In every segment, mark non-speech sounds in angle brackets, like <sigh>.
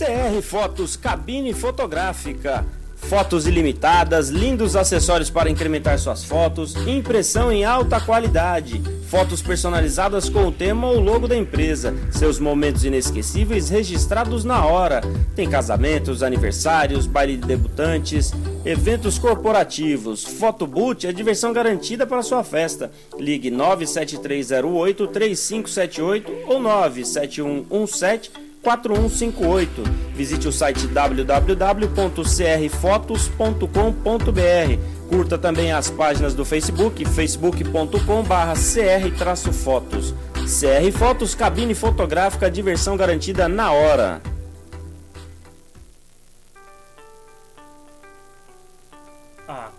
CR Fotos Cabine Fotográfica. Fotos ilimitadas, lindos acessórios para incrementar suas fotos, impressão em alta qualidade, fotos personalizadas com o tema ou logo da empresa, seus momentos inesquecíveis registrados na hora. Tem casamentos, aniversários, baile de debutantes, eventos corporativos. Fotoboot é diversão garantida para sua festa. Ligue 97308 3578 ou 97117 4158. Visite o site www.crfotos.com.br. Curta também as páginas do Facebook, facebook.com/cr-fotos. CR Fotos, cabine fotográfica, diversão garantida na hora.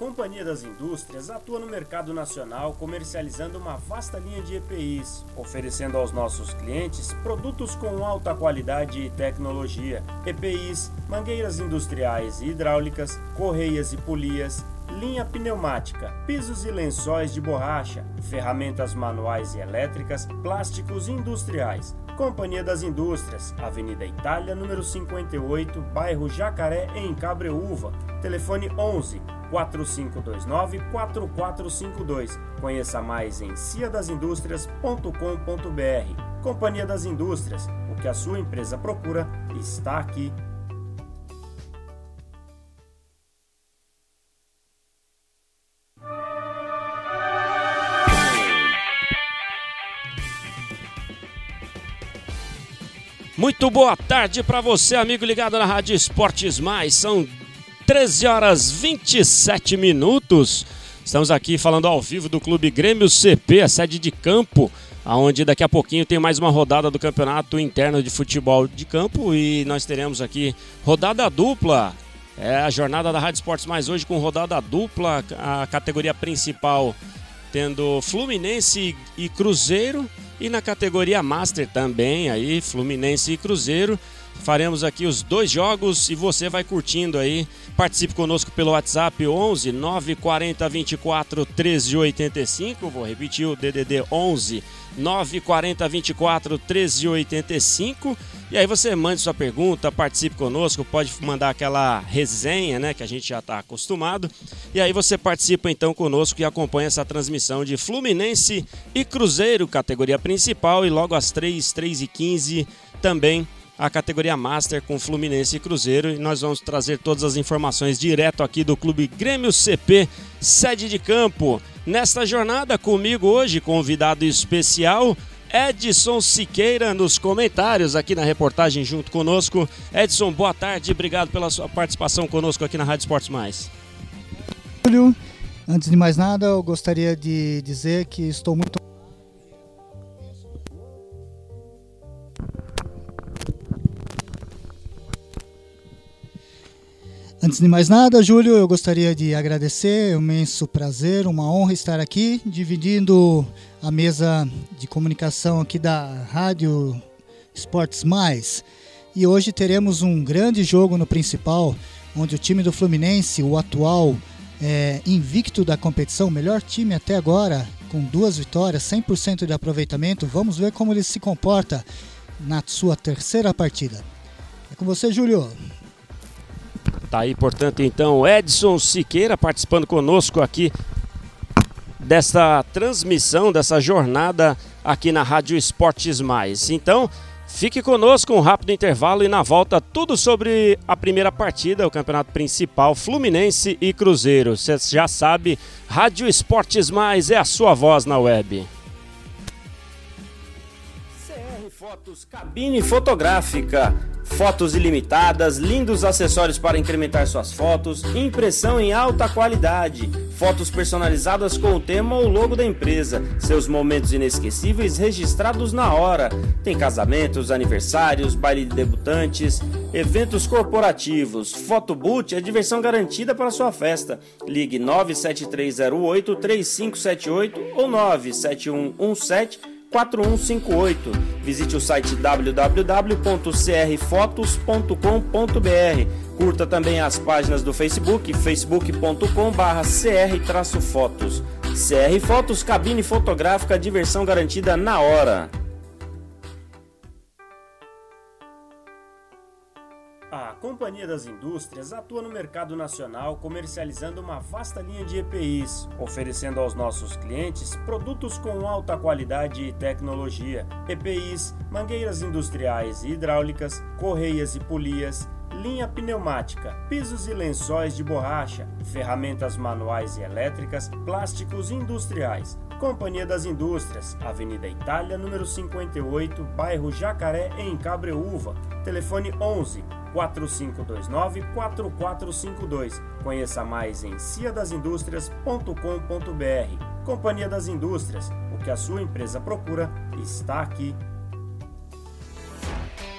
Companhia das Indústrias atua no mercado nacional comercializando uma vasta linha de EPIs, oferecendo aos nossos clientes produtos com alta qualidade e tecnologia. EPIs, mangueiras industriais e hidráulicas, correias e polias, linha pneumática, pisos e lençóis de borracha, ferramentas manuais e elétricas, plásticos industriais. Companhia das Indústrias, Avenida Itália, número 58, bairro Jacaré, em Cabreúva. Telefone 11 4529 4452. Conheça mais em ciadasindústrias.com.br. Companhia das Indústrias, o que a sua empresa procura está aqui. Muito boa tarde para você, amigo ligado na Rádio Esportes Mais. São 13 horas 27 minutos. Estamos aqui falando ao vivo do Clube Grêmio CP, a sede de campo, aonde daqui a pouquinho tem mais uma rodada do Campeonato Interno de Futebol de Campo e nós teremos aqui rodada dupla. É a jornada da Rádio Esportes Mais hoje com rodada dupla, a categoria principal tendo Fluminense e Cruzeiro e na categoria Master também aí Fluminense e Cruzeiro. Faremos aqui os dois jogos e você vai curtindo aí. Participe conosco pelo WhatsApp 11 940 24 13 85. Vou repetir o DDD 11 940 24 13 85. E aí você mande sua pergunta, participe conosco, pode mandar aquela resenha, né, que a gente já está acostumado. E aí você participa então conosco e acompanha essa transmissão de Fluminense e Cruzeiro, categoria principal, e logo às 3, 3 e 15 também a categoria Master com Fluminense e Cruzeiro e nós vamos trazer todas as informações direto aqui do Clube Grêmio CP, sede de campo. Nesta jornada comigo hoje, convidado especial, Edson Siqueira nos comentários aqui na reportagem junto conosco. Edson, boa tarde, obrigado pela sua participação conosco aqui na Rádio Esportes Mais. Antes de mais nada, eu gostaria de dizer que estou muito Antes de mais nada, Júlio, eu gostaria de agradecer, é um imenso prazer, uma honra estar aqui, dividindo a mesa de comunicação aqui da Rádio Esportes Mais. E hoje teremos um grande jogo no principal, onde o time do Fluminense, o atual é, invicto da competição, melhor time até agora, com duas vitórias, 100% de aproveitamento. Vamos ver como ele se comporta na sua terceira partida. É com você, Júlio. Tá aí, portanto, então, Edson Siqueira participando conosco aqui desta transmissão, dessa jornada aqui na Rádio Esportes Mais. Então, fique conosco, um rápido intervalo e na volta tudo sobre a primeira partida, o campeonato principal, Fluminense e Cruzeiro. Você já sabe, Rádio Esportes Mais é a sua voz na web. Cabine Fotográfica Fotos ilimitadas, lindos acessórios para incrementar suas fotos, impressão em alta qualidade, fotos personalizadas com o tema ou logo da empresa, seus momentos inesquecíveis registrados na hora. Tem casamentos, aniversários, baile de debutantes, eventos corporativos. Fotoboot é diversão garantida para sua festa. Ligue 97308 3578 ou 97117 4158. Visite o site www.crfotos.com.br. Curta também as páginas do Facebook, facebook.com/cr-fotos. CR Fotos, cabine fotográfica, diversão garantida na hora. Companhia das Indústrias atua no mercado nacional comercializando uma vasta linha de EPIs, oferecendo aos nossos clientes produtos com alta qualidade e tecnologia. EPIs, mangueiras industriais e hidráulicas, correias e polias, linha pneumática, pisos e lençóis de borracha, ferramentas manuais e elétricas, plásticos industriais. Companhia das Indústrias, Avenida Itália, número 58, bairro Jacaré, em Cabreúva. Telefone 11 4529 4452. Conheça mais em ciadasindústrias.com.br. Companhia das Indústrias, o que a sua empresa procura está aqui.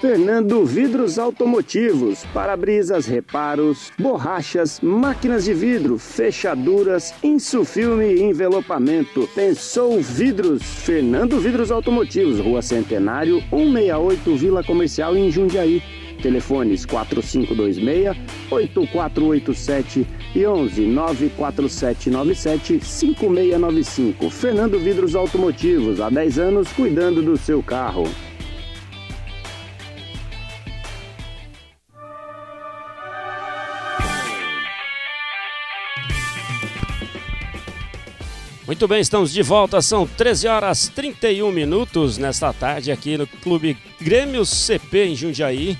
Fernando Vidros Automotivos, para-brisas, reparos, borrachas, máquinas de vidro, fechaduras, insufilme e envelopamento. Pensou Vidros, Fernando Vidros Automotivos, Rua Centenário, 168 Vila Comercial em Jundiaí. Telefones 4526-8487 e 11 94797 5695. Fernando Vidros Automotivos, há 10 anos cuidando do seu carro. Muito bem, estamos de volta. São 13 horas 31 minutos nesta tarde aqui no Clube Grêmio CP em Jundiaí.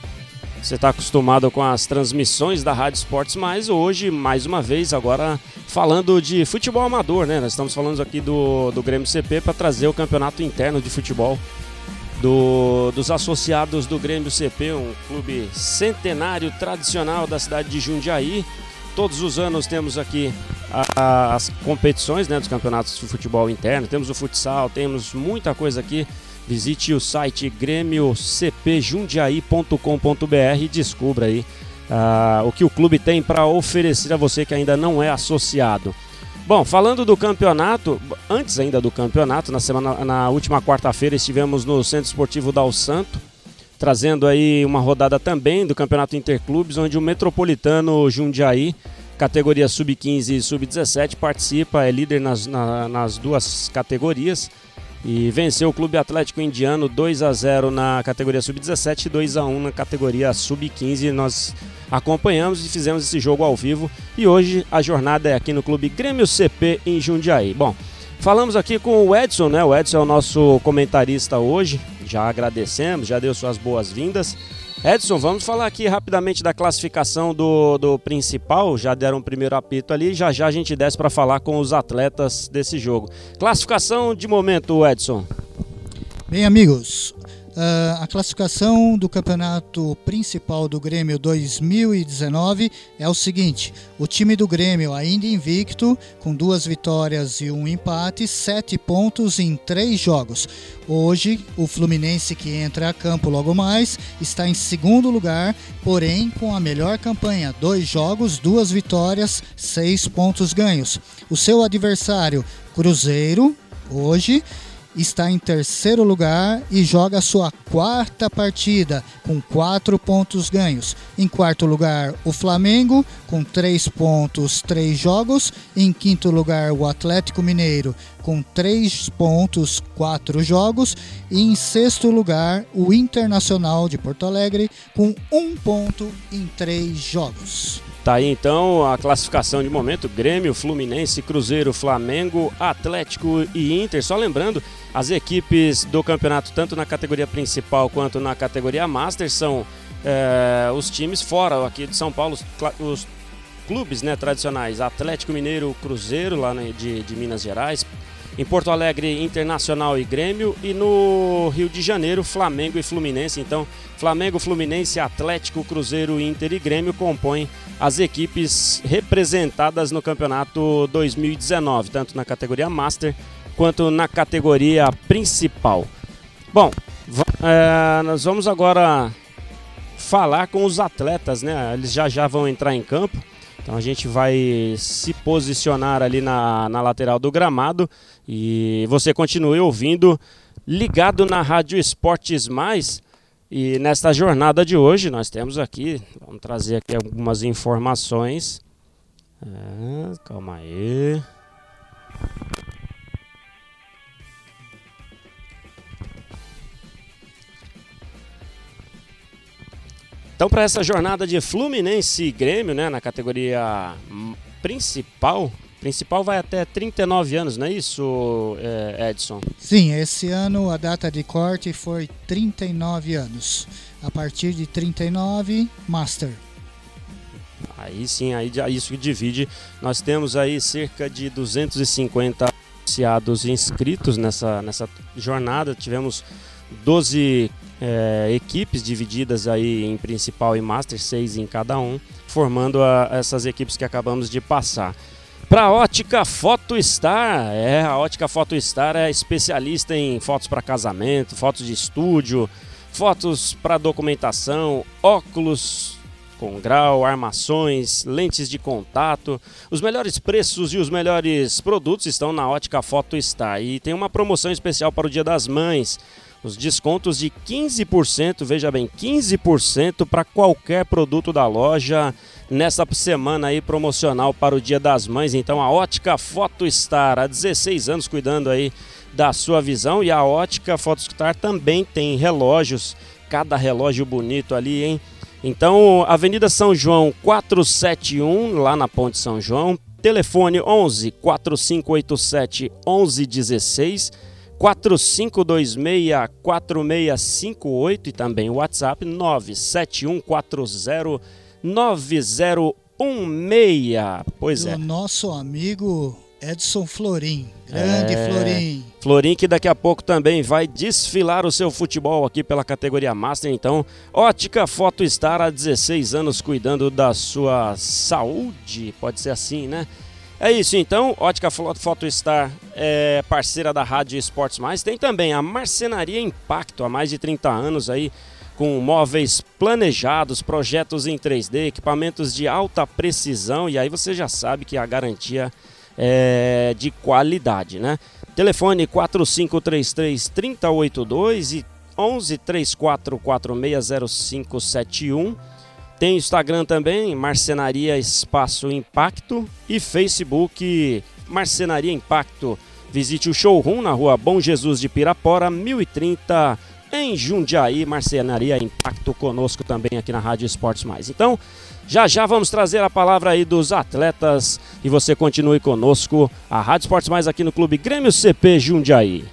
Você está acostumado com as transmissões da Rádio Esportes, mas hoje, mais uma vez, agora falando de futebol amador, né? Nós estamos falando aqui do, do Grêmio CP para trazer o campeonato interno de futebol do, dos associados do Grêmio CP, um clube centenário tradicional da cidade de Jundiaí. Todos os anos temos aqui a, as competições né, dos campeonatos de futebol interno, temos o futsal, temos muita coisa aqui Visite o site grêmiocpjundiaí.com.br e descubra aí uh, o que o clube tem para oferecer a você que ainda não é associado. Bom, falando do campeonato, antes ainda do campeonato, na semana na última quarta-feira estivemos no Centro Esportivo Dal Santo, trazendo aí uma rodada também do Campeonato Interclubes, onde o Metropolitano Jundiaí, categoria sub-15 e sub-17, participa, é líder nas, na, nas duas categorias e venceu o Clube Atlético Indiano 2 a 0 na categoria sub-17 e 2 a 1 na categoria sub-15. Nós acompanhamos e fizemos esse jogo ao vivo e hoje a jornada é aqui no Clube Grêmio CP em Jundiaí. Bom, falamos aqui com o Edson, né? O Edson é o nosso comentarista hoje. Já agradecemos, já deu suas boas-vindas. Edson, vamos falar aqui rapidamente da classificação do, do principal. Já deram o primeiro apito ali, já já a gente desce para falar com os atletas desse jogo. Classificação de momento, Edson. Bem, amigos, Uh, a classificação do campeonato principal do Grêmio 2019 é o seguinte: o time do Grêmio ainda invicto, com duas vitórias e um empate, sete pontos em três jogos. Hoje, o Fluminense, que entra a campo logo mais, está em segundo lugar, porém com a melhor campanha: dois jogos, duas vitórias, seis pontos ganhos. O seu adversário, Cruzeiro, hoje está em terceiro lugar e joga sua quarta partida com quatro pontos ganhos. Em quarto lugar, o Flamengo com três pontos, três jogos. Em quinto lugar, o Atlético Mineiro com três pontos, quatro jogos. E em sexto lugar, o Internacional de Porto Alegre com um ponto em três jogos. Tá aí então a classificação de momento: Grêmio, Fluminense, Cruzeiro, Flamengo, Atlético e Inter. Só lembrando, as equipes do campeonato, tanto na categoria principal quanto na categoria Master, são é, os times fora aqui de São Paulo, os, clubes né, tradicionais: Atlético Mineiro, Cruzeiro, lá né, de, de Minas Gerais, em Porto Alegre, Internacional e Grêmio. E no Rio de Janeiro, Flamengo e Fluminense. Então, Flamengo, Fluminense, Atlético, Cruzeiro, Inter e Grêmio compõem as equipes representadas no campeonato 2019, tanto na categoria Master quanto na categoria principal. Bom, é, nós vamos agora falar com os atletas, né? Eles já já vão entrar em campo. Então a gente vai se posicionar ali na, na lateral do gramado e você continue ouvindo ligado na Rádio Esportes Mais. E nesta jornada de hoje nós temos aqui, vamos trazer aqui algumas informações. É, calma aí. Então, para essa jornada de Fluminense e Grêmio, né, na categoria principal, principal vai até 39 anos, não é isso, é, Edson? Sim, esse ano a data de corte foi 39 anos. A partir de 39, Master. Aí sim, aí isso divide. Nós temos aí cerca de 250 associados inscritos nessa, nessa jornada. Tivemos 12 é, equipes divididas aí em principal e master, seis em cada um, formando a, essas equipes que acabamos de passar. Para a Ótica Photostar, é, a Ótica Photostar é especialista em fotos para casamento, fotos de estúdio, fotos para documentação, óculos com grau, armações, lentes de contato. Os melhores preços e os melhores produtos estão na Ótica Photostar e tem uma promoção especial para o Dia das Mães os descontos de 15%, veja bem, 15% para qualquer produto da loja nessa semana aí promocional para o Dia das Mães. Então a Ótica Photostar, há 16 anos cuidando aí da sua visão e a Ótica Photostar também tem relógios, cada relógio bonito ali, hein? Então, Avenida São João 471, lá na Ponte São João, telefone 11 4587 1116 4526-4658 e também o WhatsApp 971409016. Pois é. O nosso amigo Edson Florim. Grande é, Florim. Florim que daqui a pouco também vai desfilar o seu futebol aqui pela categoria Master. Então, Ótica Foto Star há 16 anos cuidando da sua saúde. Pode ser assim, né? É isso então, Ótica Foto Star é parceira da Rádio Esportes Mais. Tem também a Marcenaria Impacto, há mais de 30 anos aí, com móveis planejados, projetos em 3D, equipamentos de alta precisão e aí você já sabe que a garantia é de qualidade, né? Telefone 4533 3082 e 11 34460571 tem Instagram também, Marcenaria Espaço Impacto e Facebook Marcenaria Impacto. Visite o showroom na rua Bom Jesus de Pirapora, 1030 em Jundiaí, Marcenaria Impacto conosco também aqui na Rádio Esportes Mais. Então, já já vamos trazer a palavra aí dos atletas e você continue conosco, a Rádio Esportes Mais aqui no Clube Grêmio CP Jundiaí.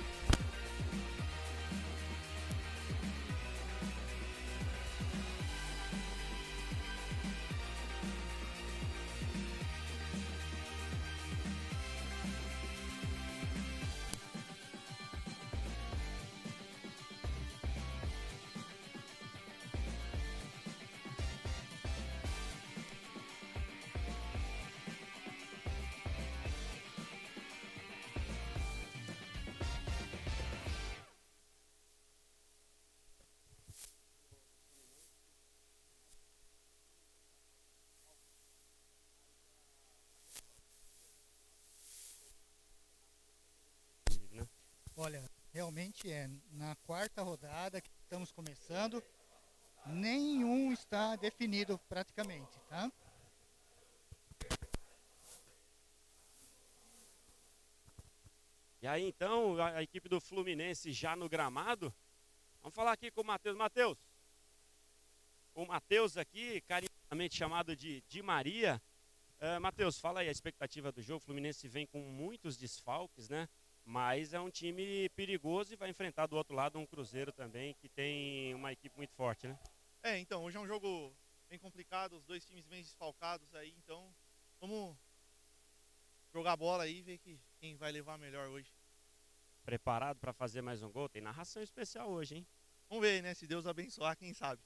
É na quarta rodada que estamos começando, nenhum está definido praticamente, tá? E aí então, a, a equipe do Fluminense já no gramado. Vamos falar aqui com o Matheus. Matheus, o Matheus aqui, carinhosamente chamado de Di Maria. Uh, Matheus, fala aí a expectativa do jogo. O Fluminense vem com muitos desfalques, né? Mas é um time perigoso e vai enfrentar do outro lado um Cruzeiro também, que tem uma equipe muito forte, né? É, então, hoje é um jogo bem complicado, os dois times bem desfalcados aí, então vamos jogar bola aí e ver que, quem vai levar melhor hoje. Preparado para fazer mais um gol? Tem narração especial hoje, hein? Vamos ver, né? Se Deus abençoar, quem sabe.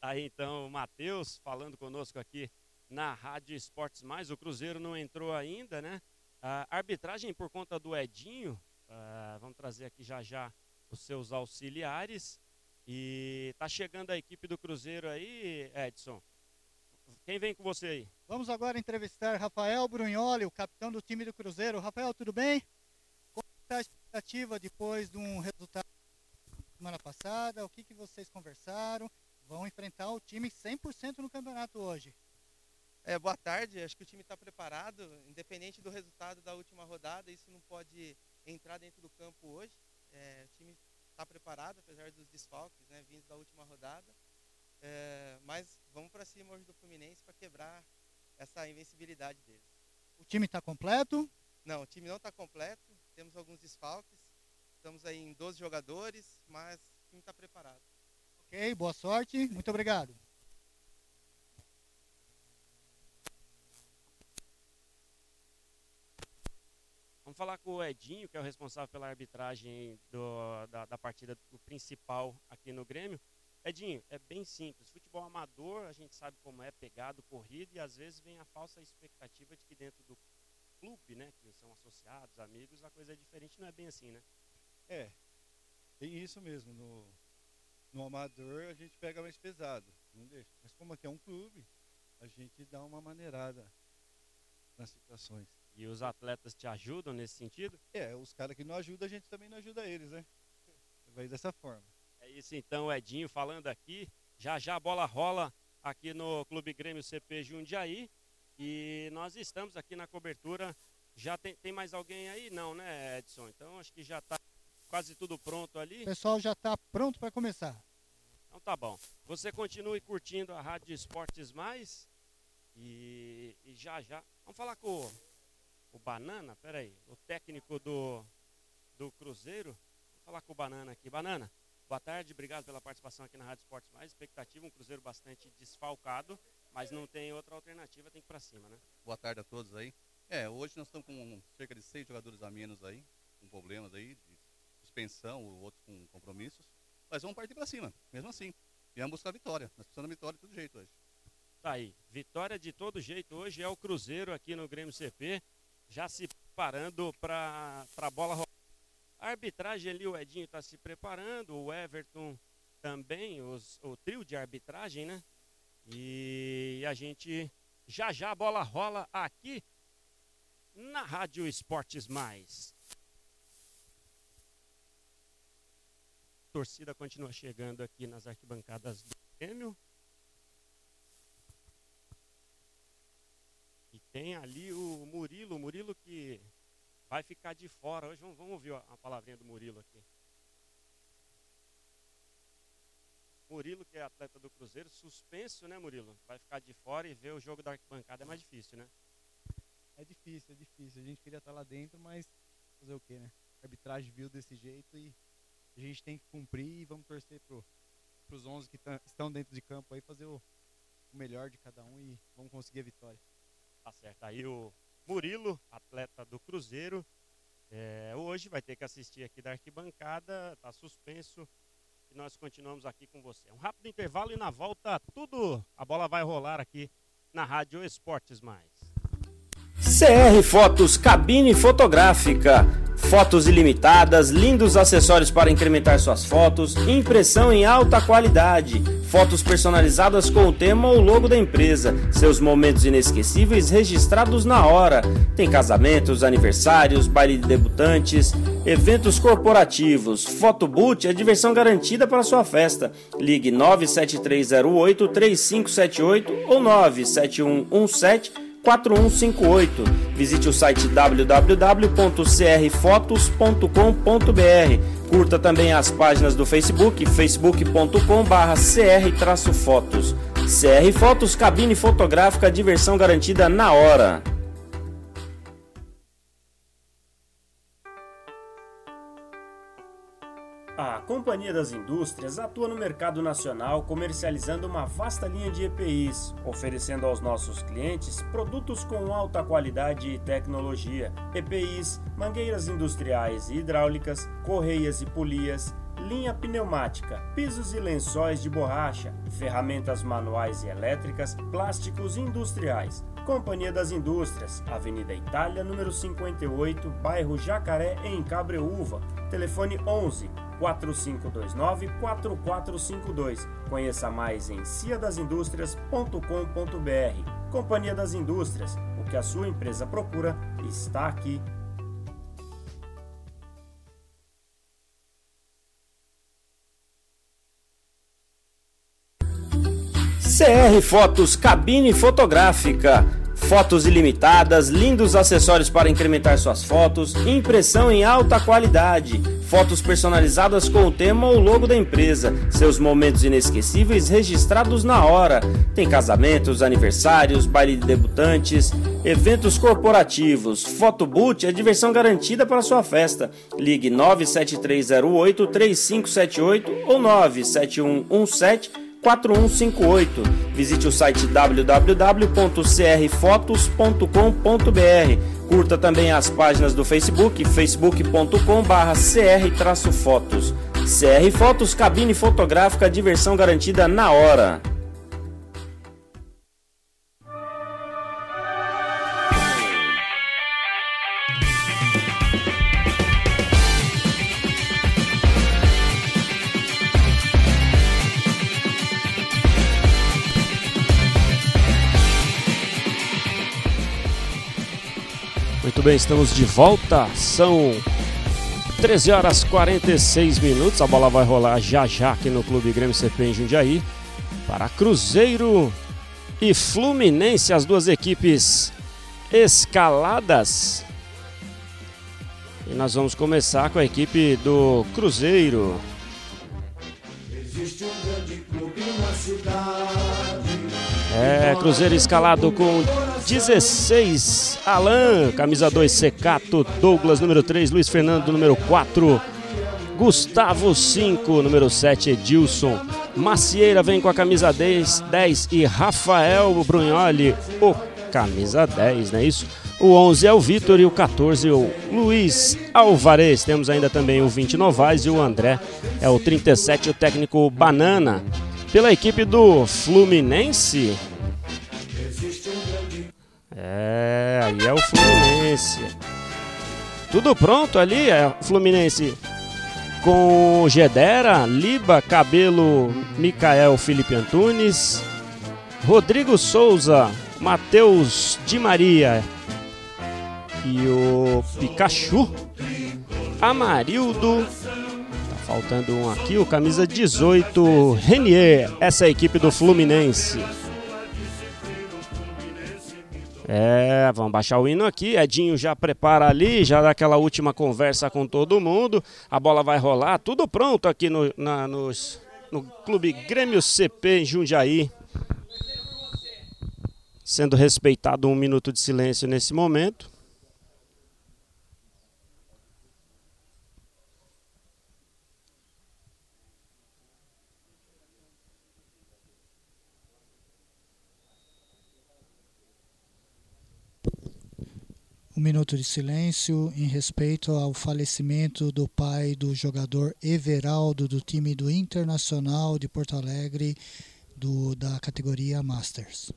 Aí então, o Matheus falando conosco aqui na Rádio Esportes Mais. O Cruzeiro não entrou ainda, né? A arbitragem por conta do Edinho, uh, vamos trazer aqui já já os seus auxiliares. E tá chegando a equipe do Cruzeiro aí, Edson. Quem vem com você aí? Vamos agora entrevistar Rafael Brunholi, o capitão do time do Cruzeiro. Rafael, tudo bem? Como está a expectativa depois de um resultado semana passada? O que, que vocês conversaram? Vão enfrentar o time 100% no campeonato hoje. É, boa tarde, acho que o time está preparado, independente do resultado da última rodada, isso não pode entrar dentro do campo hoje. É, o time está preparado, apesar dos desfalques né, vindos da última rodada. É, mas vamos para cima hoje do Fluminense para quebrar essa invencibilidade deles. O time está completo? Não, o time não está completo. Temos alguns desfalques. Estamos aí em 12 jogadores, mas o time está preparado. Ok, boa sorte. Muito obrigado. Vamos falar com o Edinho, que é o responsável pela arbitragem do, da, da partida principal aqui no Grêmio. Edinho, é bem simples. Futebol amador, a gente sabe como é pegado, corrido, e às vezes vem a falsa expectativa de que dentro do clube, né, que são associados, amigos, a coisa é diferente. Não é bem assim, né? É, tem isso mesmo. No, no amador a gente pega mais pesado, não deixa. Mas como aqui é um clube, a gente dá uma maneirada nas situações. E os atletas te ajudam nesse sentido? É, os caras que não ajudam, a gente também não ajuda eles, né? <laughs> Vai dessa forma. É isso então, Edinho falando aqui. Já já a bola rola aqui no Clube Grêmio CP Jundiaí. E nós estamos aqui na cobertura. Já tem, tem mais alguém aí? Não, né, Edson? Então acho que já está quase tudo pronto ali. O pessoal já está pronto para começar. Então tá bom. Você continue curtindo a Rádio Esportes Mais. E, e já já. Vamos falar com o, o Banana, peraí. O técnico do, do Cruzeiro. Vamos falar com o Banana aqui. Banana, boa tarde, obrigado pela participação aqui na Rádio Esportes Mais. Expectativa, um Cruzeiro bastante desfalcado, mas não tem outra alternativa, tem que ir pra cima, né? Boa tarde a todos aí. É, hoje nós estamos com cerca de seis jogadores a menos aí, com problemas aí de suspensão, outros com compromissos. Mas vamos partir para cima, mesmo assim. Viemos buscar a vitória. Nós precisamos da vitória de todo jeito hoje. Tá aí. Vitória de todo jeito hoje é o Cruzeiro aqui no Grêmio CP, já se preparando para a bola rolar. A arbitragem ali, o Edinho está se preparando, o Everton também, os, o trio de arbitragem, né? E a gente já já a bola rola aqui na Rádio Esportes Mais. A torcida continua chegando aqui nas arquibancadas do Grêmio. Tem ali o Murilo, o Murilo que vai ficar de fora. Hoje vamos, vamos ouvir a palavrinha do Murilo aqui. Murilo, que é atleta do Cruzeiro, suspenso, né, Murilo? Vai ficar de fora e ver o jogo da arquibancada é mais difícil, né? É difícil, é difícil. A gente queria estar lá dentro, mas fazer o quê, né? A arbitragem viu desse jeito e a gente tem que cumprir e vamos torcer pro, pros 11 que tão, estão dentro de campo aí, fazer o, o melhor de cada um e vamos conseguir a vitória. Tá certo. Aí o Murilo, atleta do Cruzeiro, é, hoje vai ter que assistir aqui da arquibancada, tá suspenso. E nós continuamos aqui com você. Um rápido intervalo e na volta tudo, a bola vai rolar aqui na Rádio Esportes Mais. CR Fotos Cabine Fotográfica. Fotos ilimitadas, lindos acessórios para incrementar suas fotos, impressão em alta qualidade, fotos personalizadas com o tema ou logo da empresa, seus momentos inesquecíveis registrados na hora. Tem casamentos, aniversários, baile de debutantes, eventos corporativos. Fotoboot é diversão garantida para sua festa. Ligue 97308 3578 ou 97117 4158. Visite o site www.crfotos.com.br. Curta também as páginas do Facebook, facebook.com/cr-fotos. CR Fotos, cabine fotográfica, diversão garantida na hora. Companhia das Indústrias atua no mercado nacional comercializando uma vasta linha de EPIs, oferecendo aos nossos clientes produtos com alta qualidade e tecnologia. EPIs, mangueiras industriais e hidráulicas, correias e polias, linha pneumática, pisos e lençóis de borracha, ferramentas manuais e elétricas, plásticos industriais. Companhia das Indústrias, Avenida Itália, número 58, bairro Jacaré, em Cabreúva. Telefone 11 4529 4452. Conheça mais em ciadasindústrias.com.br. Companhia das Indústrias, o que a sua empresa procura está aqui. CR Fotos Cabine Fotográfica Fotos ilimitadas, lindos acessórios para incrementar suas fotos, impressão em alta qualidade, fotos personalizadas com o tema ou logo da empresa, seus momentos inesquecíveis registrados na hora. Tem casamentos, aniversários, baile de debutantes, eventos corporativos. Fotoboot é diversão garantida para sua festa. Ligue 97308 3578 ou 97117 4158. Visite o site www.crfotos.com.br. Curta também as páginas do Facebook, facebook.com/cr-fotos. CR Fotos, cabine fotográfica, diversão garantida na hora. Muito bem, estamos de volta. São 13 horas 46 minutos. A bola vai rolar já já aqui no Clube Grêmio CP em Jundiaí. Para Cruzeiro e Fluminense, as duas equipes escaladas. E nós vamos começar com a equipe do Cruzeiro. É, Cruzeiro escalado com 16, Alan, camisa 2, Secato, Douglas, número 3, Luiz Fernando, número 4, Gustavo 5, número 7, Edilson, Macieira vem com a camisa 10, 10 e Rafael Brunholi, o camisa 10, não é isso? O 11 é o Vitor e o 14 o Luiz Alvarez. Temos ainda também o 20 Novaes e o André é o 37, o técnico Banana pela equipe do Fluminense. É, aí é o Fluminense. Tudo pronto ali, é Fluminense com Gedera, Liba, Cabelo, Micael, Felipe Antunes, Rodrigo Souza, Matheus Di Maria e o Pikachu, Amarildo, Faltando um aqui, o camisa 18, Renier. Essa é a equipe do Fluminense. É, vamos baixar o hino aqui. Edinho já prepara ali, já dá aquela última conversa com todo mundo. A bola vai rolar, tudo pronto aqui no, na, nos, no Clube Grêmio CP em Jundiaí. Sendo respeitado um minuto de silêncio nesse momento. Um minuto de silêncio em respeito ao falecimento do pai do jogador Everaldo do time do Internacional de Porto Alegre do, da categoria Masters.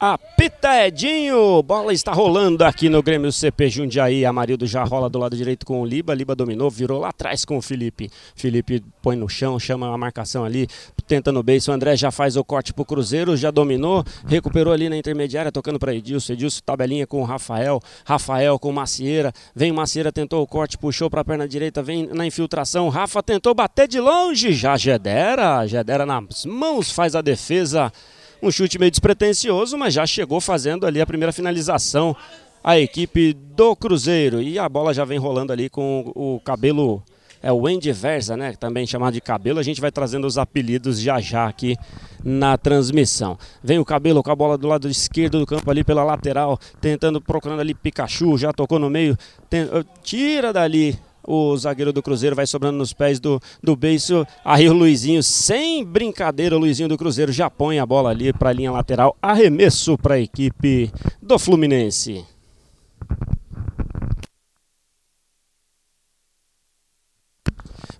Apita Edinho, bola está rolando aqui no Grêmio CP Jundiaí. Amarildo já rola do lado direito com o Liba. Liba dominou, virou lá atrás com o Felipe. Felipe põe no chão, chama a marcação ali, tenta no beijo. O André já faz o corte pro Cruzeiro, já dominou, recuperou ali na intermediária, tocando para Edilson. Edilson tabelinha com o Rafael. Rafael com Macieira. Vem Macieira, tentou o corte, puxou para a perna direita, vem na infiltração. Rafa tentou bater de longe. Já Gedera, Gedera nas mãos, faz a defesa. Um chute meio despretensioso, mas já chegou fazendo ali a primeira finalização a equipe do Cruzeiro. E a bola já vem rolando ali com o cabelo, é o Wendy Versa, né? Também chamado de cabelo. A gente vai trazendo os apelidos já já aqui na transmissão. Vem o cabelo com a bola do lado esquerdo do campo ali pela lateral, tentando, procurando ali Pikachu, já tocou no meio, tem, tira dali o zagueiro do Cruzeiro vai sobrando nos pés do, do beiço. Aí o Luizinho, sem brincadeira, o Luizinho do Cruzeiro já põe a bola ali para a linha lateral. Arremesso para a equipe do Fluminense.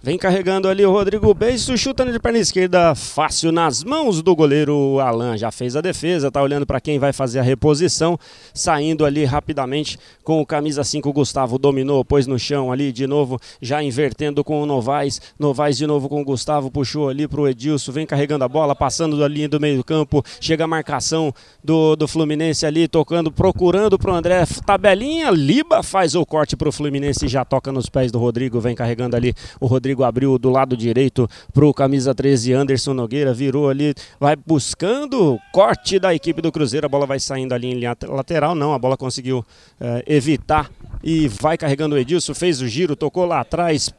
Vem carregando ali o Rodrigo Beijo, chutando de perna esquerda, fácil nas mãos do goleiro Alan. Já fez a defesa, tá olhando para quem vai fazer a reposição, saindo ali rapidamente com o camisa 5 Gustavo dominou, pôs no chão ali de novo, já invertendo com o Novaes. Novaes de novo com o Gustavo, puxou ali pro Edilson, vem carregando a bola, passando da linha do meio do campo, chega a marcação do, do Fluminense ali, tocando, procurando pro André, tabelinha, Liba faz o corte pro Fluminense já toca nos pés do Rodrigo, vem carregando ali o Rodrigo Rodrigo abriu do lado direito pro camisa 13 Anderson Nogueira, virou ali, vai buscando corte da equipe do Cruzeiro. A bola vai saindo ali em linha lateral, não, a bola conseguiu eh, evitar e vai carregando o Edilson, fez o giro, tocou lá atrás,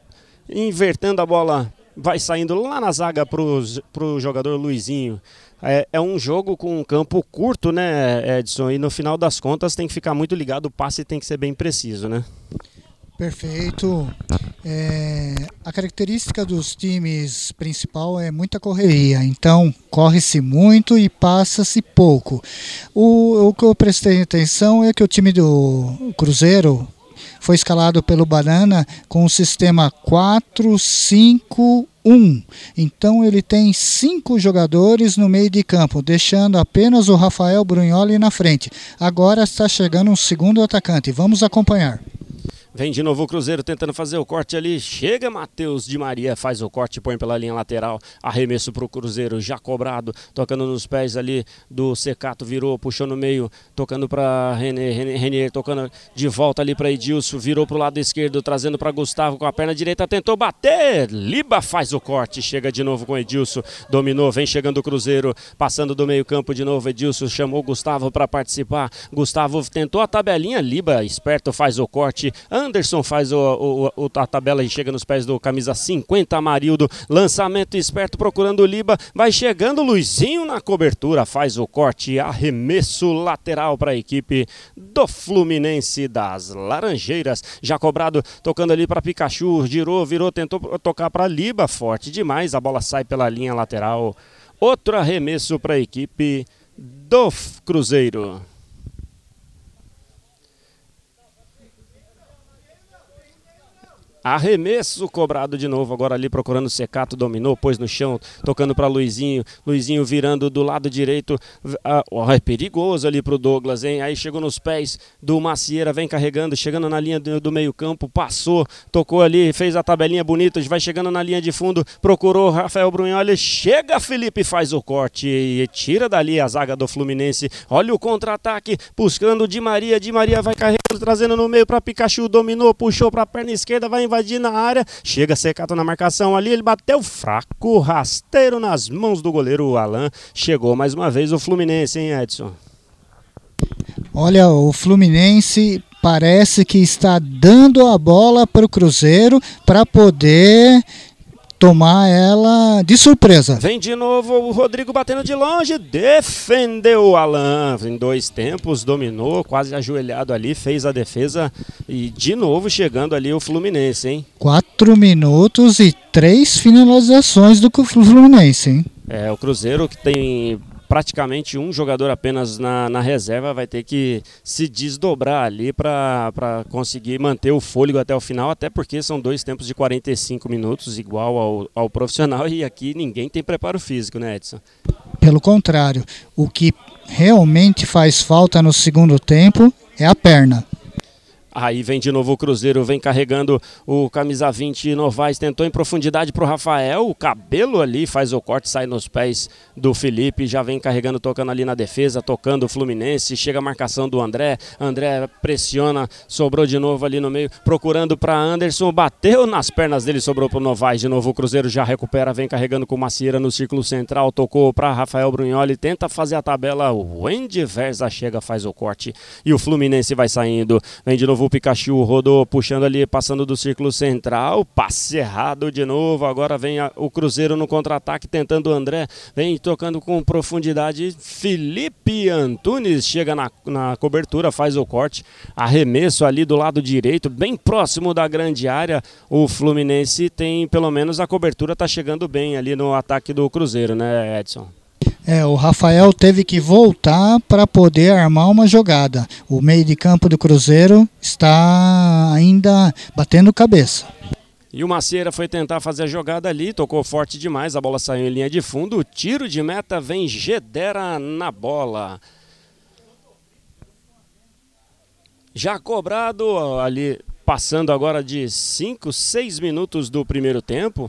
invertendo a bola, vai saindo lá na zaga pro, pro jogador Luizinho. É, é, um jogo com um campo curto, né, Edson? E no final das contas tem que ficar muito ligado, o passe tem que ser bem preciso, né? Perfeito. É, a característica dos times principal é muita correria, então corre-se muito e passa-se pouco. O, o que eu prestei atenção é que o time do Cruzeiro foi escalado pelo Banana com o sistema 4-5-1. Então ele tem cinco jogadores no meio de campo, deixando apenas o Rafael Brunholi na frente. Agora está chegando um segundo atacante. Vamos acompanhar. Vem de novo o Cruzeiro tentando fazer o corte ali. Chega Matheus de Maria, faz o corte, põe pela linha lateral. Arremesso para o Cruzeiro, já cobrado. Tocando nos pés ali do Secato, virou, puxou no meio. Tocando para Renier, Renier, tocando de volta ali para Edilson. Virou para o lado esquerdo, trazendo para Gustavo com a perna direita. Tentou bater. Liba faz o corte. Chega de novo com Edilson. Dominou, vem chegando o Cruzeiro. Passando do meio-campo de novo. Edilson chamou Gustavo para participar. Gustavo tentou a tabelinha. Liba, esperto, faz o corte. Anderson faz o, o, a tabela e chega nos pés do camisa 50, Amarildo. Lançamento esperto procurando o Liba. Vai chegando Luizinho na cobertura, faz o corte, arremesso lateral para a equipe do Fluminense das Laranjeiras. Já cobrado, tocando ali para Pikachu, girou, virou, tentou tocar para Liba, forte demais. A bola sai pela linha lateral. Outro arremesso para a equipe do Cruzeiro. Arremesso cobrado de novo, agora ali procurando o Secato, dominou, pôs no chão, tocando para Luizinho. Luizinho virando do lado direito. Ah, é perigoso ali pro Douglas, hein? Aí chegou nos pés do Macieira, vem carregando, chegando na linha do, do meio-campo, passou, tocou ali, fez a tabelinha bonita, vai chegando na linha de fundo, procurou Rafael Brunholi. Chega Felipe, faz o corte e tira dali a zaga do Fluminense. Olha o contra-ataque, buscando Di Maria. Di Maria vai carregando, trazendo no meio para Pikachu, dominou, puxou para a perna esquerda, vai invadir na área, chega Secato na marcação ali, ele bateu fraco, rasteiro nas mãos do goleiro Alan. Chegou mais uma vez o Fluminense, hein, Edson? Olha, o Fluminense parece que está dando a bola para o Cruzeiro para poder tomar ela de surpresa. Vem de novo o Rodrigo batendo de longe, defendeu o Alan em dois tempos, dominou, quase ajoelhado ali, fez a defesa e de novo chegando ali o Fluminense, hein? Quatro minutos e três finalizações do Fluminense, hein? É, o Cruzeiro que tem praticamente um jogador apenas na, na reserva vai ter que se desdobrar ali para conseguir manter o fôlego até o final, até porque são dois tempos de 45 minutos, igual ao, ao profissional, e aqui ninguém tem preparo físico, né, Edson? Pelo contrário, o que realmente faz falta no segundo tempo é a perna. Aí vem de novo o Cruzeiro, vem carregando o camisa 20 Novaes, tentou em profundidade para o Rafael, o cabelo ali faz o corte, sai nos pés do Felipe, já vem carregando, tocando ali na defesa, tocando o Fluminense, chega a marcação do André, André pressiona, sobrou de novo ali no meio, procurando para Anderson, bateu nas pernas dele, sobrou para o Novaes, de novo o Cruzeiro já recupera, vem carregando com Macieira no círculo central, tocou para Rafael Brunholi, tenta fazer a tabela, o Wendy Versa chega, faz o corte e o Fluminense vai saindo, vem de novo Pikachu rodou, puxando ali, passando do círculo central. Passe errado de novo. Agora vem a, o Cruzeiro no contra-ataque, tentando o André. Vem tocando com profundidade. Felipe Antunes chega na, na cobertura, faz o corte. Arremesso ali do lado direito, bem próximo da grande área. O Fluminense tem, pelo menos, a cobertura está chegando bem ali no ataque do Cruzeiro, né, Edson? É, o Rafael teve que voltar para poder armar uma jogada. O meio de campo do Cruzeiro está ainda batendo cabeça. E o Macieira foi tentar fazer a jogada ali, tocou forte demais, a bola saiu em linha de fundo. O tiro de meta vem Gedera na bola. Já cobrado ali, passando agora de 5, 6 minutos do primeiro tempo.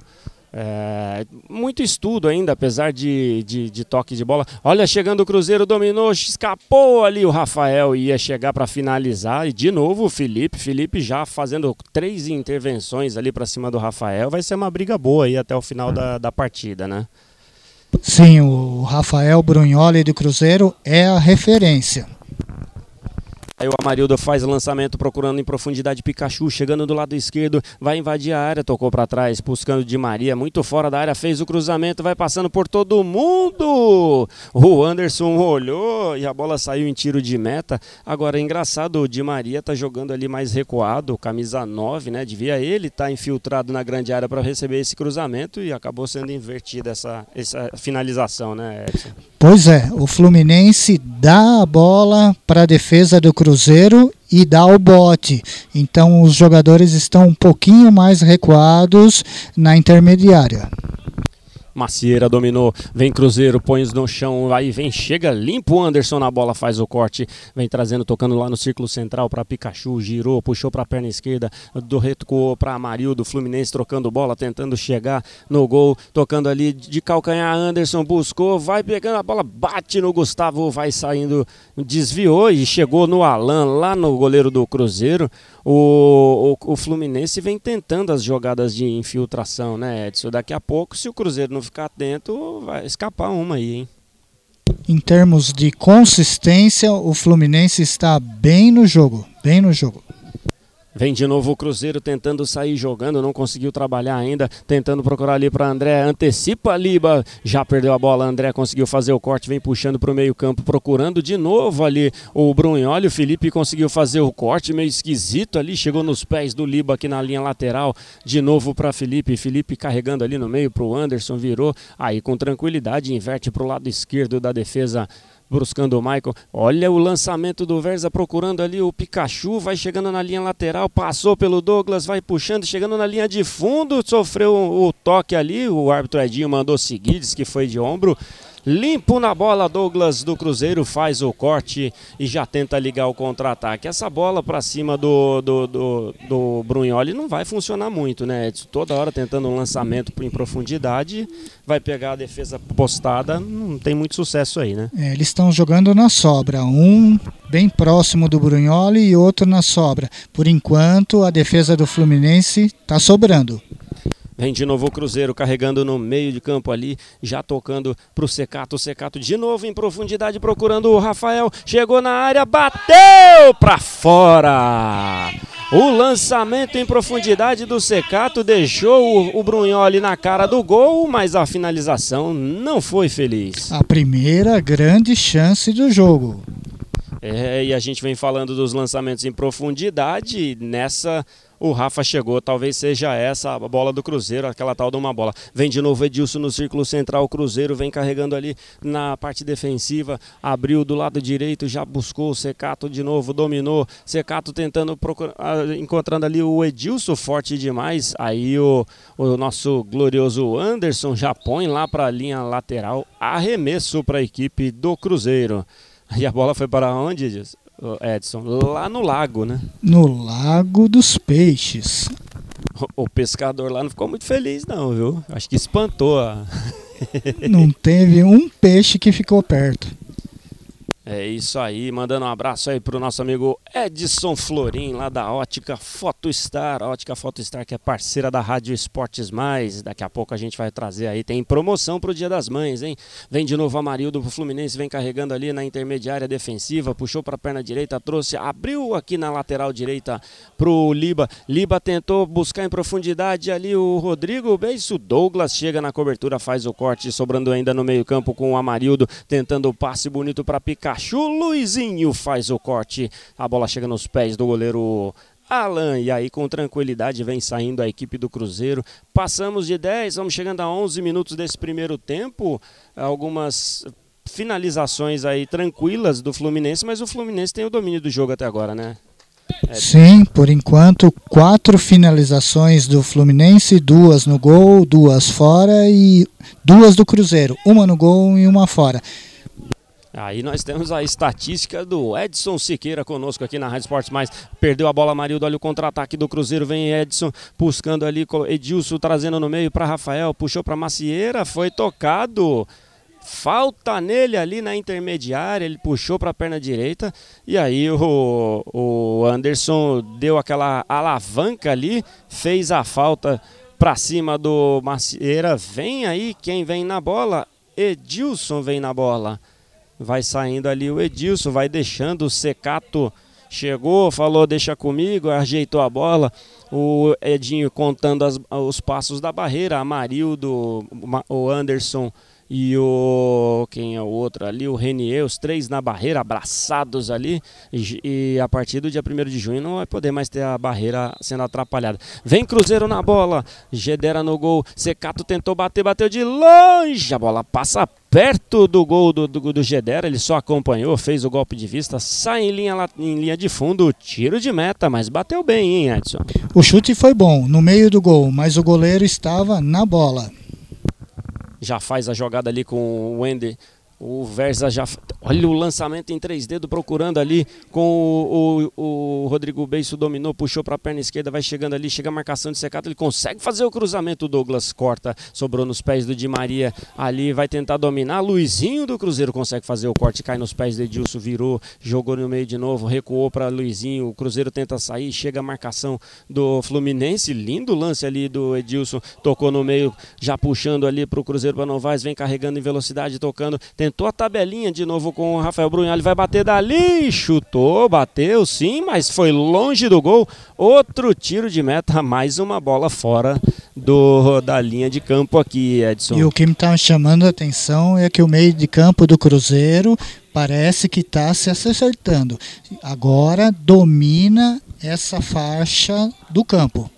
É, muito estudo ainda, apesar de, de, de, toque de bola. Olha, chegando o Cruzeiro, dominou, escapou ali o Rafael, ia chegar para finalizar. E de novo o Felipe. Felipe já fazendo três intervenções ali para cima do Rafael. Vai ser uma briga boa aí até o final da, da partida, né? Sim, o Rafael Brunholi do Cruzeiro é a referência. Aí o Amarildo faz lançamento procurando em profundidade Pikachu, chegando do lado esquerdo, vai invadir a área, tocou para trás, buscando de Maria, muito fora da área, fez o cruzamento, vai passando por todo mundo. O Anderson olhou e a bola saiu em tiro de meta. Agora é engraçado, o Di Maria tá jogando ali mais recuado, camisa 9, né? Devia ele estar tá infiltrado na grande área para receber esse cruzamento e acabou sendo invertida essa, essa finalização, né, Edson? Pois é, o Fluminense dá a bola para a defesa do Cruzeiro e dá o bote. Então os jogadores estão um pouquinho mais recuados na intermediária. Macieira dominou, vem Cruzeiro, põe no chão, aí vem, chega limpo o Anderson na bola, faz o corte, vem trazendo, tocando lá no círculo central para Pikachu, girou, puxou para a perna esquerda, do recuou para Amarildo, Fluminense trocando bola, tentando chegar no gol, tocando ali de calcanhar, Anderson buscou, vai pegando a bola, bate no Gustavo, vai saindo, desviou e chegou no Alan, lá no goleiro do Cruzeiro. O, o, o, Fluminense vem tentando as jogadas de infiltração, né, Edson? Daqui a pouco, se o Cruzeiro não ficar atento, vai escapar uma aí, hein? Em termos de consistência, o Fluminense está bem no jogo, bem no jogo. Vem de novo o Cruzeiro tentando sair jogando, não conseguiu trabalhar ainda, tentando procurar ali para André, antecipa Liba, já perdeu a bola, André conseguiu fazer o corte, vem puxando para o meio campo, procurando de novo ali o Brunholi, o Felipe conseguiu fazer o corte, meio esquisito ali, chegou nos pés do Liba aqui na linha lateral, de novo para Felipe, Felipe carregando ali no meio para o Anderson, virou, aí com tranquilidade inverte para o lado esquerdo da defesa buscando o Michael. Olha o lançamento do Verza procurando ali o Pikachu, vai chegando na linha lateral, passou pelo Douglas, vai puxando, chegando na linha de fundo, sofreu o toque ali, o árbitro Edinho mandou seguir, disse que foi de ombro. Limpo na bola, Douglas do Cruzeiro faz o corte e já tenta ligar o contra-ataque. Essa bola para cima do, do, do, do Brunholi não vai funcionar muito, né? Toda hora tentando um lançamento em profundidade, vai pegar a defesa postada, não tem muito sucesso aí, né? É, eles estão jogando na sobra, um bem próximo do Brunholi e outro na sobra. Por enquanto, a defesa do Fluminense está sobrando. Vem de novo o Cruzeiro carregando no meio de campo ali, já tocando para o Secato. O Secato de novo em profundidade procurando o Rafael. Chegou na área, bateu para fora. O lançamento em profundidade do Secato deixou o, o Brunholi na cara do gol, mas a finalização não foi feliz. A primeira grande chance do jogo. É, e a gente vem falando dos lançamentos em profundidade. Nessa o Rafa chegou, talvez seja essa a bola do Cruzeiro, aquela tal de uma bola. Vem de novo Edilson no círculo central, o Cruzeiro vem carregando ali na parte defensiva, abriu do lado direito, já buscou o Secato de novo, dominou, Secato tentando procurar, ah, encontrando ali o Edilson forte demais, aí o, o nosso glorioso Anderson já põe lá para a linha lateral, arremesso para a equipe do Cruzeiro. E a bola foi para onde, Edilson? Edson? Lá no lago, né? No Lago dos Peixes. O, o pescador lá não ficou muito feliz, não, viu? Acho que espantou a. não <laughs> teve um peixe que ficou perto. É isso aí, mandando um abraço aí pro nosso amigo Edson Florim, lá da Ótica Photostar, Ótica Photostar que é parceira da Rádio Esportes Mais, daqui a pouco a gente vai trazer aí, tem promoção pro Dia das Mães, hein? Vem de novo Amarildo pro Fluminense, vem carregando ali na intermediária defensiva, puxou pra perna direita, trouxe, abriu aqui na lateral direita pro Liba, Liba tentou buscar em profundidade ali o Rodrigo, beijo, Douglas chega na cobertura, faz o corte, sobrando ainda no meio campo com o Amarildo, tentando o passe bonito para Pikachu, Pikachu. Luizinho faz o corte. A bola chega nos pés do goleiro Alan. E aí, com tranquilidade, vem saindo a equipe do Cruzeiro. Passamos de 10, vamos chegando a 11 minutos desse primeiro tempo. Algumas finalizações aí tranquilas do Fluminense, mas o Fluminense tem o domínio do jogo até agora, né? É. Sim, por enquanto, quatro finalizações do Fluminense, duas no gol, duas fora e duas do Cruzeiro, uma no gol e uma fora. Aí nós temos a estatística do Edson Siqueira conosco aqui na Rádio Esportes Mais. Perdeu a bola, Marildo. Olha o contra-ataque do Cruzeiro. Vem Edson buscando ali. Edilson trazendo no meio para Rafael. Puxou para Macieira. Foi tocado. Falta nele ali na intermediária. Ele puxou para a perna direita. E aí o, o Anderson deu aquela alavanca ali. Fez a falta para cima do Macieira. Vem aí quem vem na bola. Edilson vem na bola. Vai saindo ali o Edilson, vai deixando o Secato. Chegou, falou, deixa comigo, ajeitou a bola. O Edinho contando as, os passos da barreira. Amarildo, o Anderson e o quem é o outro ali, o Renier, os três na barreira, abraçados ali. E, a partir do dia 1 de junho não vai poder mais ter a barreira sendo atrapalhada. Vem Cruzeiro na bola, Gedera no gol. Secato tentou bater, bateu de longe. A bola passa perto do gol do, do, do Gedera, ele só acompanhou, fez o golpe de vista, sai em linha, em linha de fundo, tiro de meta, mas bateu bem, hein, Edson? O chute foi bom, no meio do gol, mas o goleiro estava na bola já faz a jogada ali com o Wender. O Versa já. Olha o lançamento em três dedos, procurando ali com o, o, o Rodrigo Beiço dominou, puxou para a perna esquerda, vai chegando ali, chega a marcação de secato, ele consegue fazer o cruzamento. O Douglas corta, sobrou nos pés do Di Maria. Ali vai tentar dominar. Luizinho do Cruzeiro consegue fazer o corte, cai nos pés do Edilson, virou, jogou no meio de novo, recuou para Luizinho. O Cruzeiro tenta sair, chega a marcação do Fluminense. Lindo lance ali do Edilson, tocou no meio, já puxando ali para o Cruzeiro para Novaes, vem carregando em velocidade, tocando, tentou a tabelinha de novo com o Rafael Brunhal. Ele vai bater dali, chutou, bateu sim, mas foi longe do gol. Outro tiro de meta, mais uma bola fora do, da linha de campo aqui, Edson. E o que me está chamando a atenção é que o meio de campo do Cruzeiro parece que está se acertando. Agora domina essa faixa do campo.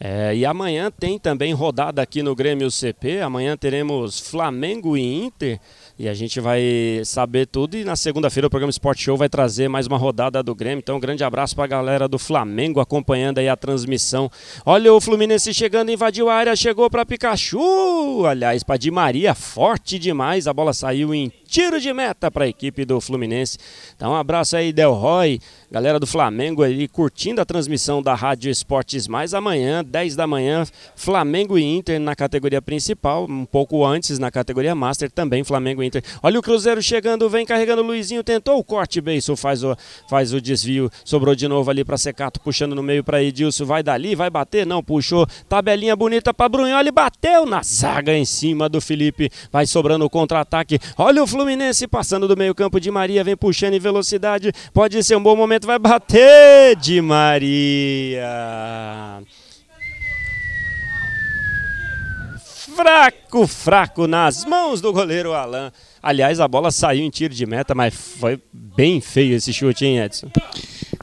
É, e amanhã tem também rodada aqui no Grêmio CP. Amanhã teremos Flamengo e Inter. E a gente vai saber tudo. E na segunda-feira o programa Sport Show vai trazer mais uma rodada do Grêmio. Então, um grande abraço para a galera do Flamengo acompanhando aí a transmissão. Olha o Fluminense chegando, invadiu a área, chegou para Pikachu. Aliás, para Di Maria, forte demais. A bola saiu em tiro de meta para a equipe do Fluminense. Então, um abraço aí, Del Roy, galera do Flamengo aí, curtindo a transmissão da Rádio Esportes Mais. Amanhã, 10 da manhã, Flamengo e Inter na categoria principal, um pouco antes na categoria Master, também Flamengo e Inter. Olha o Cruzeiro chegando, vem carregando o Luizinho, tentou o corte, Beiso faz o, faz o desvio, sobrou de novo ali para Secato, puxando no meio para Edilson, vai dali, vai bater, não, puxou, tabelinha bonita para Brunholi, bateu na zaga em cima do Felipe, vai sobrando o contra-ataque. Olha o Fluminense passando do meio-campo de Maria, vem puxando em velocidade. Pode ser um bom momento, vai bater de Maria. Fraco, fraco nas mãos do goleiro Alain. Aliás, a bola saiu em tiro de meta, mas foi bem feio esse chute, hein, Edson?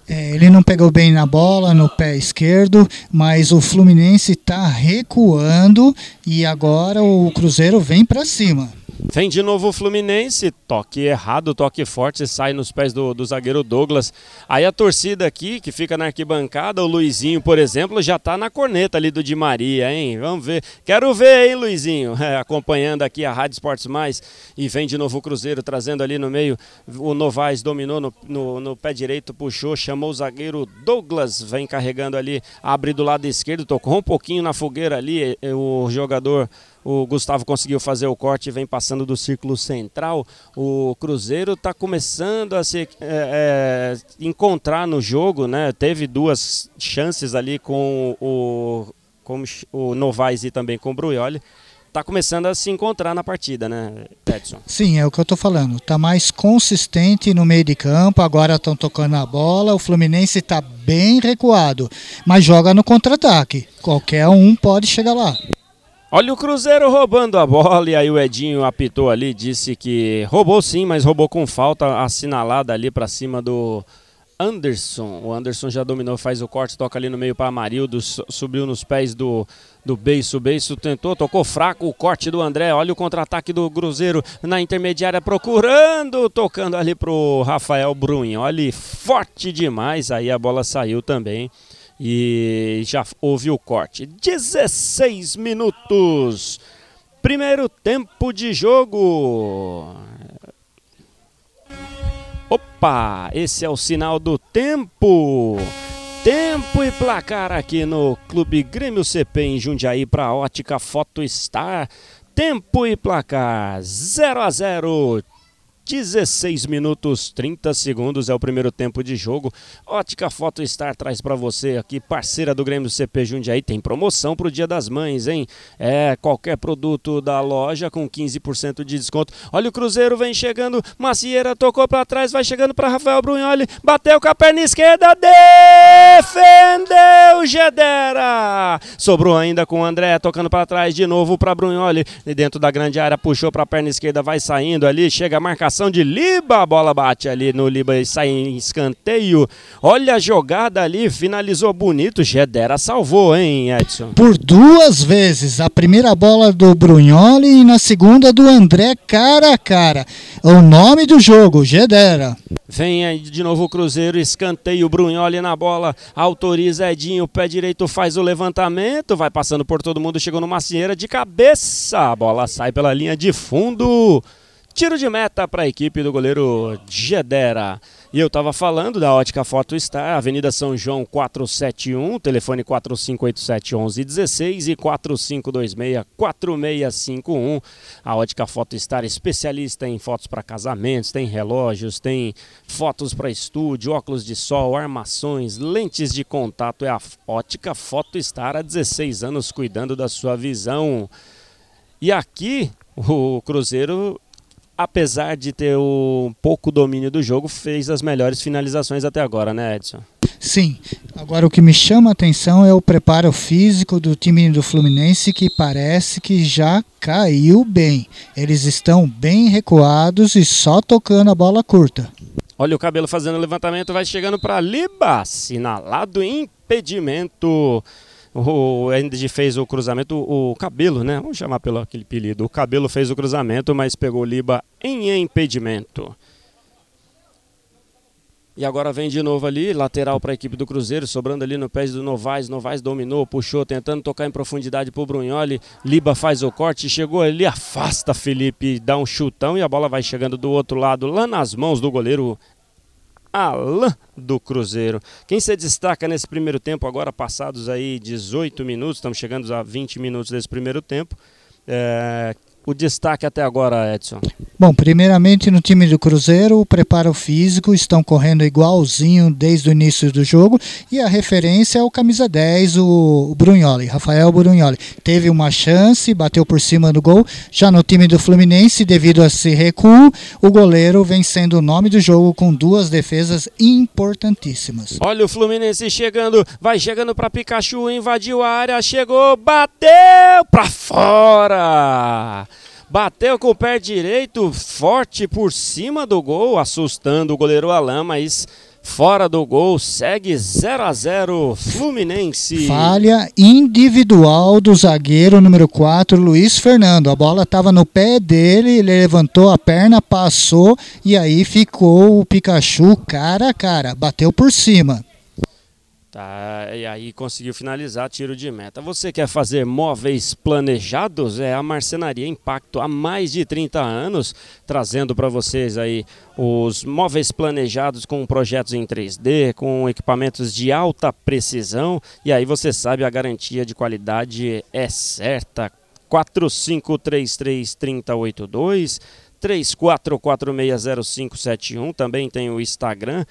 É, ele não pegou bem na bola, no pé esquerdo, mas o Fluminense está recuando e agora o Cruzeiro vem para cima. Vem de novo o Fluminense, toque errado, toque forte, sai nos pés do, do, zagueiro Douglas. Aí a torcida aqui, que fica na arquibancada, o Luizinho, por exemplo, já tá na corneta ali do Di Maria, hein? Vamos ver. Quero ver, hein, Luizinho? <laughs> É, acompanhando aqui a Rádio Esportes Mais. E vem de novo o Cruzeiro, trazendo ali no meio. O Novaes dominou no, no, no pé direito, puxou, chamou o zagueiro Douglas, vem carregando ali, abre do lado esquerdo, tocou um pouquinho na fogueira ali, o jogador o Gustavo conseguiu fazer o corte e vem passando do círculo central. O Cruzeiro está começando a se é, é, encontrar no jogo, né? Teve duas chances ali com o, com o Novaes e também com o Bruioli está começando a se encontrar na partida, né, Edson? Sim, é o que eu estou falando. Está mais consistente no meio de campo, agora estão tocando a bola. O Fluminense está bem recuado, mas joga no contra-ataque. Qualquer um pode chegar lá. Olha o Cruzeiro roubando a bola e aí o Edinho apitou ali, disse que roubou sim, mas roubou com falta assinalada ali para cima do Anderson. O Anderson já dominou, faz o corte, toca ali no meio para Amarildo, subiu nos pés do do Beiço. Beiço tentou, tocou fraco o corte do André. Olha o contra-ataque do Cruzeiro na intermediária procurando, tocando ali pro Rafael Brunho. Olha, forte demais. Aí a bola saiu também e já houve o corte. 16 minutos. Primeiro tempo de jogo. Opa, esse é o sinal do tempo. Tempo e placar aqui no Clube Grêmio CP em Jundiaí para Ótica Foto Star. Tempo e placar 0 a 0. 16 minutos 30 segundos é o primeiro tempo de jogo. Ótica Foto Star traz para você aqui, parceira do Grêmio CP Jundiaí, tem promoção pro Dia das Mães, hein? É, qualquer produto da loja com 15% de desconto. Olha o Cruzeiro vem chegando, Macieira tocou para trás, vai chegando para Rafael Brunholi, bateu com a perna esquerda, defendeu Gedera. Sobrou ainda com o André tocando para trás de novo para Brunholi, dentro da grande área, puxou para a perna esquerda, vai saindo ali, chega a marcação de Liba, a bola bate ali no Liba e sai em escanteio. Olha a jogada ali, finalizou bonito. Gedera salvou, hein, Edson? Por duas vezes. A primeira bola do Brunholi e na segunda do André, cara a cara. O nome do jogo, Gedera. Vem aí de novo o Cruzeiro, escanteio, Brunholi na bola, autoriza Edinho, pé direito faz o levantamento, vai passando por todo mundo, chegou no Macieira de cabeça, a bola sai pela linha de fundo. Tiro de meta para a equipe do goleiro Gedera. E eu estava falando da Ótica Foto Star, Avenida São João 471, telefone 4587-1116 e 4526-4651. A Ótica Foto Star, especialista em fotos para casamentos, tem relógios, tem fotos para estúdio, óculos de sol, armações, lentes de contato. É a Ótica Foto Star há 16 anos cuidando da sua visão. E aqui o Cruzeiro apesar de ter um pouco domínio do jogo, fez as melhores finalizações até agora, né, Edson? Sim. Agora o que me chama a atenção é o preparo físico do time do Fluminense que parece que já caiu bem. Eles estão bem recuados e só tocando a bola curta. Olha o cabelo fazendo o levantamento, vai chegando para Liba, assinalado impedimento. O Andy fez o cruzamento, o cabelo, né? Vamos chamar pelo aquele apelido. O cabelo fez o cruzamento, mas pegou o Liba em impedimento. E agora vem de novo ali, lateral para a equipe do Cruzeiro, sobrando ali no pé do Novaes. Novaes dominou, puxou, tentando tocar em profundidade para o Brunholi. Liba faz o corte, chegou ali, afasta Felipe, dá um chutão e a bola vai chegando do outro lado, lá nas mãos do goleiro Alain do Cruzeiro. Quem se destaca nesse primeiro tempo, agora passados aí 18 minutos, estamos chegando a 20 minutos desse primeiro tempo. É, o destaque até agora, Edson? Bom, primeiramente no time do Cruzeiro, o preparo físico estão correndo igualzinho desde o início do jogo e a referência é o camisa 10, o Brunholi, Rafael Brunholi. Teve uma chance, bateu por cima do gol. Já no time do Fluminense, devido a esse recuo, o goleiro vem sendo o nome do jogo com duas defesas importantíssimas. Olha o Fluminense chegando, vai chegando para Pikachu, invadiu a área, chegou, bateu para fora. Bateu com o pé direito forte por cima do gol, assustando o goleiro Alain, mas fora do gol, segue 0 a 0 Fluminense. Falha individual do zagueiro número 4, Luiz Fernando. A bola estava no pé dele, ele levantou a perna, passou e aí ficou o Pikachu cara a cara, bateu por cima. Tá, e aí conseguiu finalizar tiro de meta. Você quer fazer móveis planejados? É a Marcenaria Impacto há mais de 30 anos, trazendo para vocês aí os móveis planejados com projetos em 3D, com equipamentos de alta precisão. E aí você sabe, a garantia de qualidade é certa. 4533 3082 34460571, também tem o Instagram,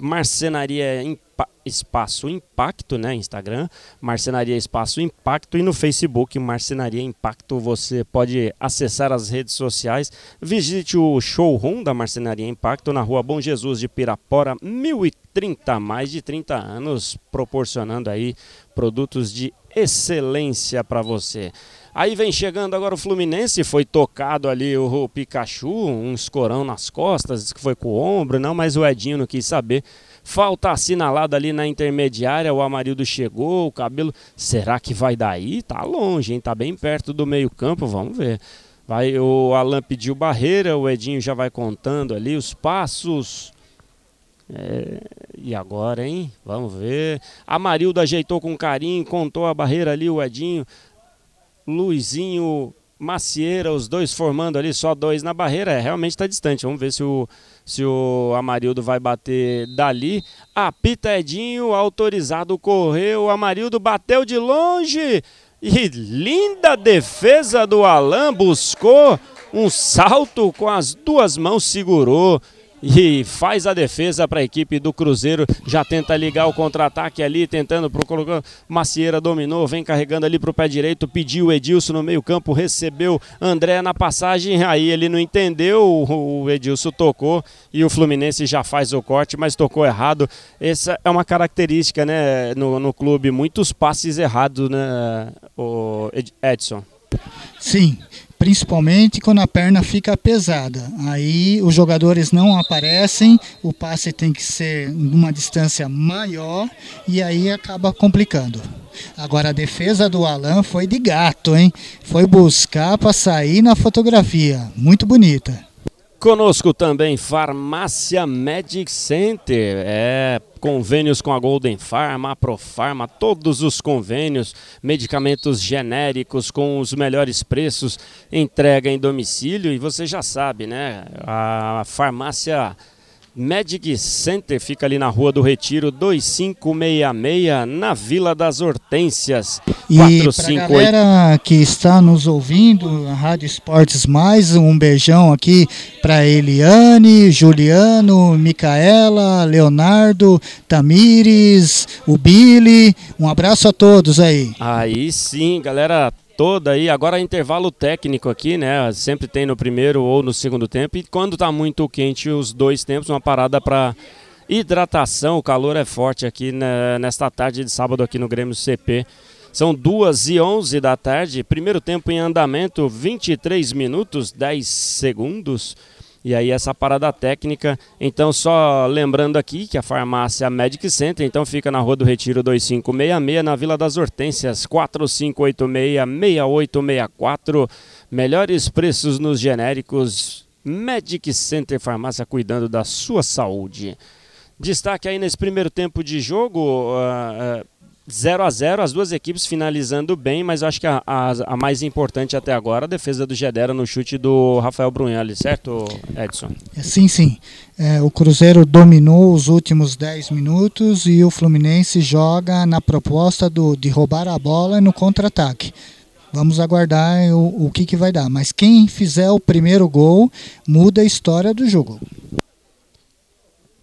Marcenaria Impa Espaço Impacto, né, Instagram, Marcenaria Espaço Impacto e no Facebook Marcenaria Impacto você pode acessar as redes sociais, visite o showroom da Marcenaria Impacto na Rua Bom Jesus de Pirapora, 1030, mais de 30 anos, proporcionando aí produtos de excelência para você. Aí vem chegando agora o Fluminense, foi tocado ali o, Pikachu, um escorão nas costas, que foi com o ombro, não, mas o Edinho não quis saber. Falta assinalada ali na intermediária, o Amarildo chegou, o cabelo. Será que vai daí? Tá longe, hein? Tá bem perto do meio-campo, vamos ver. Vai, o Alan pediu barreira, o Edinho já vai contando ali os passos. É, e agora, hein? Vamos ver. Amarildo ajeitou com carinho, contou a barreira ali, o Edinho. Luizinho Macieira, os dois formando ali, só dois na barreira, é, realmente está distante. Vamos ver se o, se o Amarildo vai bater dali. Apita Edinho, autorizado, correu. O Amarildo bateu de longe. E linda defesa do Alain, buscou um salto com as duas mãos, segurou e faz a defesa para a equipe do Cruzeiro. Já tenta ligar o contra-ataque ali, tentando pro Macieira dominou, vem carregando ali para o pé direito, pediu Edilson no meio-campo, recebeu André na passagem. Aí ele não entendeu, o Edilson tocou e o Fluminense já faz o corte, mas tocou errado. Essa é uma característica né, no, no clube, muitos passes errados, né, o Edson? Sim, principalmente quando a perna fica pesada. Aí os jogadores não aparecem, o passe tem que ser numa distância maior e aí acaba complicando. Agora a defesa do Alan foi de gato, hein? Foi buscar para sair na fotografia. Muito bonita. Conosco também Farmácia Medic Center, é convênios com a Golden Pharma, a Profarma, todos os convênios, medicamentos genéricos com os melhores preços, entrega em domicílio e você já sabe, né? A farmácia Magic Center fica ali na Rua do Retiro 2566, na Vila das Hortênsias. E para galera que está nos ouvindo, a Rádio Esportes Mais, um beijão aqui para Eliane, Juliano, Micaela, Leonardo, Tamires, o Billy. Um abraço a todos aí. Aí sim, galera toda aí. Agora intervalo técnico aqui, né? Sempre tem no primeiro ou no segundo tempo. E quando tá muito quente, os dois tempos, uma parada para hidratação. O calor é forte aqui né, nesta tarde de sábado aqui no Grêmio CP. São 2 e 11 da tarde. Primeiro tempo em andamento, 23 minutos, 10 segundos. E aí essa parada técnica, então só lembrando aqui que a farmácia Medic Center, então fica na Rua do Retiro 2566, na Vila das Hortênsias, 4586-6864. Melhores preços nos genéricos, Medic Center Farmácia cuidando da sua saúde. Destaque aí nesse primeiro tempo de jogo, uh, uh, 0 a 0 as duas equipes finalizando bem, mas acho que a, a, a, mais importante até agora, a defesa do Gedera no chute do Rafael Brunelli, certo, Edson? É, sim, sim. É, o Cruzeiro dominou os últimos 10 minutos e o Fluminense joga na proposta do, de roubar a bola no contra-ataque. Vamos aguardar o, o que, que vai dar. Mas quem fizer o primeiro gol muda a história do jogo.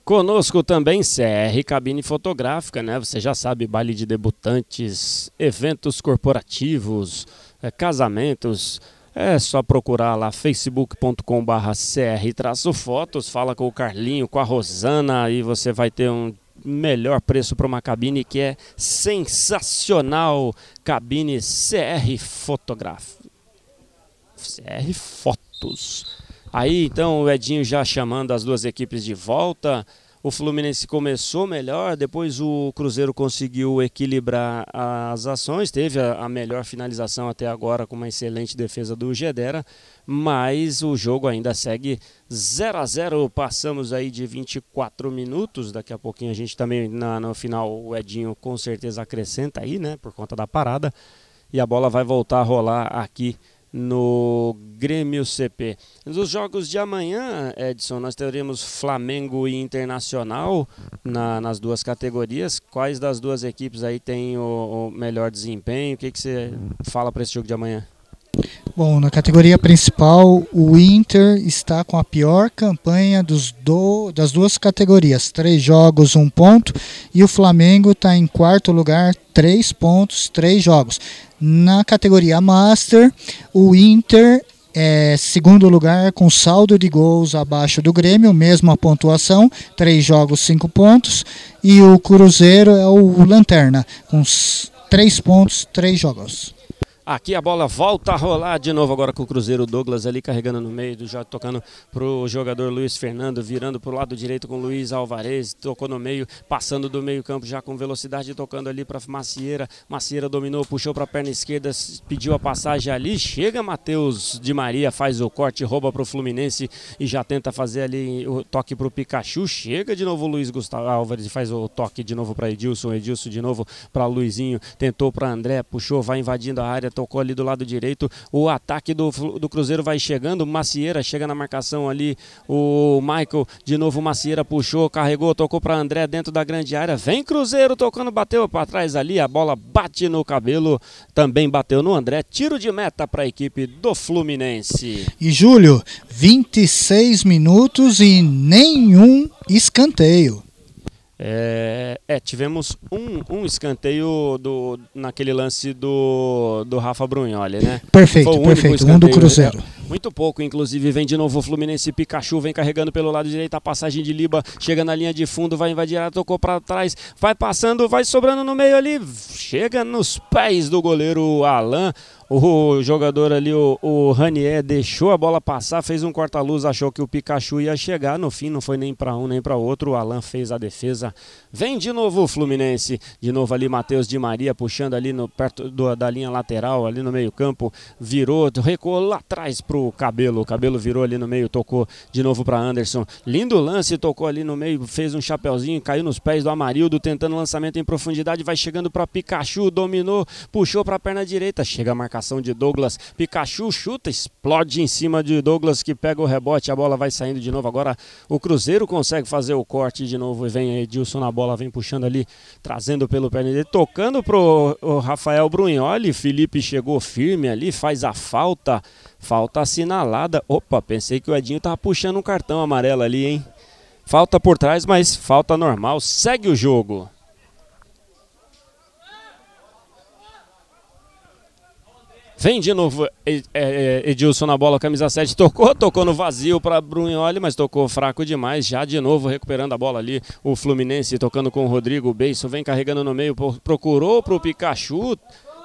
Conosco também CR Cabine Fotográfica, né? Você já sabe, baile de debutantes, eventos corporativos, é, casamentos. É só procurar lá facebook.com/barra cr fotos, fala com o Carlinho, com a Rosana e você vai ter um melhor preço para uma cabine que é sensacional. Cabine CR Fotográfica. CR Fotos. Aí então o Edinho já chamando as duas equipes de volta. O Fluminense começou melhor, depois o Cruzeiro conseguiu equilibrar as ações, teve a, melhor finalização até agora com uma excelente defesa do Gedera, mas o jogo ainda segue 0 a 0 Passamos aí de 24 minutos. Daqui a pouquinho a gente também na, no final o Edinho com certeza acrescenta aí, né, por conta da parada. E a bola vai voltar a rolar aqui no Grêmio CP. Nos jogos de amanhã, Edson, nós teremos Flamengo e Internacional na, nas duas categorias. Quais das duas equipes aí tem o, o melhor desempenho? O que, que você fala para esse jogo de amanhã? Bom, na categoria principal, o Inter está com a pior campanha do, das duas categorias. Três jogos, um ponto. E o Flamengo está em quarto lugar, três pontos, três jogos. Na categoria Master, o Inter é segundo lugar com saldo de gols abaixo do Grêmio, mesma pontuação, três jogos, cinco pontos. E o Cruzeiro é o Lanterna, com três pontos, três jogos. Aqui a bola volta a rolar de novo agora com o Cruzeiro Douglas ali carregando no meio, já tocando pro jogador Luiz Fernando, virando pro lado direito com Luiz Alvarez, tocou no meio, passando do meio campo já com velocidade, tocando ali para Macieira. Macieira dominou, puxou para a perna esquerda, pediu a passagem ali, chega Matheus de Maria, faz o corte, rouba pro Fluminense e já tenta fazer ali o toque pro Pikachu. Chega de novo o Luiz Gustavo Álvares faz o toque de novo para Edilson, Edilson de novo para Luizinho, tentou para André, puxou, vai invadindo a área tocou ali do lado direito. O ataque do, do Cruzeiro vai chegando. Macieira chega na marcação ali. O Michael, de novo, Macieira puxou, carregou, tocou para André dentro da grande área. Vem Cruzeiro tocando, bateu para trás ali. A bola bate no cabelo, também bateu no André. Tiro de meta para a equipe do Fluminense. E Júlio, 26 minutos e nenhum escanteio. É, é, tivemos um, um escanteio do, naquele lance do, do Rafa Brunholi, né? Perfeito, Foi o perfeito. Um do Cruzeiro. É, muito pouco, inclusive. Vem de novo o Fluminense. Pikachu vem carregando pelo lado direito. A passagem de Liba chega na linha de fundo, vai invadir, tocou para trás, vai passando, vai sobrando no meio ali. Chega nos pés do goleiro Alain. O jogador ali, o, o Ranier, deixou a bola passar, fez um corta-luz, achou que o Pikachu ia chegar. No fim, não foi nem para um nem para outro. O Alan fez a defesa. Vem de novo o Fluminense. De novo ali, Matheus de Maria puxando ali no, perto do, da linha lateral, ali no meio-campo. Virou, recuou lá atrás pro cabelo. O cabelo virou ali no meio, tocou de novo para Anderson. Lindo lance, tocou ali no meio, fez um chapeuzinho, caiu nos pés do Amarildo, tentando lançamento em profundidade. Vai chegando para Pikachu, dominou, puxou para a perna direita. Chega a marcar marcação de Douglas. Pikachu chuta, explode em cima de Douglas que pega o rebote, a bola vai saindo de novo. Agora o Cruzeiro consegue fazer o corte de novo e vem Edilson na bola, vem puxando ali, trazendo pelo pé dele, tocando pro Rafael Brunholi. Felipe chegou firme ali, faz a falta, falta assinalada. Opa, pensei que o Edinho tava puxando um cartão amarelo ali, hein? Falta por trás, mas falta normal. Segue o jogo. Vem de novo é, é, Edilson na bola, camisa 7. Tocou, tocou no vazio para Brunholi, mas tocou fraco demais. Já de novo recuperando a bola ali. O Fluminense tocando com o Rodrigo Beiso. Vem carregando no meio, procurou para o Pikachu.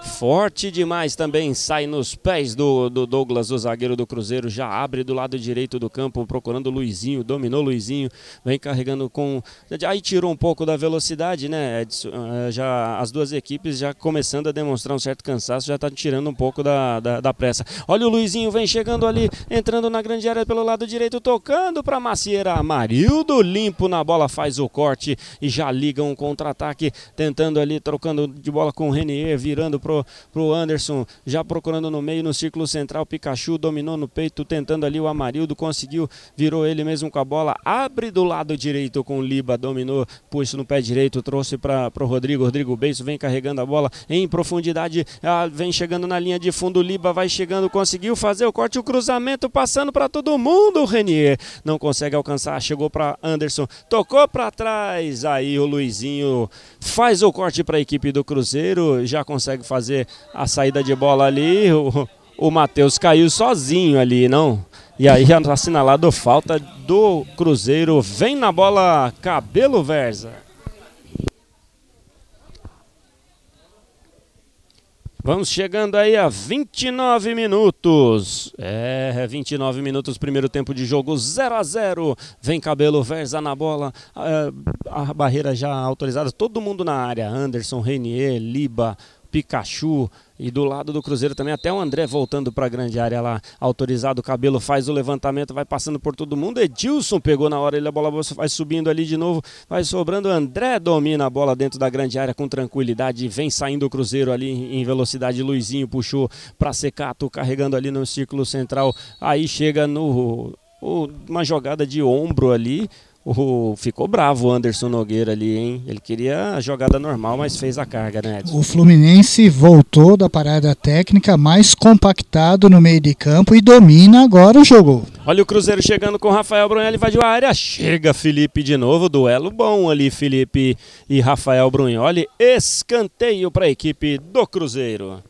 Forte demais também, sai nos pés do, do, Douglas, o zagueiro do Cruzeiro, já abre do lado direito do campo, procurando o Luizinho, dominou o Luizinho, vem carregando com. Aí tirou um pouco da velocidade, né, Edson? Eh, já, as duas equipes já começando a demonstrar um certo cansaço, já está tirando um pouco da, da, da, pressa. Olha o Luizinho, vem chegando ali, entrando na grande área pelo lado direito, tocando para Macieira. Marildo limpo na bola, faz o corte e já liga um contra-ataque, tentando ali, trocando de bola com o Renier, virando pro pro, pro Anderson, já procurando no meio, no círculo central, Pikachu dominou no peito, tentando ali o Amarildo, conseguiu, virou ele mesmo com a bola, abre do lado direito com o Liba, dominou, pôs no pé direito, trouxe para o Rodrigo, Rodrigo Beijo vem carregando a bola em profundidade, ah, vem chegando na linha de fundo, o Liba vai chegando, conseguiu fazer o corte, o cruzamento, passando para todo mundo, o Renier não consegue alcançar, chegou para Anderson, tocou para trás, aí o Luizinho faz o corte para a equipe do Cruzeiro, já consegue fazer fazer a saída de bola ali. O, o Matheus caiu sozinho ali, não? E aí <laughs> assinalado falta do Cruzeiro. Vem na bola Cabelo Versa. Vamos chegando aí a 29 minutos. É, 29 minutos, primeiro tempo de jogo 0 a 0 Vem Cabelo Versa na bola. A, a barreira já autorizada. Todo mundo na área. Anderson, Renier, Liba, Pikachu. E do lado do Cruzeiro também, até o André voltando para a grande área lá, autorizado. O cabelo faz o levantamento, vai passando por todo mundo. Edilson pegou na hora, ele a bola vai subindo ali de novo, vai sobrando. André domina a bola dentro da grande área com tranquilidade. Vem saindo o Cruzeiro ali em velocidade. Luizinho puxou para Secato, carregando ali no círculo central. Aí chega no uma jogada de ombro ali. O, ficou bravo o Anderson Nogueira ali, hein? Ele queria a jogada normal, mas fez a carga, né, Edson? O Fluminense voltou da parada técnica mais compactado no meio de campo e domina agora o jogo. Olha o Cruzeiro chegando com o Rafael Brunelli, invadiu a área. Chega Felipe de novo, duelo bom ali, Felipe e Rafael Brunholi. Escanteio para a equipe do Cruzeiro.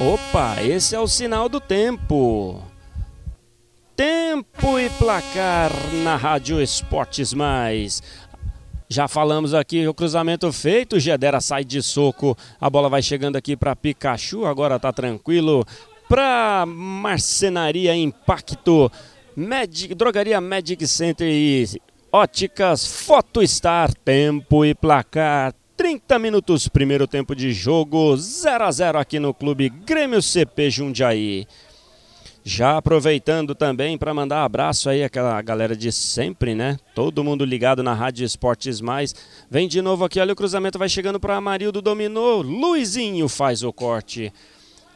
Opa, esse é o sinal do tempo. Tempo e placar na Rádio Esportes Mais. Já falamos aqui o cruzamento feito, Gedera sai de soco, a bola vai chegando aqui para Pikachu, agora tá tranquilo. Para Marcenaria Impacto, Magic, Drogaria Magic Center e Óticas Photostar, tempo e placar 30 minutos, primeiro tempo de jogo, 0 a 0 aqui no Clube Grêmio CP Jundiaí. Já aproveitando também para mandar abraço aí àquela galera de sempre, né? Todo mundo ligado na Rádio Esportes Mais. Vem de novo aqui, olha o cruzamento vai chegando para Amarildo, dominou. Luizinho faz o corte.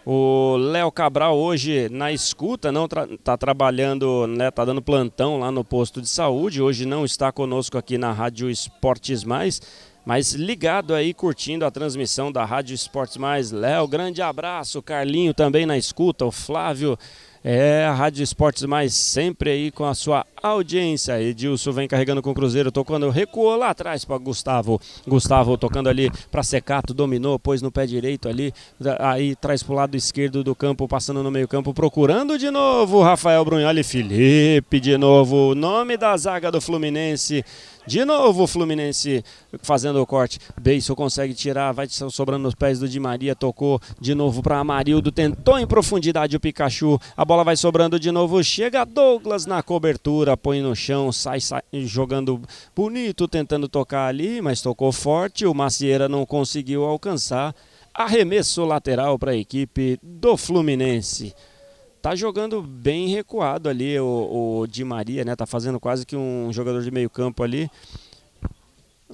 O Léo Cabral hoje na escuta, não tra tá trabalhando, né, tá dando plantão lá no posto de saúde. Hoje não está conosco aqui na Rádio Esportes Mais, mas ligado aí curtindo a transmissão da Rádio Esportes Mais. Léo, grande abraço. Carlinho também na escuta, o Flávio é a Rádio Esportes Mais sempre aí com a sua audiência. Edilson vem carregando com o Cruzeiro, tocando, recuou lá atrás para Gustavo. Gustavo tocando ali para Secato, dominou, pôs no pé direito ali, aí traz para o lado esquerdo do campo, passando no meio campo, procurando de novo Rafael Brunholi, Felipe de novo, nome da zaga do Fluminense. De novo o Fluminense fazendo o corte. Beiso consegue tirar, vai sobrando nos pés do Di Maria, tocou de novo para Amarildo, tentou em profundidade o Pikachu. A bola vai sobrando de novo, chega Douglas na cobertura, põe no chão, sai, sai jogando bonito, tentando tocar ali, mas tocou forte. O Macieira não conseguiu alcançar. Arremesso lateral para a equipe do Fluminense tá jogando bem recuado ali o, o Di Maria, né? Tá fazendo quase que um jogador de meio campo ali.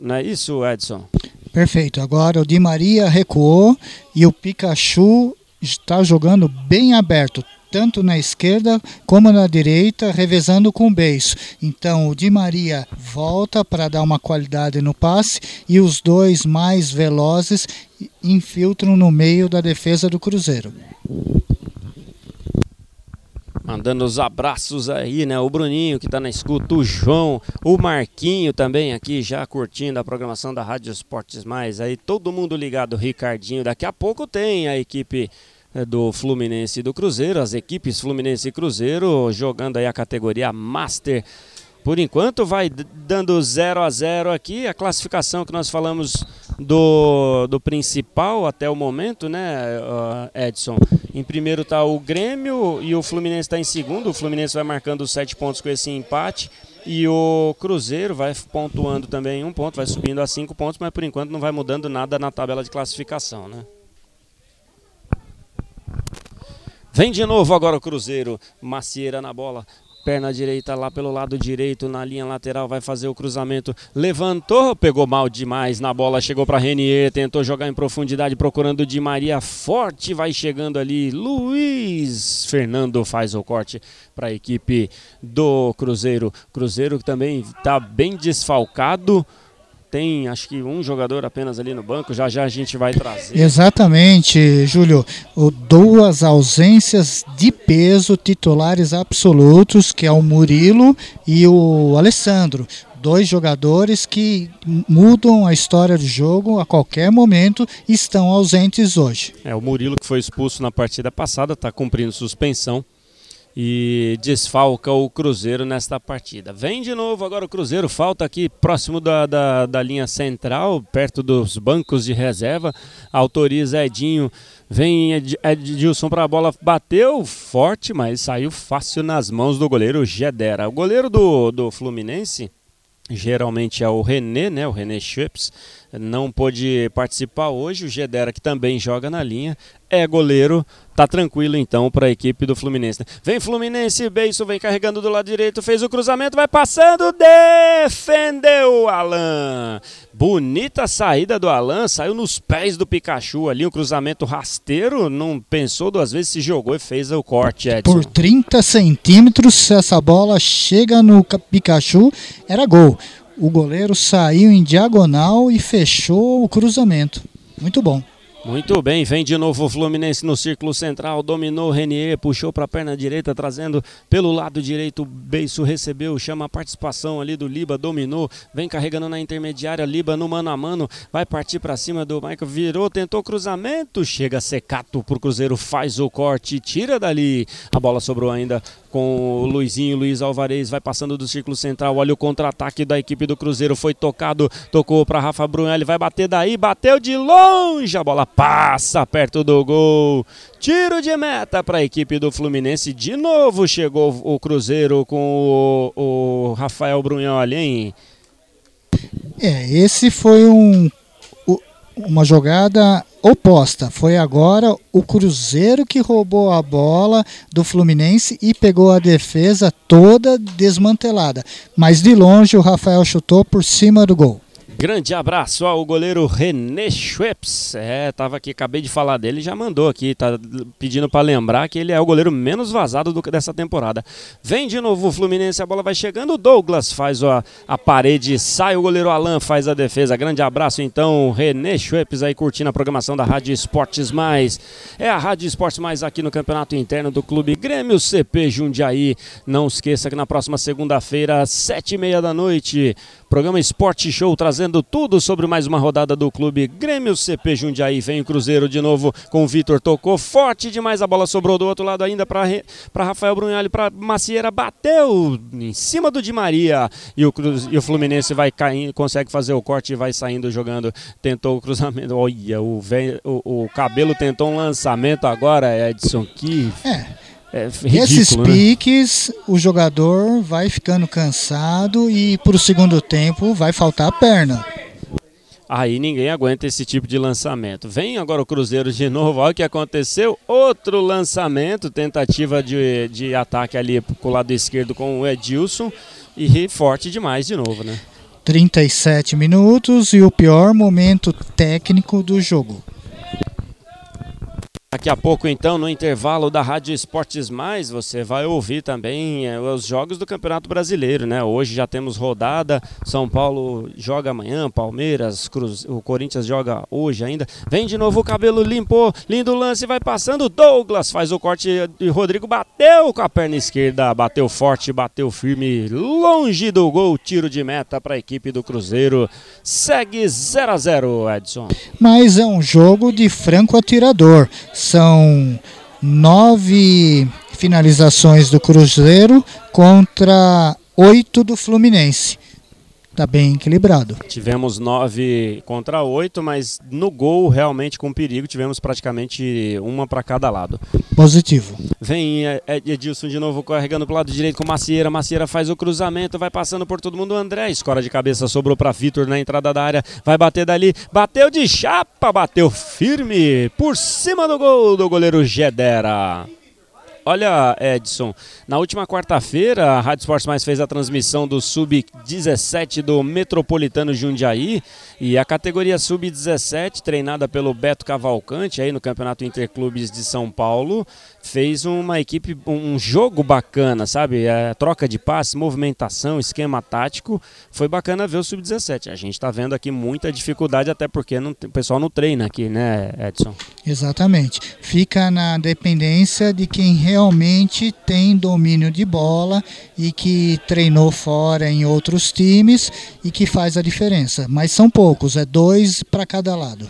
Não é isso, Edson? Perfeito. Agora o Di Maria recuou e o Pikachu está jogando bem aberto, tanto na esquerda como na direita, revezando com o beiço. Então o Di Maria volta para dar uma qualidade no passe e os dois mais velozes infiltram no meio da defesa do Cruzeiro. Mandando os abraços aí, né? O Bruninho que tá na escuta, o João, o Marquinho também aqui já curtindo a programação da Rádio Esportes Mais. Aí todo mundo ligado, Ricardinho. Daqui a pouco tem a equipe eh, do Fluminense e do Cruzeiro, as equipes Fluminense e Cruzeiro jogando aí a categoria Master. Por enquanto vai dando 0 a 0 aqui, a classificação que nós falamos do, do principal até o momento, né, Edson? Em primeiro está o Grêmio e o Fluminense está em segundo. O Fluminense vai marcando sete pontos com esse empate. E o Cruzeiro vai pontuando também um ponto, vai subindo a cinco pontos, mas por enquanto não vai mudando nada na tabela de classificação, né? Vem de novo agora o Cruzeiro. Macieira na bola. Perna direita lá pelo lado direito, na linha lateral, vai fazer o cruzamento. Levantou, pegou mal demais na bola, chegou para Renier, tentou jogar em profundidade, procurando de Maria forte, vai chegando ali. Luiz Fernando faz o corte para a equipe do Cruzeiro. Cruzeiro também está bem desfalcado tem acho que um jogador apenas ali no banco, já já a gente vai trazer. Exatamente, Júlio. O, duas ausências de peso, titulares absolutos, que é o Murilo e o Alessandro. Dois jogadores que mudam a história do jogo a qualquer momento estão ausentes hoje. É, o Murilo que foi expulso na partida passada, está cumprindo suspensão e desfalca o Cruzeiro nesta partida. Vem de novo agora o Cruzeiro, falta aqui próximo da, da, da linha central, perto dos bancos de reserva. Autoriza Edinho, vem Ed, Edilson para a bola, bateu forte, mas saiu fácil nas mãos do goleiro Gedera. O goleiro do, do Fluminense geralmente é o René, né, o René Chips, não pôde participar hoje. O Gedera, que também joga na linha, é goleiro. Tá tranquilo então para a equipe do Fluminense. Vem Fluminense, Beiso vem carregando do lado direito, fez o cruzamento, vai passando, defendeu o Alan. Bonita saída do Alan, saiu nos pés do Pikachu ali, o cruzamento rasteiro, não pensou duas vezes, se jogou e fez o corte, Edson. Por 30 centímetros, essa bola chega no Pikachu, era gol. O goleiro saiu em diagonal e fechou o cruzamento. Muito bom. Muito bem, vem de novo o Fluminense no círculo central, dominou o Renier, puxou para a perna direita, trazendo pelo lado direito, o Beiço recebeu, chama a participação ali do Liba, dominou, vem carregando na intermediária, Liba no mano a mano, vai partir para cima do Michael, virou, tentou cruzamento, chega secato pro Cruzeiro, faz o corte, tira dali, a bola sobrou ainda com o Luizinho, Luiz Alvarez, vai passando do círculo central, olha o contra-ataque da equipe do Cruzeiro, foi tocado, tocou para Rafa Brunelli, vai bater daí, bateu de longe, a bola passa perto do gol. Tiro de meta para a equipe do Fluminense. De novo chegou o Cruzeiro com o, o Rafael Brunholi, hein? É, esse foi um, uma jogada oposta. Foi agora o Cruzeiro que roubou a bola do Fluminense e pegou a defesa toda desmantelada. Mas de longe o Rafael chutou por cima do gol. Grande abraço ao goleiro René Schweppes. É, tava aqui, acabei de falar dele, já mandou aqui, tá pedindo para lembrar que ele é o goleiro menos vazado do, dessa temporada. Vem de novo o Fluminense, a bola vai chegando, o Douglas faz a, a parede, sai o goleiro Alan, faz a defesa. Grande abraço então, René Schweppes aí curtindo a programação da Rádio Esportes Mais. É a Rádio Esportes Mais aqui no Campeonato Interno do Clube Grêmio CP Jundiaí. Não esqueça que na próxima segunda-feira, sete e meia da noite, Programa Esporte Show trazendo tudo sobre mais uma rodada do clube Grêmio CP Jundiaí. Vem o Cruzeiro de novo com o Vitor. Tocou forte demais. A bola sobrou do outro lado ainda para Rafael Brunhali. Para Macieira. Bateu em cima do Di Maria. E o, Cruz, e o Fluminense vai caindo, consegue fazer o corte e vai saindo jogando. Tentou o cruzamento. Olha, o, o, o cabelo tentou um lançamento agora, Edson. Que. É. É ridículo, Esses né? piques, né? o jogador vai ficando cansado e para o segundo tempo vai faltar a perna. Aí ninguém aguenta esse tipo de lançamento. Vem agora o Cruzeiro de novo, olha o que aconteceu. Outro lançamento, tentativa de, de ataque ali pro lado esquerdo com o Edilson. E forte demais de novo, né? 37 minutos e o pior momento técnico do jogo. Daqui a pouco, então, no intervalo da Rádio Esportes Mais, você vai ouvir também é, os jogos do Campeonato Brasileiro, né? Hoje já temos rodada, São Paulo joga amanhã, Palmeiras, Cruz, o Corinthians joga hoje ainda. Vem de novo o cabelo limpou, lindo lance, vai passando, Douglas faz o corte e Rodrigo bateu com a perna esquerda, bateu forte, bateu firme, longe do gol, tiro de meta para a equipe do Cruzeiro. Segue 0 a 0 Edson. Mas é um jogo de franco atirador são nove finalizações do Cruzeiro contra oito do Fluminense. Está bem equilibrado. Tivemos nove contra oito, mas no gol, realmente com perigo, tivemos praticamente uma para cada lado. Positivo. Vem Edilson de novo carregando para o lado direito com Macieira. Macieira faz o cruzamento, vai passando por todo mundo. André escora de cabeça, sobrou para Vitor na entrada da área. Vai bater dali, bateu de chapa, bateu firme por cima do gol do goleiro Gedera. Olha, Edson, na última quarta-feira, a Rádio Esportes Mais fez a transmissão do Sub-17 do Metropolitano Jundiaí e a categoria Sub-17, treinada pelo Beto Cavalcante aí no Campeonato Interclubes de São Paulo, fez uma equipe, um jogo bacana, sabe? É, troca de passe, movimentação, esquema tático. Foi bacana ver o Sub-17. A gente está vendo aqui muita dificuldade, até porque não, o pessoal não treina aqui, né, Edson? Exatamente. Fica na dependência de quem realmente tem domínio de bola e que treinou fora em outros times e que faz a diferença. Mas são poucos, é dois para cada lado.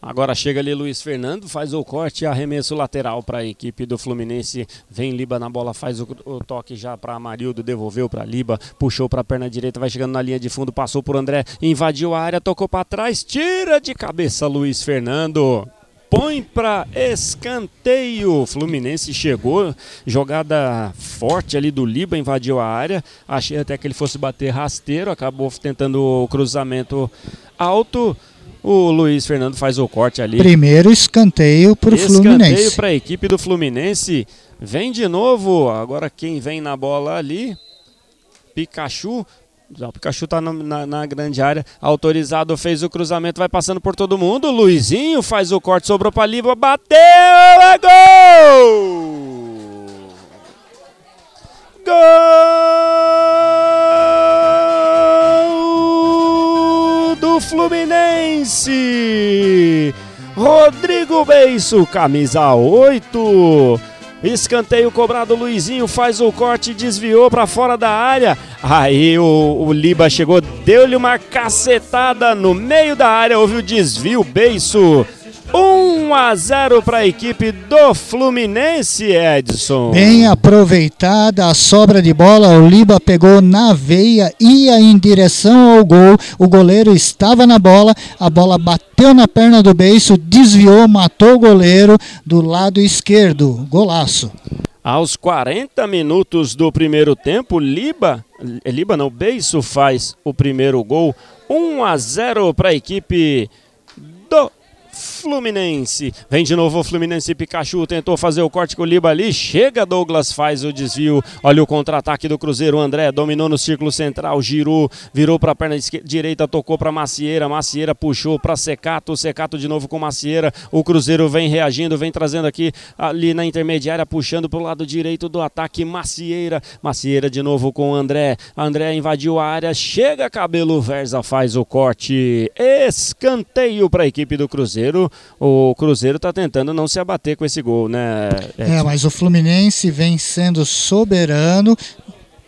Agora chega ali Luiz Fernando, faz o corte e arremesso lateral para a equipe do Fluminense. Vem Liba na bola, faz o, o toque já para Amarildo, devolveu para Liba, puxou para a perna direita, vai chegando na linha de fundo, passou por André, invadiu a área, tocou para trás, tira de cabeça Luiz Fernando põe para escanteio. Fluminense chegou, jogada forte ali do Liba, invadiu a área. Achei até que ele fosse bater rasteiro, acabou tentando o cruzamento alto. O Luiz Fernando faz o corte ali. Primeiro escanteio para o Fluminense. Escanteio para a equipe do Fluminense. Vem de novo. Agora quem vem na bola ali? Pikachu. O Pikachu está na, na, grande área. Autorizado, fez o cruzamento, vai passando por todo mundo. Luizinho faz o corte, sobrou para Liva, bateu, é gol! Gol do Fluminense! Rodrigo Beiço, camisa 8 Escanteio cobrado, Luizinho faz o corte, desviou para fora da área. Aí o, o Liba chegou, deu-lhe uma cacetada no meio da área, houve o desvio, beiço 1 a 0 para a equipe do Fluminense, Edson. Bem aproveitada a sobra de bola, o Liba pegou na veia, ia em direção ao gol. O goleiro estava na bola, a bola bateu na perna do beiço, desviou, matou o goleiro do lado esquerdo. Golaço. Aos 40 minutos do primeiro tempo, Liba, Liba não, Beiço faz o primeiro gol. 1 a 0 para a equipe do Fluminense. Vem de novo o Fluminense. Pikachu tentou fazer o corte com o Liba ali. Chega Douglas, faz o desvio. Olha o contra-ataque do Cruzeiro. André dominou no círculo central, girou, virou para a perna direita, tocou para Macieira. Macieira puxou para Secato. Secato de novo com Macieira. O Cruzeiro vem reagindo, vem trazendo aqui ali na intermediária, puxando para o lado direito do ataque. Macieira. Macieira de novo com André. André invadiu a área. Chega Cabelo Versa, faz o corte. Escanteio para a equipe do Cruzeiro. O Cruzeiro está tentando não se abater com esse gol, né? Edson? É, mas o Fluminense vem sendo soberano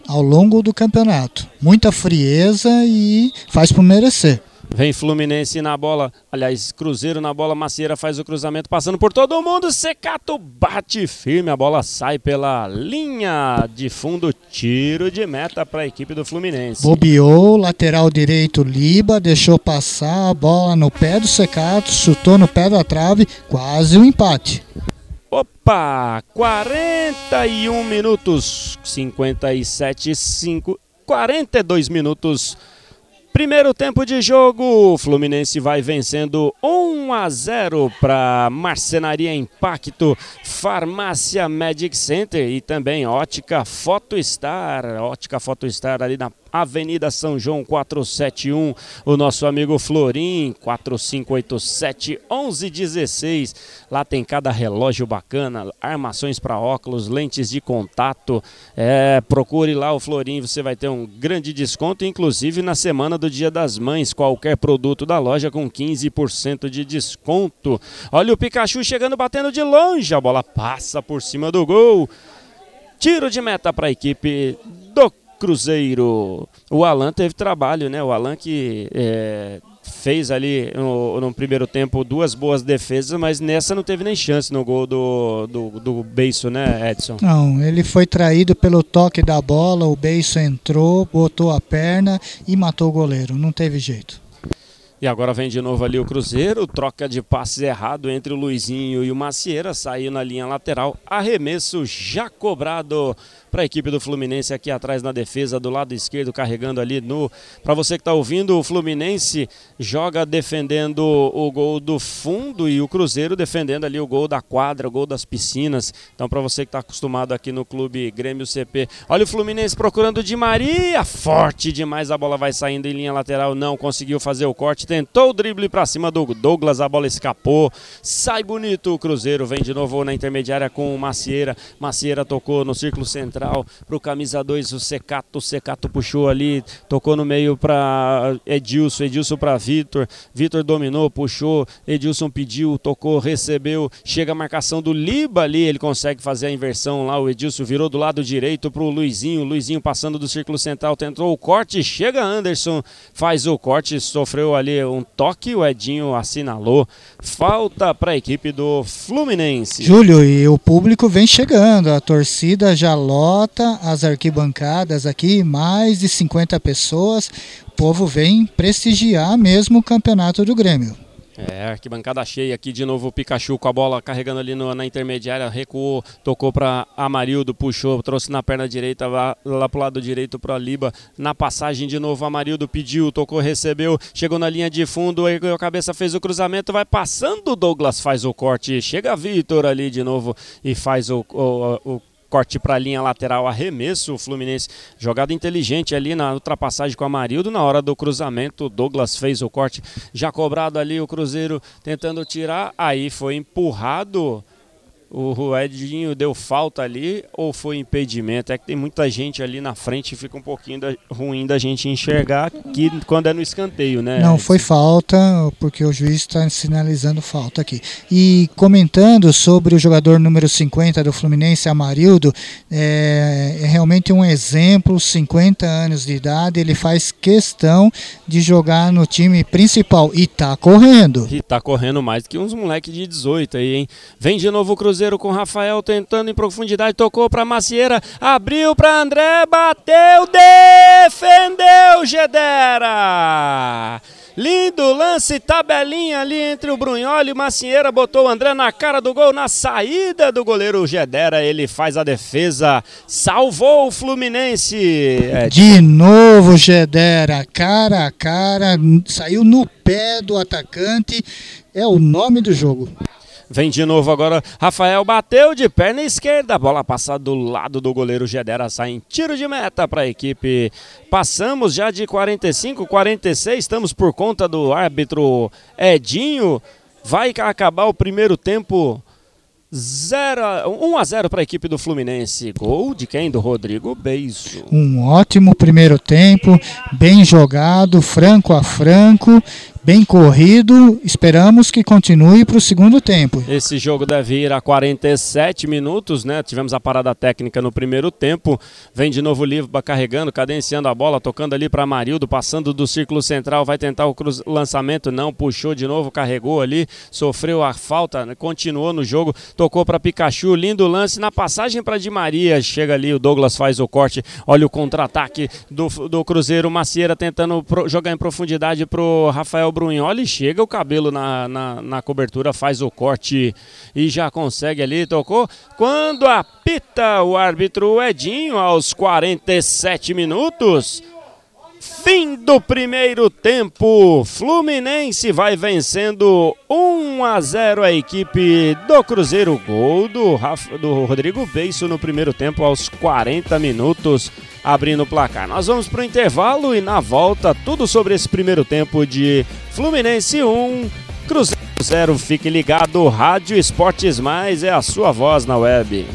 ao longo do campeonato. Muita frieza e faz por merecer. Vem Fluminense na bola, aliás, Cruzeiro na bola, Macieira faz o cruzamento, passando por todo mundo, Secato bate firme, a bola sai pela linha de fundo, tiro de meta para a equipe do Fluminense. Bobeou, lateral direito Liba, deixou passar a bola no pé do Secato, chutou no pé da trave, quase um empate. Opa, 41 minutos, 57, 5, 42 minutos Primeiro tempo de jogo, o Fluminense vai vencendo 1 a 0 para Marcenaria Impacto, Farmácia Magic Center e também Ótica Photostar, Ótica Photostar ali na Avenida São João 471, o nosso amigo Florim 4587 1116. Lá tem cada relógio bacana, armações para óculos, lentes de contato. É, procure lá o Florim, você vai ter um grande desconto, inclusive na semana do Dia das Mães, qualquer produto da loja com 15% de desconto. Olha o Pikachu chegando batendo de longe, a bola passa por cima do gol. Tiro de meta para a equipe do Cruzeiro. O Alan teve trabalho, né? O Alan que é, fez ali no, no, primeiro tempo duas boas defesas, mas nessa não teve nem chance no gol do, do, do né, Edson? Não, ele foi traído pelo toque da bola, o Beiço entrou, botou a perna e matou o goleiro. Não teve jeito. E agora vem de novo ali o Cruzeiro, troca de passes errado entre o Luizinho e o Macieira, saiu na linha lateral, arremesso já cobrado para a equipe do Fluminense aqui atrás na defesa do lado esquerdo, carregando ali no. Para você que está ouvindo, o Fluminense joga defendendo o gol do fundo e o Cruzeiro defendendo ali o gol da quadra, o gol das piscinas. Então, para você que está acostumado aqui no clube Grêmio CP, olha o Fluminense procurando de Maria, forte demais, a bola vai saindo em linha lateral, não conseguiu fazer o corte, tentou o drible para cima do Douglas, a bola escapou, sai bonito o Cruzeiro, vem de novo na intermediária com o Macieira, Macieira tocou no círculo central central para o camisa 2, o Secato. O Secato puxou ali, tocou no meio para Edilson, Edilson para Vitor. Vitor dominou, puxou, Edilson pediu, tocou, recebeu. Chega a marcação do Liba ali, ele consegue fazer a inversão lá. O Edilson virou do lado direito para o Luizinho. Luizinho passando do círculo central, tentou o corte. Chega Anderson, faz o corte, sofreu ali um toque. O Edinho assinalou. Falta para a equipe do Fluminense. Júlio, e o público vem chegando, a torcida já logo lota as arquibancadas aqui, mais de 50 pessoas. O povo vem prestigiar mesmo o campeonato do Grêmio. É, arquibancada cheia aqui de novo o Pikachu com a bola carregando ali no, na intermediária, recuou, tocou para Amarildo, puxou, trouxe na perna direita, lá, lá pro lado direito para Liba, na passagem de novo Amarildo pediu, tocou, recebeu, chegou na linha de fundo, ergueu a cabeça, fez o cruzamento, vai passando, Douglas faz o corte, chega Vitor ali de novo e faz o, o, o corte para a linha lateral, arremesso, o Fluminense, jogada inteligente ali na ultrapassagem com a Marildo, na hora do cruzamento, Douglas fez o corte, já cobrado ali o Cruzeiro tentando tirar, aí foi empurrado o Edinho deu falta ali ou foi impedimento? É que tem muita gente ali na frente e fica um pouquinho da, ruim da gente enxergar que quando é no escanteio, né? Não, foi falta, porque o juiz está sinalizando falta aqui. E comentando sobre o jogador número 50 do Fluminense, Amarildo, é, é realmente um exemplo, 50 anos de idade, ele faz questão de jogar no time principal e tá correndo. E tá correndo mais que uns moleques de 18 aí, hein? Vem de novo o Cruzeiro Cruzeiro com Rafael tentando em profundidade, tocou para Macieira, abriu para André, bateu, defendeu Gedera. Lindo lance, tabelinha ali entre o Brunholi e Macieira. Botou o André na cara do gol, na saída do goleiro Gedera. Ele faz a defesa, salvou o Fluminense. É, De novo, Gedera, cara a cara, saiu no pé do atacante. É o nome do jogo. Vem de novo agora. Rafael bateu de perna esquerda. Bola passa do lado do goleiro Gedera. Sai em tiro de meta para a equipe. Passamos já de 45, 46. Estamos por conta do árbitro Edinho. Vai acabar o primeiro tempo 0 1 a 0 para a equipe do Fluminense. Gol de quem? Do Rodrigo Beiço. Um ótimo primeiro tempo, bem jogado, franco a franco, bem corrido. Esperamos que continue para o segundo tempo. Esse jogo deve ir a 47 minutos, né? Tivemos a parada técnica no primeiro tempo. Vem de novo o Livba carregando, cadenciando a bola, tocando ali para Marildo, passando do círculo central, vai tentar o cruz... lançamento, não, puxou de novo, carregou ali, sofreu a falta, continuou no jogo, tocou para Pikachu, lindo lance na passagem para Di Maria, chega ali, o Douglas faz o corte, olha o contra-ataque do, do Cruzeiro, Macieira tentando pro... jogar em profundidade pro Rafael Brunholi, chega o cabelo na, na, na cobertura, faz o corte e já consegue ali, tocou. Quando apita o árbitro Edinho aos 47 minutos. Fim do primeiro tempo. Fluminense vai vencendo 1 a 0 a equipe do Cruzeiro. Gol do, Rafa, do Rodrigo Beiço no primeiro tempo aos 40 minutos, abrindo o placar. Nós vamos para o intervalo e na volta tudo sobre esse primeiro tempo de Fluminense 1, Cruzeiro 0. Fique ligado, Rádio Esportes Mais é a sua voz na web.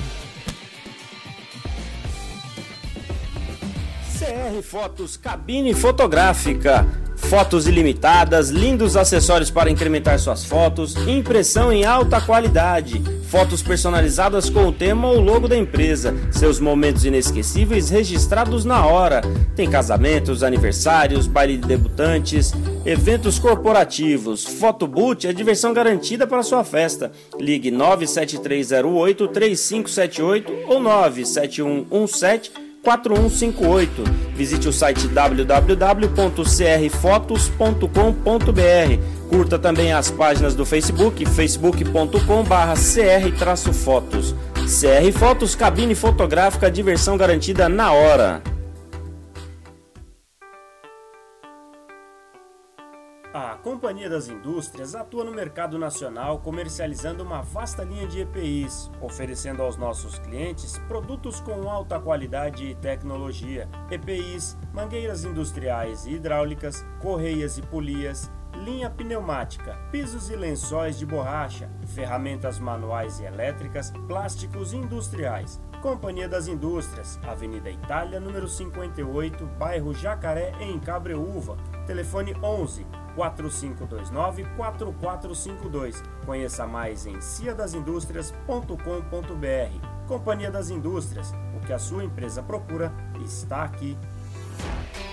CR Fotos Cabine Fotográfica. Fotos ilimitadas, lindos acessórios para incrementar suas fotos, impressão em alta qualidade, fotos personalizadas com o tema ou logo da empresa, seus momentos inesquecíveis registrados na hora. Tem casamentos, aniversários, baile de debutantes, eventos corporativos. Fotoboot é diversão garantida para sua festa. Ligue 97308 3578 ou 97117 4158. Visite o site www.crfotos.com.br. Curta também as páginas do Facebook, facebook.com/cr-fotos. CR Fotos, cabine fotográfica, diversão garantida na hora. Companhia das Indústrias atua no mercado nacional comercializando uma vasta linha de EPIs, oferecendo aos nossos clientes produtos com alta qualidade e tecnologia. EPIs, mangueiras industriais e hidráulicas, correias e polias, linha pneumática, pisos e lençóis de borracha, ferramentas manuais e elétricas, plásticos industriais. Companhia das Indústrias, Avenida Itália, número 58, bairro Jacaré, em Cabreúva. Telefone 11 4529 4452. Conheça mais em ciadasindústrias.com.br. Companhia das Indústrias, o que a sua empresa procura está aqui.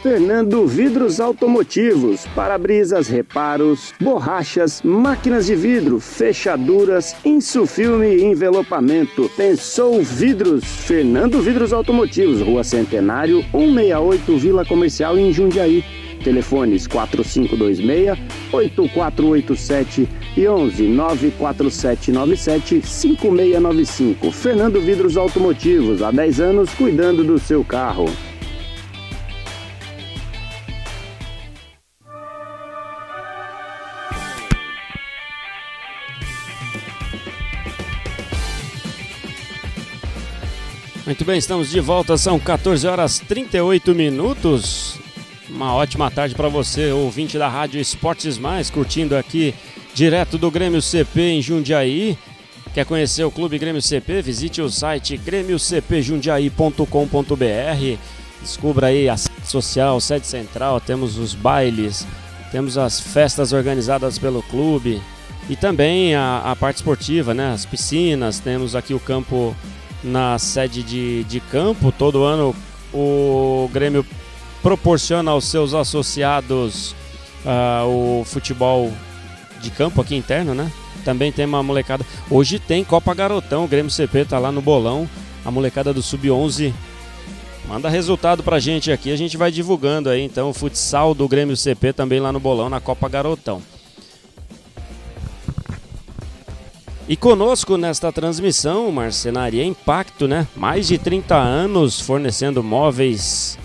Fernando Vidros Automotivos, para-brisas, reparos, borrachas, máquinas de vidro, fechaduras, insufilme e envelopamento. Pensou Vidros, Fernando Vidros Automotivos, Rua Centenário, 168 Vila Comercial em Jundiaí. Telefones 4526-8487 e 11 94797 5695. Fernando Vidros Automotivos, há 10 anos cuidando do seu carro. Muito bem, estamos de volta, são 14 horas 38 minutos. Uma ótima tarde para você, ouvinte da Rádio Esportes Mais, curtindo aqui direto do Grêmio CP em Jundiaí. Quer conhecer o Clube Grêmio CP? Visite o site grêmiocpjundiaí.com.br. Descubra aí a sede social, sede central, temos os bailes, temos as festas organizadas pelo clube e também a, a parte esportiva, né? As piscinas, temos aqui o campo na sede de, de campo. Todo ano o Grêmio proporciona aos seus associados uh, o futebol de campo aqui interno, né? Também tem uma molecada. Hoje tem Copa Garotão, o Grêmio CP tá lá no bolão. A molecada do Sub-11 Manda resultado pra gente aqui, a gente vai divulgando aí então o futsal do Grêmio CP também lá no bolão na Copa Garotão. E conosco nesta transmissão, Marcenaria Impacto, né? Mais de 30 anos fornecendo móveis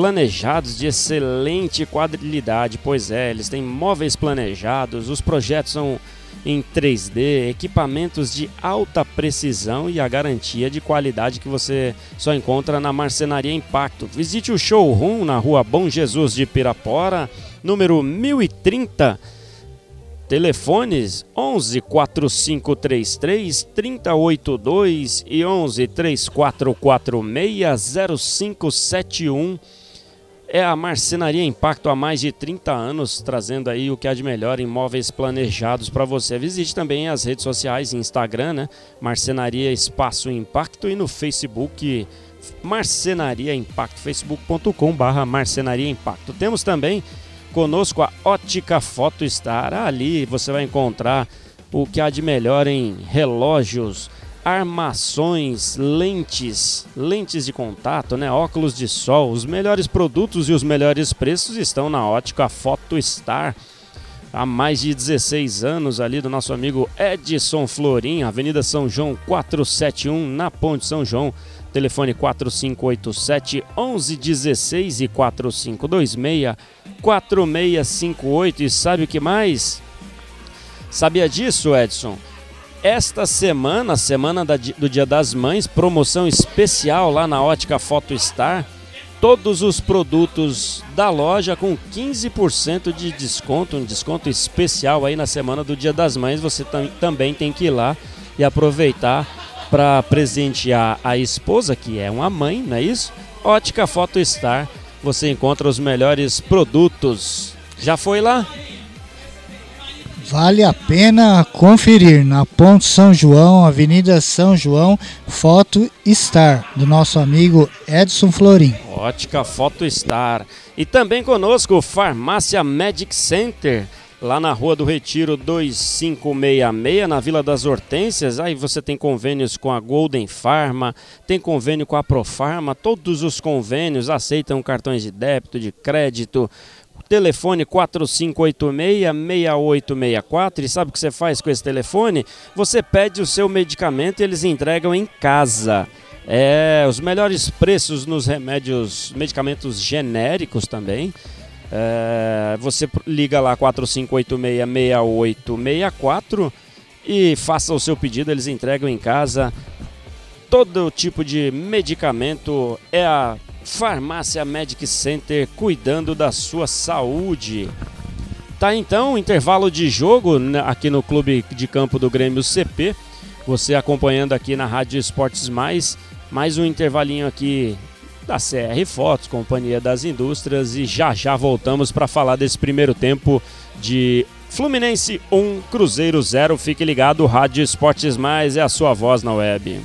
planejados de excelente qualidade. Pois é, eles têm móveis planejados, os projetos são em 3D, equipamentos de alta precisão e a garantia de qualidade que você só encontra na Marcenaria Impacto. Visite o showroom na rua Bom Jesus de Pirapora, número 1030 Telefones 11 4533 3082 e 11 3446 0571. É a Marcenaria Impacto há mais de 30 anos, trazendo aí o que há de melhor em móveis planejados para você. Visite também as redes sociais, Instagram, né? Marcenaria Espaço Impacto e no Facebook Marcenaria Impacto, facebook.com barra Marcenaria Impacto. Temos também conosco a Ótica Foto Star. Ali você vai encontrar o que há de melhor em relógios, armações, lentes, lentes de contato, né, óculos de sol. Os melhores produtos e os melhores preços estão na Ótica Foto Star. Há mais de 16 anos ali do nosso amigo Edson Florim, Avenida São João 471, na Ponte São João. Telefone 4587 1116 e 4526 4658. E sabe o que mais? Sabia disso, Edson? Esta semana, semana da, do Dia das Mães, promoção especial lá na Ótica Foto Star. Todos os produtos da loja com 15% de desconto, um desconto especial aí na semana do Dia das Mães. Você tam também tem que ir lá e aproveitar para presentear a esposa, que é uma mãe, não é isso? Ótica Foto Star, você encontra os melhores produtos. Já foi lá? Vale a pena conferir na Ponte São João, Avenida São João, Foto Star, do nosso amigo Edson Florim. Ótica Foto Star. E também conosco, Farmácia Medic Center lá na Rua do Retiro 2566, na Vila das Hortênsias. Aí você tem convênios com a Golden Pharma, tem convênio com a Profarma, todos os convênios aceitam cartões de débito, de crédito. Telefone 4586-6864. E sabe o que você faz com esse telefone? Você pede o seu medicamento e eles entregam em casa. É, os melhores preços nos remédios, medicamentos genéricos também. É, você liga lá 4586-6864 e faça o seu pedido, eles entregam em casa. Todo tipo de medicamento é a Farmácia Medic Center cuidando da sua saúde. Tá então, intervalo de jogo aqui no Clube de Campo do Grêmio CP. Você acompanhando aqui na Rádio Esportes Mais. Mais um intervalinho aqui da CR Fotos, Companhia das Indústrias, e já já voltamos para falar desse primeiro tempo de Fluminense 1, Cruzeiro 0. Fique ligado, Rádio Esportes Mais é a sua voz na web.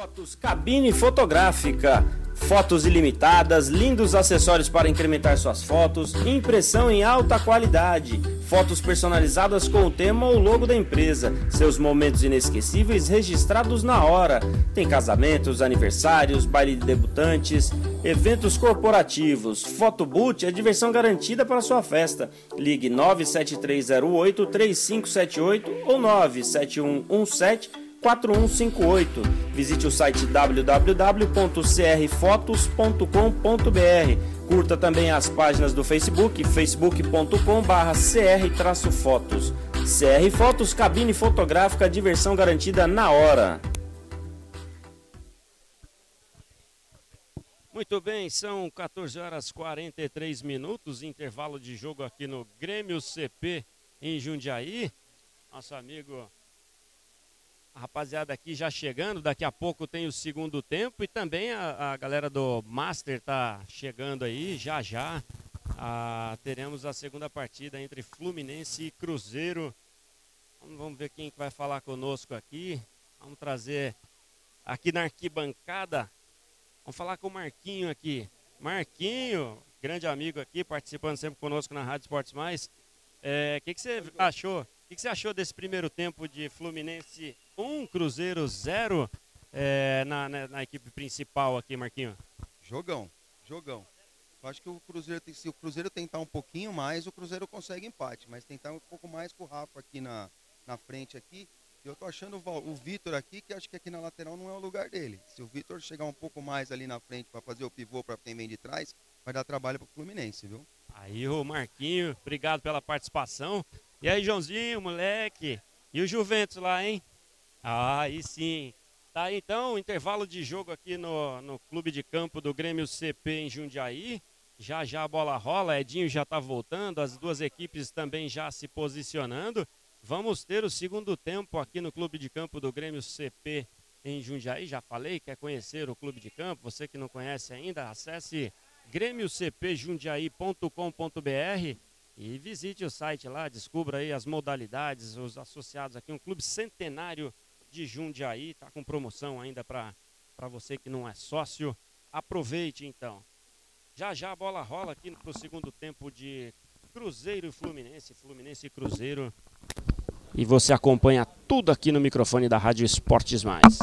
Fotos, cabine fotográfica Fotos ilimitadas, lindos acessórios para incrementar suas fotos, impressão em alta qualidade, fotos personalizadas com o tema ou logo da empresa, seus momentos inesquecíveis registrados na hora. Tem casamentos, aniversários, baile de debutantes, eventos corporativos. Fotoboot é diversão garantida para sua festa. Ligue 97308 3578 ou 97117 4158. Visite o site www.crfotos.com.br. Curta também as páginas do Facebook, facebook.com/cr-fotos. CR Fotos, cabine fotográfica, diversão garantida na hora. Muito bem, são 14 horas 43 minutos, intervalo de jogo aqui no Grêmio CP em Jundiaí. Nosso amigo a rapaziada aqui já chegando, daqui a pouco tem o segundo tempo e também a, a galera do Master tá chegando aí, já já. Ah, teremos a segunda partida entre Fluminense e Cruzeiro. Vamos, ver quem vai falar conosco aqui. Vamos trazer aqui na arquibancada. Vamos falar com o Marquinho aqui. Marquinho, grande amigo aqui, participando sempre conosco na Rádio Esportes Mais. O é, que, que você achou? O que, que você achou desse primeiro tempo de Fluminense 1, Cruzeiro 0. é, na, na, na equipe principal aqui, Marquinho? Jogão, jogão. Eu acho que o Cruzeiro, tem- se o Cruzeiro tentar um pouquinho mais, o Cruzeiro consegue empate. Mas tentar um pouco mais com o Rafa aqui na, na frente aqui. E eu tô achando o, o Vitor aqui, que acho que aqui na lateral não é o lugar dele. Se o Vitor chegar um pouco mais ali na frente para fazer o pivô para quem vem de trás, vai dar trabalho pro Fluminense, viu? Aí o Marquinho, obrigado pela participação. E aí, Joãozinho, moleque. E o Juventus lá, hein? Ah, aí sim. Tá então, intervalo de jogo aqui no, no clube de campo do Grêmio CP em Jundiaí. Já já a bola rola, Edinho já tá voltando, as duas equipes também já se posicionando. Vamos ter o segundo tempo aqui no clube de campo do Grêmio CP em Jundiaí. Já falei, quer conhecer o clube de campo? Você que não conhece ainda, acesse grêmiocpjundiaí.com.br e visite o site lá, descubra aí as modalidades, os associados aqui, um clube centenário de Jundiaí, tá com promoção ainda para você que não é sócio. Aproveite então. Já já a bola rola aqui pro segundo tempo de Cruzeiro e Fluminense, Fluminense e Cruzeiro. E você acompanha tudo aqui no microfone da Rádio Esportes Mais.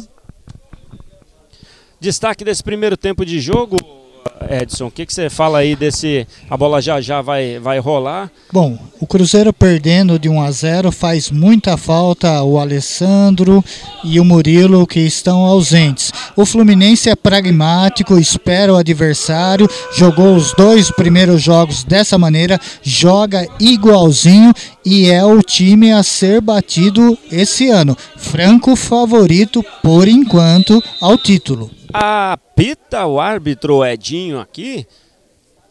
Destaque desse primeiro tempo de jogo, Edson, o que, que você fala aí desse. A bola já já vai, vai rolar. Bom, o Cruzeiro perdendo de 1 a 0 faz muita falta o Alessandro e o Murilo que estão ausentes. O Fluminense é pragmático, espera o adversário, jogou os dois primeiros jogos dessa maneira, joga igualzinho e é o time a ser batido esse ano. Franco favorito por enquanto ao título. Apita o árbitro Edinho aqui.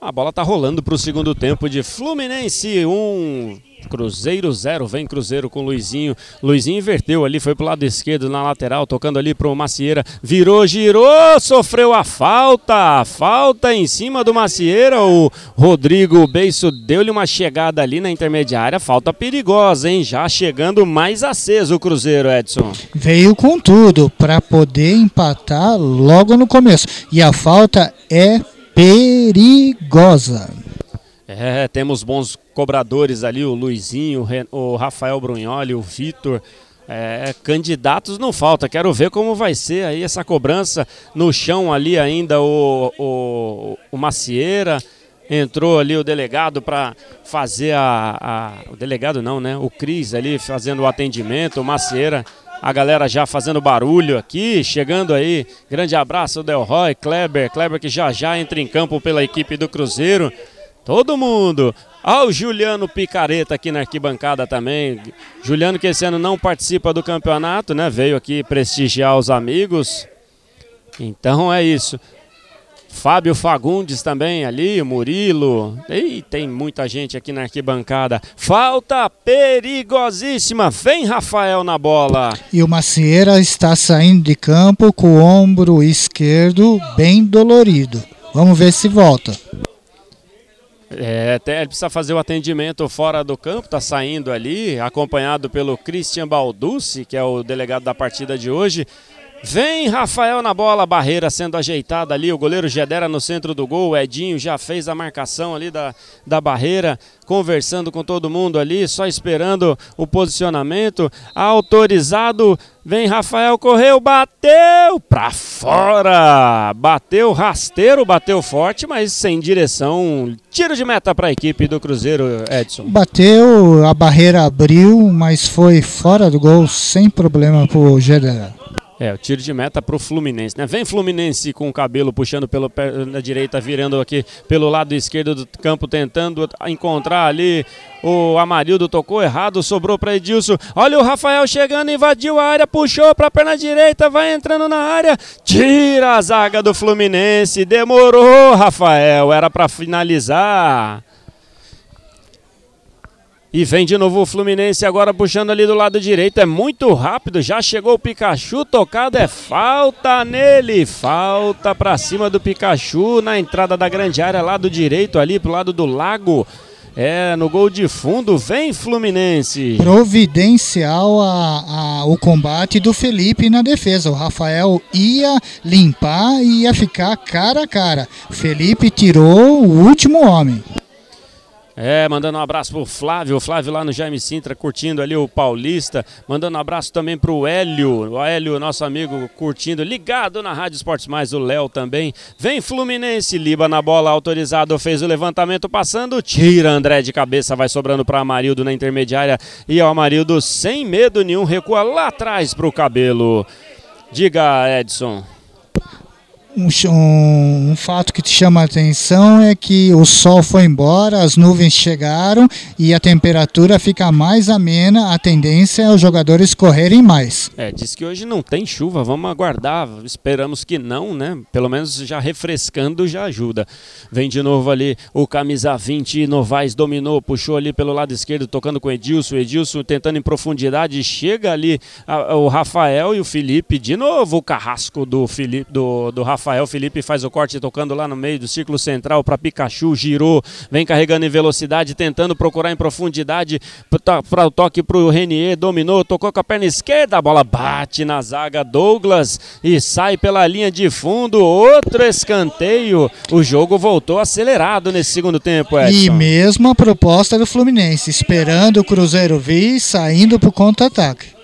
A bola tá rolando para o segundo tempo de Fluminense 1, Cruzeiro 0. Vem Cruzeiro com Luizinho. Luizinho inverteu ali, foi pro lado esquerdo na lateral, tocando ali pro Macieira. Virou, girou, sofreu a falta. Falta em cima do Macieira. O Rodrigo Beiço deu-lhe uma chegada ali na intermediária. Falta perigosa, hein? Já chegando mais aceso o Cruzeiro, Edson. Veio com tudo para poder empatar logo no começo. E a falta é perigosa. É, temos bons cobradores ali, o Luizinho, o Rafael Brunholi, o Vitor. É, candidatos não falta, quero ver como vai ser aí essa cobrança no chão ali ainda o, o, o Macieira. Entrou ali o delegado para fazer a, a- O delegado não, né? O Cris ali fazendo o atendimento, o Macieira. A galera já fazendo barulho aqui, chegando aí. Grande abraço, Delroy, Kleber. Kleber que já já entra em campo pela equipe do Cruzeiro. Todo mundo. Ó, o Juliano Picareta aqui na arquibancada também. Juliano que esse ano não participa do campeonato, né? Veio aqui prestigiar os amigos. Então é isso. Fábio Fagundes também ali, Murilo. E tem muita gente aqui na arquibancada. Falta perigosíssima. Vem Rafael na bola. E o Macieira está saindo de campo com o ombro esquerdo bem dolorido. Vamos ver se volta. É, até ele precisa fazer o atendimento fora do campo, tá saindo ali, acompanhado pelo Christian Balducci, que é o delegado da partida de hoje. Vem Rafael na bola, barreira sendo ajeitada ali, o goleiro Gedera no centro do gol, Edinho já fez a marcação ali da, da barreira, conversando com todo mundo ali, só esperando o posicionamento, autorizado, vem Rafael, correu, bateu pra fora, bateu rasteiro, bateu forte, mas sem direção, tiro de meta para a equipe do Cruzeiro, Edson. Bateu, a barreira abriu, mas foi fora do gol sem problema pro Gedera. É, o tiro de meta pro Fluminense, né? Vem Fluminense com o cabelo puxando pelo pé na direita, virando aqui pelo lado esquerdo do campo, tentando encontrar ali. O Amarildo tocou errado, sobrou para Edilson. Olha o Rafael chegando, invadiu a área, puxou para a perna direita, vai entrando na área, tira a zaga do Fluminense. Demorou, Rafael, era para finalizar. E vem de novo o Fluminense agora puxando ali do lado direito. É muito rápido. Já chegou o Pikachu. Tocado é falta nele. Falta pra cima do Pikachu na entrada da grande área lá do direito, ali pro lado do lago. É, no gol de fundo. Vem Fluminense. Providencial a, a- o combate do Felipe na defesa. O Rafael ia limpar e ia ficar cara a cara. Felipe tirou o último homem. É, mandando um abraço pro Flávio, o Flávio lá no Jaime Sintra, curtindo ali o Paulista. Mandando um abraço também pro Hélio, o Hélio, nosso amigo, curtindo, ligado na Rádio Esportes Mais, o Léo também. Vem Fluminense, Liba na bola, autorizado, fez o levantamento, passando, tira André de cabeça, vai sobrando para Amarildo na intermediária. E o Amarildo, sem medo nenhum, recua lá atrás pro cabelo. Diga, Edson. Um, um- fato que te chama a atenção é que o sol foi embora, as nuvens chegaram e a temperatura fica mais amena. A tendência é os jogadores correrem mais. É, diz que hoje não tem chuva, vamos aguardar. Esperamos que não, né? Pelo menos já refrescando já ajuda. Vem de novo ali o camisa 20, Novaes dominou, puxou ali pelo lado esquerdo, tocando com Edilson. Edilson tentando em profundidade, chega ali a- o Rafael e o Felipe. De novo o carrasco do, Felipe, do, do Rafael. Felipe faz o corte tocando lá no meio do círculo central para Pikachu, girou, vem carregando em velocidade, tentando procurar em profundidade para o toque para o Renier, dominou, tocou com a perna esquerda, a bola bate na zaga Douglas e sai pela linha de fundo, outro escanteio. O jogo voltou acelerado nesse segundo tempo, Edson. E mesmo a proposta do Fluminense, esperando o Cruzeiro vir saindo para o contra-ataque.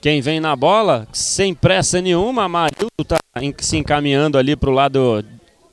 Quem vem na bola, sem pressa nenhuma, Amarildo está se encaminhando ali para o lado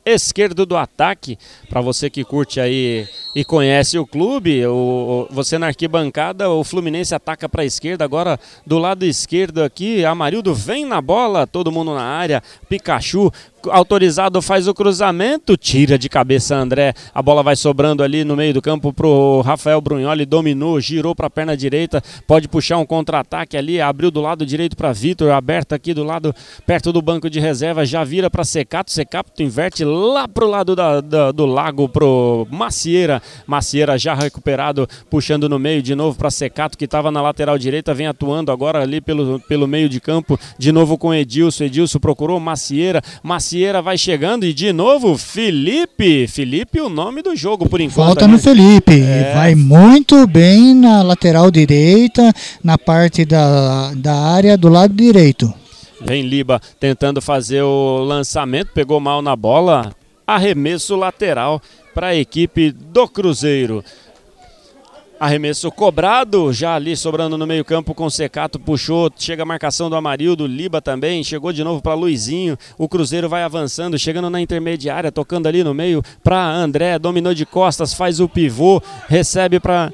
esquerdo do ataque. Para você que curte aí e conhece o clube, o, o- você na arquibancada, o Fluminense ataca para a esquerda. Agora do lado esquerdo aqui, Amarildo vem na bola, todo mundo na área. Pikachu autorizado faz o cruzamento, tira de cabeça André. A bola vai sobrando ali no meio do campo pro Rafael Brunholi, dominou, girou para a perna direita, pode puxar um contra-ataque ali, abriu do lado direito para Vitor, aberto aqui do lado perto do banco de reserva, já vira para Secato, Secato inverte lá pro lado da- da- do lago pro Macieira. Macieira já recuperado, puxando no meio de novo para Secato que estava na lateral direita, vem atuando agora ali pelo, pelo meio de campo, de novo com Edilson. Edilson procurou Macieira, Macieira vai chegando e de novo Felipe. Felipe, o nome do jogo por enquanto. Volta né? no Felipe, É. vai muito bem na lateral direita, na parte da, da área do lado direito. Vem Liba tentando fazer o lançamento, pegou mal na bola. Arremesso lateral para a equipe do Cruzeiro. Arremesso cobrado, já ali sobrando no meio-campo com o Secato, puxou, chega a marcação do Amarildo, Liba também, chegou de novo para Luizinho. O Cruzeiro vai avançando, chegando na intermediária, tocando ali no meio para André, dominou de costas, faz o pivô, recebe para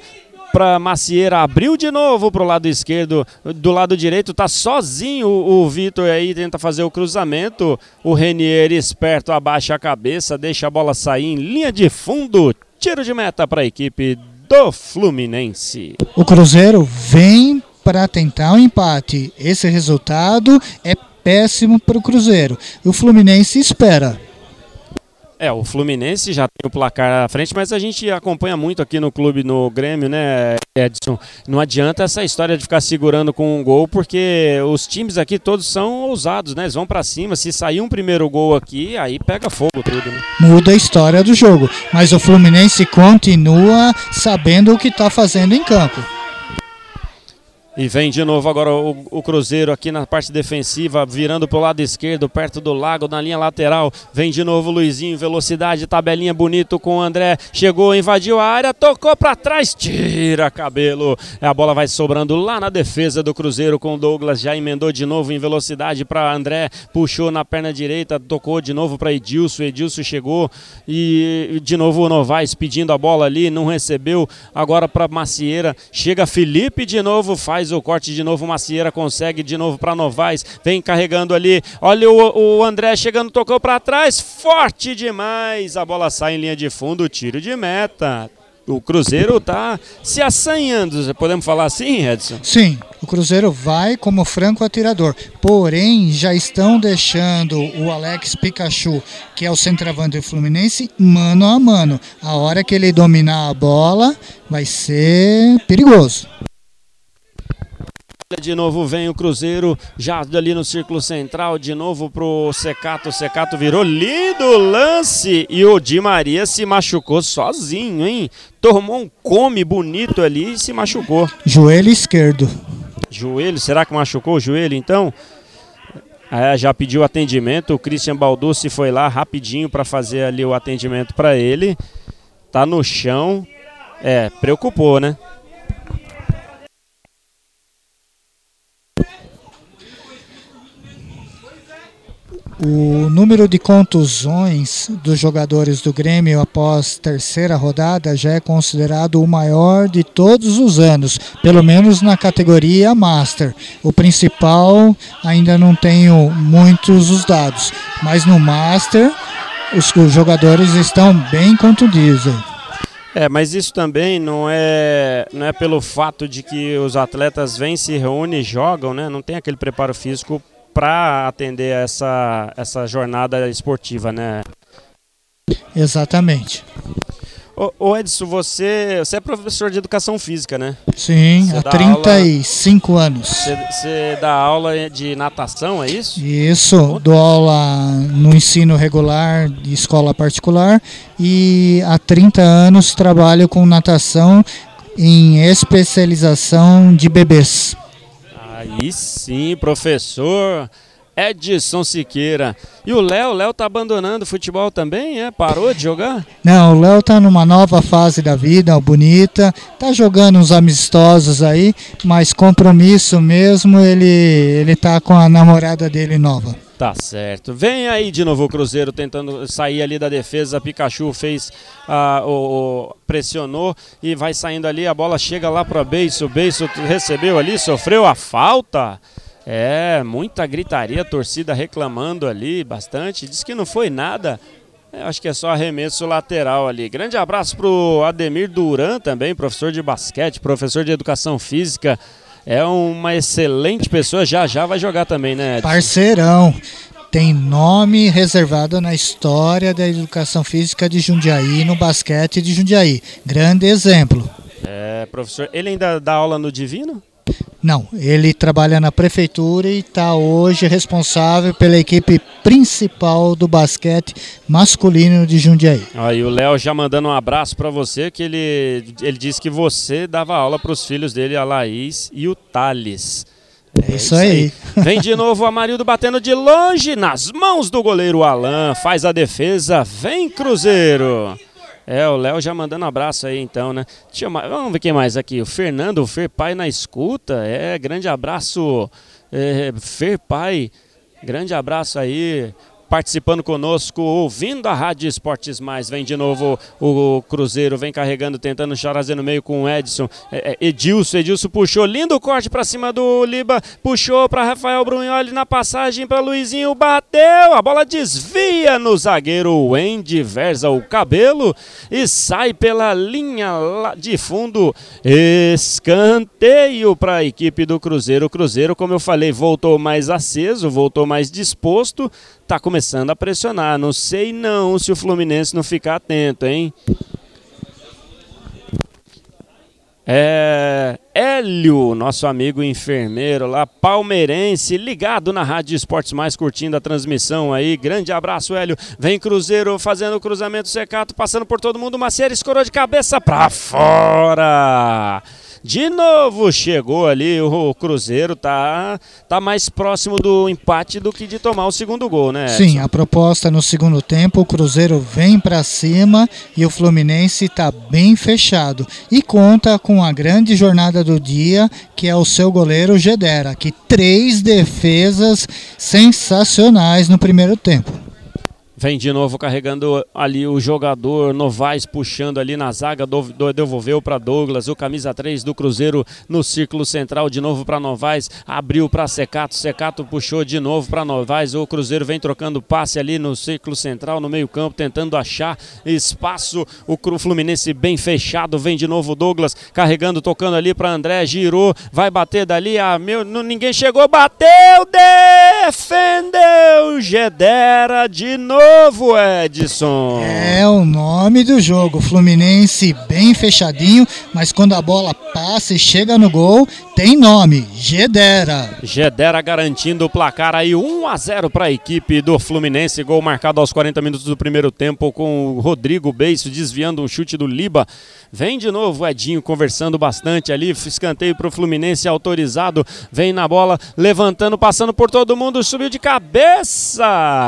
para Macieira, abriu de novo pro lado esquerdo, do lado direito tá sozinho o, o Vitor aí, tenta fazer o cruzamento, o Renier esperto abaixa a cabeça, deixa a bola sair em linha de fundo, tiro de meta para a equipe do Fluminense. O Cruzeiro vem para tentar um empate. Esse resultado é péssimo para o Cruzeiro. O Fluminense espera. É, o Fluminense já tem o placar à frente, mas a gente acompanha muito aqui no clube, no Grêmio, né, Edson? Não adianta essa história de ficar segurando com um gol, porque os times aqui todos são ousados, né? Eles vão pra cima. Se sair um primeiro gol aqui, aí pega fogo tudo, né? Muda a história do jogo. Mas o Fluminense continua sabendo o que está fazendo em campo. E vem de novo agora o, o Cruzeiro aqui na parte defensiva, virando pro lado esquerdo, perto do lago, na linha lateral. Vem de novo o Luizinho, velocidade, tabelinha bonito com o André. Chegou, invadiu a área, tocou para trás, tira cabelo. A bola vai sobrando lá na defesa do Cruzeiro com o Douglas. Já emendou de novo em velocidade para André, puxou na perna direita, tocou de novo para Edilson. Edilson chegou e de novo o Novaes pedindo a bola ali, não recebeu. Agora para Macieira, chega Felipe de novo, faz o corte de novo. Macieira consegue de novo para Novaes, vem carregando ali. Olha o, o André chegando, tocou para trás, forte demais. A bola sai em linha de fundo, tiro de meta. O Cruzeiro tá se assanhando, podemos falar assim, Edson? Sim, o Cruzeiro vai como franco atirador. Porém, já estão deixando o Alex Pikachu, que é o centroavante do Fluminense, mano a mano. A hora que ele dominar a bola, vai ser perigoso. De novo vem o Cruzeiro, já ali no círculo central, de novo pro Secato. O Secato virou lindo lance e o Di Maria se machucou sozinho, hein? Tomou um come bonito ali e se machucou. Joelho esquerdo. Joelho, será que machucou o joelho então? É, já pediu atendimento, o Christian Balducci foi lá rapidinho para fazer ali o atendimento para ele. Tá no chão, É, preocupou, né? O número de contusões dos jogadores do Grêmio após terceira rodada já é considerado o maior de todos os anos, pelo menos na categoria Master. O principal ainda não tenho muitos os dados, mas no Master os, jogadores estão bem contundidos. É, mas isso também não é, não é pelo fato de que os atletas vêm, se reúnem e jogam, né? Não tem aquele preparo físico para atender essa, essa jornada esportiva, né? Exatamente. Ô, Edson, você, você é professor de educação física, né? Sim, Você há dá 35 anos. Você, você dá aula de natação, é isso? Isso, dou aula no ensino regular de escola particular e há 30 anos trabalho com natação em especialização de bebês. Aí sim, professor Edson Siqueira. E o Léo, Léo tá abandonando o futebol também, é? Parou de jogar? Não, o Léo tá numa nova fase da vida, bonita, tá jogando uns amistosos aí, mas compromisso mesmo, ele, ele tá com a namorada dele nova. Tá certo. Vem aí de novo o Cruzeiro tentando sair ali da defesa. Pikachu fez, ah, o, o- pressionou e vai saindo ali. A bola chega lá para Beiço. Beiço recebeu ali, sofreu a falta. É, muita gritaria, a torcida reclamando ali bastante. Diz que não foi nada. É, acho que é só arremesso lateral ali. Grande abraço pro Ademir Duran também, professor de basquete, professor de educação física. É uma excelente pessoa, já já vai jogar também, né? Edson? Parceirão, tem nome reservado na história da educação física de Jundiaí, no basquete de Jundiaí. Grande exemplo. É, professor, ele ainda dá aula no Divino? Não, ele trabalha na prefeitura e está hoje responsável pela equipe principal do basquete masculino de Jundiaí. Aí o Léo já mandando um abraço pra você, que ele, ele disse que você dava aula pros filhos dele, a Laís e o Thales. É isso aí. Vem de novo o Amarildo batendo de longe nas mãos do goleiro Alain. Faz a defesa. Vem Cruzeiro. É, o Léo já mandando um abraço aí então, né? Deixa eu vamos ver quem mais aqui. O Fernando, o Fer Pai na escuta. É, grande abraço, é, Fer Pai. Grande abraço aí. Participando conosco, ouvindo a Rádio Esportes Mais. Vem de novo o Cruzeiro, vem carregando, tentando charazer no meio com o Edson. É, é, Edilson, Edilson puxou, lindo corte pra cima do Liba. Puxou pra Rafael Brunholi na passagem pra Luizinho, bateu. A bola desvia no zagueiro Wendy, versa o cabelo e sai pela linha de fundo. Escanteio para a equipe do Cruzeiro. O Cruzeiro, como eu falei, voltou mais aceso, voltou mais disposto. Tá começando a pressionar. Não sei não se o Fluminense não ficar atento, hein? É, Hélio, nosso amigo enfermeiro lá, palmeirense, ligado na Rádio Esportes Mais, curtindo a transmissão aí. Grande abraço, Hélio. Vem Cruzeiro fazendo o cruzamento secato, passando por todo mundo. Macieira escorou de cabeça pra fora. De novo chegou ali o Cruzeiro, tá, tá mais próximo do empate do que de tomar o segundo gol, né? Sim, a proposta no segundo tempo, o Cruzeiro vem para cima e o Fluminense está bem fechado. E conta com a grande jornada do dia, que é o seu goleiro Gedera, que três defesas sensacionais no primeiro tempo. Vem de novo carregando ali o jogador Novaes puxando ali na zaga, do, do- devolveu para Douglas, o camisa 3 do Cruzeiro no círculo central de novo para Novaes, abriu para Secato, Secato puxou de novo para Novaes, o Cruzeiro vem trocando passe ali no círculo central, no meio-campo, tentando achar espaço. O Fluminense bem fechado, vem de novo Douglas carregando, tocando ali para André, girou, vai bater dali, ah, meu, não- ninguém chegou, bateu, defendeu, Gedera de novo, Edson. É o nome do jogo. Fluminense bem fechadinho, mas quando a bola passa e chega no gol, tem nome: Gedera. Gedera garantindo o placar aí 1 a 0 para a equipe do Fluminense, gol marcado aos 40 minutos do primeiro tempo com o Rodrigo Beiço desviando um chute do Liba. Vem de novo o Edinho conversando bastante ali, escanteio para o Fluminense autorizado, vem na bola, levantando, passando por todo mundo, subiu de cabeça.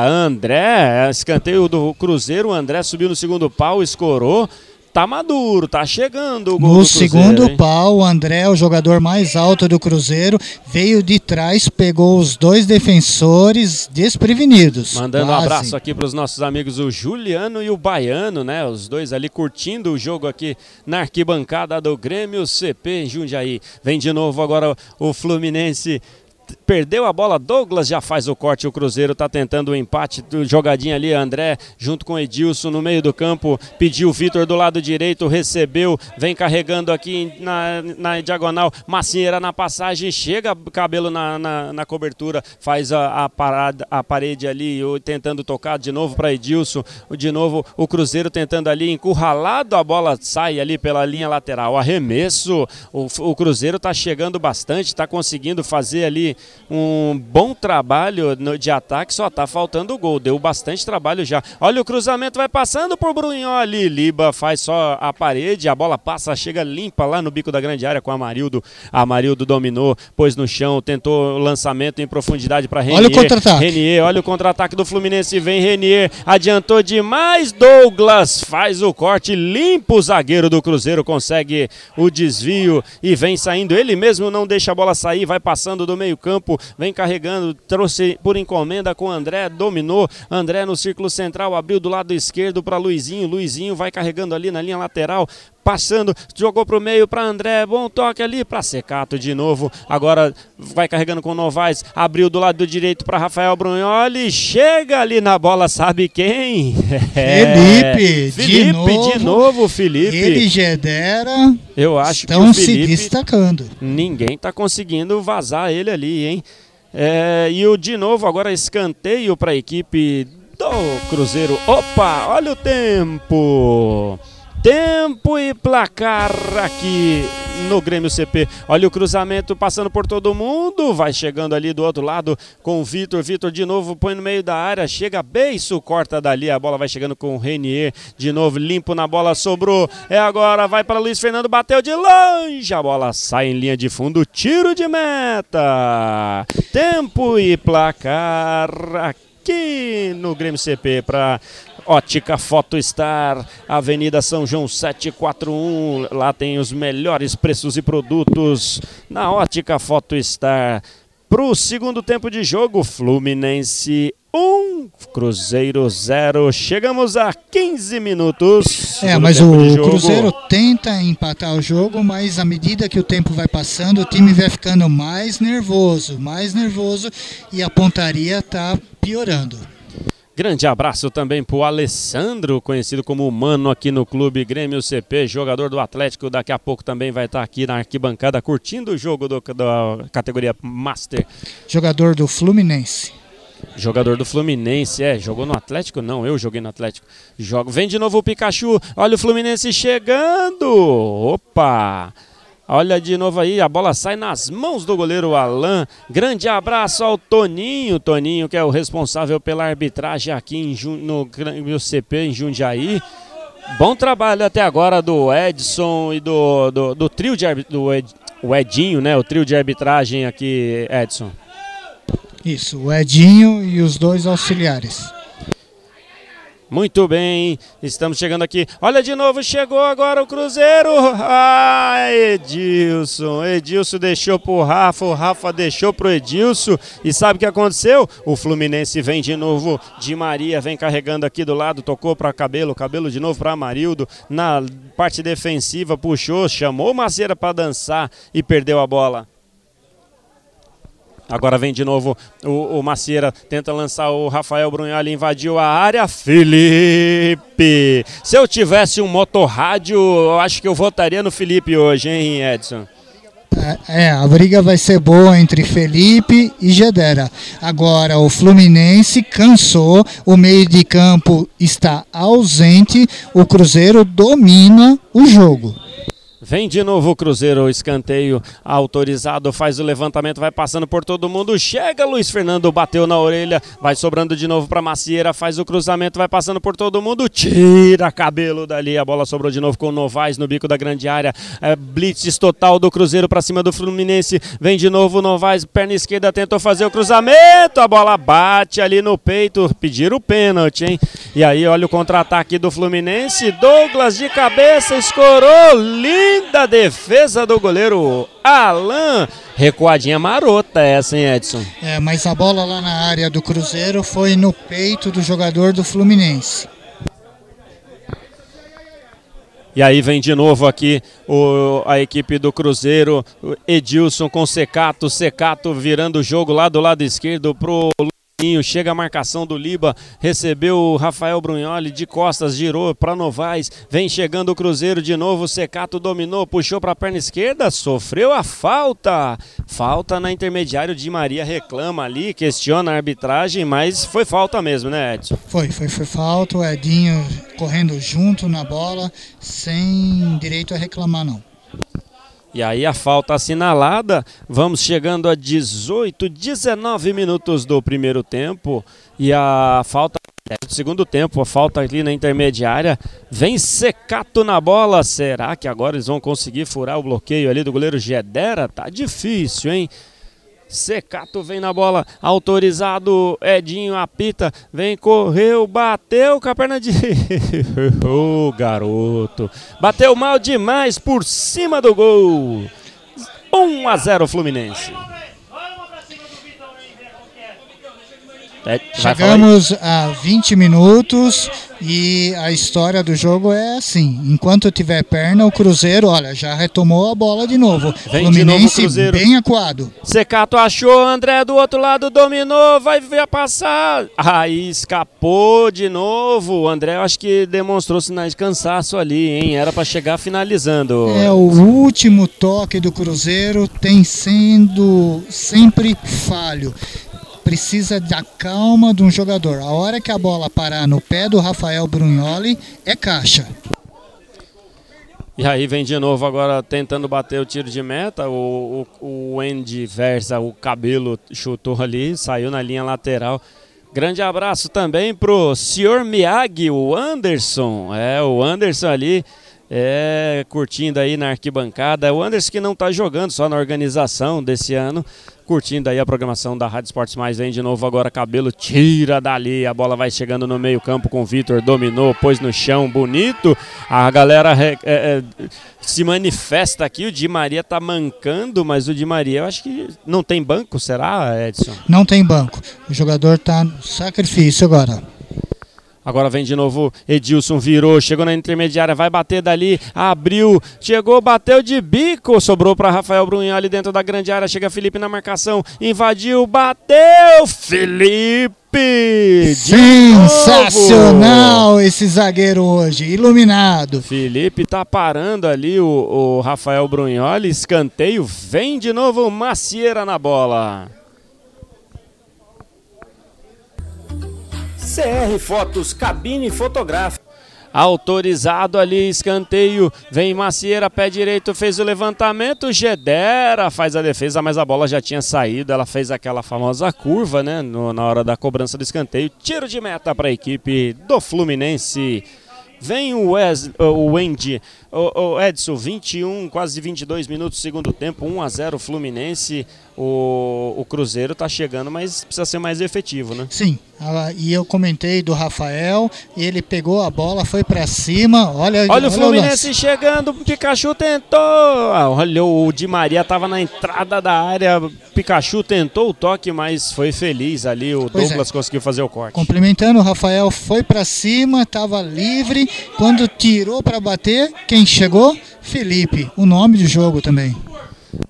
André, escanteio do Cruzeiro, o André subiu no segundo pau, escorou. Tá maduro, tá chegando o gol No do Cruzeiro, segundo hein? pau, o André, o jogador mais alto do Cruzeiro, veio de trás, pegou os dois defensores desprevenidos. Mandando um Quase. abraço aqui para os nossos amigos, o Juliano e o Baiano, né? Os dois ali curtindo o jogo aqui na arquibancada do Grêmio CP em Jundiaí. Vem de novo agora o Fluminense. Perdeu a bola, Douglas já faz o corte. O Cruzeiro tá tentando o empate. do- Jogadinha ali, André, junto com Edilson no meio do campo. Pediu o Vitor do lado direito, recebeu. Vem carregando aqui na, na diagonal. Macieira na passagem, chega cabelo na, na, na cobertura, faz a, a, parada, a parede ali, tentando tocar de novo para Edilson. De novo o Cruzeiro tentando ali, encurralado, a bola sai ali pela linha lateral. Arremesso. O, o Cruzeiro tá chegando bastante, tá conseguindo fazer ali um bom trabalho de ataque, só tá faltando o gol. Deu bastante trabalho já. Olha o cruzamento, vai passando por Brunhol ali. Liba faz só a parede, a bola passa, chega limpa lá no bico da grande área com Amarildo. Amarildo dominou, pôs no chão, tentou o lançamento em profundidade para Renier. Olha o contra-ataque. Renier, olha o contra-ataque do Fluminense, vem Renier, adiantou demais, Douglas faz o corte, limpa o zagueiro do Cruzeiro, consegue o desvio e vem saindo, ele mesmo não deixa a bola sair, vai passando do meio vem carregando, trouxe por encomenda com André, dominou, André no círculo central, abriu do lado esquerdo para Luizinho, Luizinho vai carregando ali na linha lateral, passando, jogou pro meio para André, bom toque ali para Secato de novo. Agora vai carregando com o Novaes, abriu do lado direito para Rafael Brunholi, chega ali na bola, sabe quem? <laughs> Felipe, de Felipe novo. de novo, Felipe. Ele Gedera Eu acho estão que o se Felipe destacando. ninguém tá conseguindo vazar ele ali, hein? É, e o de novo agora escanteio para a equipe do Cruzeiro. Opa, olha o tempo. Tempo e placar aqui no Grêmio CP. Olha o cruzamento passando por todo mundo. Vai chegando ali do outro lado com o Vitor. Vitor de novo põe no meio da área. Chega beiço, corta dali. A bola vai chegando com o Renier. De novo, limpo na bola, sobrou. É agora, vai para Luiz Fernando, bateu de longe. A bola sai em linha de fundo. Tiro de meta. Tempo e placar aqui no Grêmio CP para Ótica Photostar, Avenida São João 741. Lá tem os melhores preços e produtos na Ótica Photostar. Para o segundo tempo de jogo, Fluminense 1, Cruzeiro 0. Chegamos a 15 minutos. É, mas o. Cruzeiro tenta empatar o jogo, mas à medida que o tempo vai passando, o time vai ficando mais nervoso, mais nervoso e a pontaria tá piorando. Grande abraço também pro Alessandro, conhecido como Mano aqui no Clube Grêmio CP, jogador do Atlético. Daqui a pouco também vai estar aqui na arquibancada curtindo o jogo do- da categoria Master. Jogador do Fluminense. Jogador do Fluminense, é, jogou no Atlético? Não, eu joguei no Atlético. Jogo, vem de novo o Pikachu. Olha o Fluminense chegando. Opa! Olha de novo aí, a bola sai nas mãos do goleiro Alain. Grande abraço ao Toninho, Toninho que é o responsável pela arbitragem aqui em no CP em Jundiaí. Bom trabalho até agora do Edson e do, do, do trio de do Ed- o Edinho, né? O trio de arbitragem aqui, Edson. Isso, o Edinho e os dois auxiliares. Muito bem, estamos chegando aqui. Olha de novo, chegou agora o Cruzeiro. Ah, Edilson. Edilson deixou pro Rafa, o Rafa deixou pro Edilson. E sabe o que aconteceu? O Fluminense vem de novo. De Maria vem carregando aqui do lado, tocou para Cabelo, Cabelo de novo para Amarildo. Na parte defensiva, puxou, chamou o Maceira para dançar e perdeu a bola. Agora vem de novo o, o Macieira, tenta lançar o Rafael Brunholi, invadiu a área. Felipe! Se eu tivesse um motorrádio, eu acho que eu votaria no Felipe hoje, hein, Edson? É, a briga vai ser boa entre Felipe e Gedera. Agora o Fluminense cansou, o meio de campo está ausente, o Cruzeiro domina o jogo. Vem de novo o Cruzeiro, escanteio autorizado, faz o levantamento, vai passando por todo mundo, chega Luiz Fernando, bateu na orelha, vai sobrando de novo para Macieira, faz o cruzamento, vai passando por todo mundo, tira cabelo dali, a bola sobrou de novo com o Novaes no bico da grande área, é, blitz total do Cruzeiro para cima do Fluminense, vem de novo o Novaes, perna esquerda, tentou fazer o cruzamento, a bola bate ali no peito, pediram o pênalti, hein? E aí olha o contra-ataque do Fluminense, Douglas de cabeça, escorou, lindo! Linda defesa do goleiro Alan. Recuadinha marota essa, hein, Edson? É, mas a bola lá na área do Cruzeiro foi no peito do jogador do Fluminense. E aí vem de novo aqui o, a equipe do Cruzeiro, Edilson com Secato, Secato virando o jogo lá do lado esquerdo pro Chega a marcação do Liba, recebeu o Rafael Brunholi de costas, girou para Novaes, vem chegando o Cruzeiro de novo, Secato dominou, puxou para a perna esquerda, sofreu a falta. Falta na intermediário de Maria reclama ali, questiona a arbitragem, mas foi falta mesmo, né, Edson? Foi, foi, foi falta, o Edinho correndo junto na bola, sem direito a reclamar não. E aí a falta assinalada, vamos chegando a 18, 19 minutos do primeiro tempo e a falta do segundo tempo, a falta ali na intermediária, vem secato na bola, será que agora eles vão conseguir furar o bloqueio ali do goleiro Gedera? Tá difícil, hein? Secato vem na bola, autorizado, Edinho apita, vem, correu, bateu com a perna de. <laughs> Ô oh, garoto, bateu mal demais por cima do gol. 1 a 0 Fluminense. Chegamos a 20 minutos e a história do jogo é assim: enquanto tiver perna, o Cruzeiro, olha, já retomou a bola de novo. Vem Fluminense de novo Cruzeiro. bem acuado. Secato achou, André do outro lado dominou, vai ver passar. Aí escapou de novo. O André, eu acho que demonstrou sinais de cansaço ali, hein? Era para chegar finalizando. É, o último toque do Cruzeiro tem sendo sempre falho precisa da calma de um jogador. A hora que a bola parar no pé do Rafael Brugnoli, é caixa. E aí vem de novo agora tentando bater o tiro de meta. O, o, o Andy Versa, o cabelo chutou ali, saiu na linha lateral. Grande abraço também pro senhor Miyagi, o Anderson. É, o Anderson ali é, curtindo aí na arquibancada. O Anderson que não está jogando só na organização desse ano, curtindo aí a programação da Rádio Esportes Mais. Vem de novo agora, cabelo tira dali, a bola vai chegando no meio campo com o Vitor, dominou, pôs no chão, bonito. A galera é, é, se manifesta aqui, o Di Maria tá mancando, mas o Di Maria eu acho que não tem banco, será, Edson? Não tem banco, o jogador tá no sacrifício agora. Agora vem de novo Edilson, virou, chegou na intermediária, vai bater dali, abriu, chegou, bateu de bico, sobrou para Rafael Brunhão ali dentro da grande área, chega Felipe na marcação, invadiu, bateu, Felipe! Sensacional esse zagueiro hoje, iluminado. Felipe tá parando ali o, o Rafael Brunholi, escanteio, vem de novo Macieira na bola. CR Fotos, cabine fotográfica. Autorizado ali, escanteio. Vem Macieira, pé direito, fez o levantamento. Gedera faz a defesa, mas a bola já tinha saído. Ela fez aquela famosa curva, né? No, na hora da cobrança do escanteio. Tiro de meta para a equipe do Fluminense. Vem o, Wes, o Wendy, o, o Edson, 21, quase 22 minutos segundo tempo, 1 a 0 Fluminense. O, o Cruzeiro está chegando, mas precisa ser mais efetivo, né? Sim, e eu comentei do Rafael, ele pegou a bola, foi para cima, olha, olha, olha o Fluminense o chegando, o Pikachu tentou, ah, olha o Di Maria estava na entrada da área, Pikachu tentou o toque, mas foi feliz ali, o pois Douglas é. conseguiu fazer o corte. Complementando, o Rafael foi para cima, estava livre, quando tirou para bater, quem chegou? Felipe, o nome do jogo também.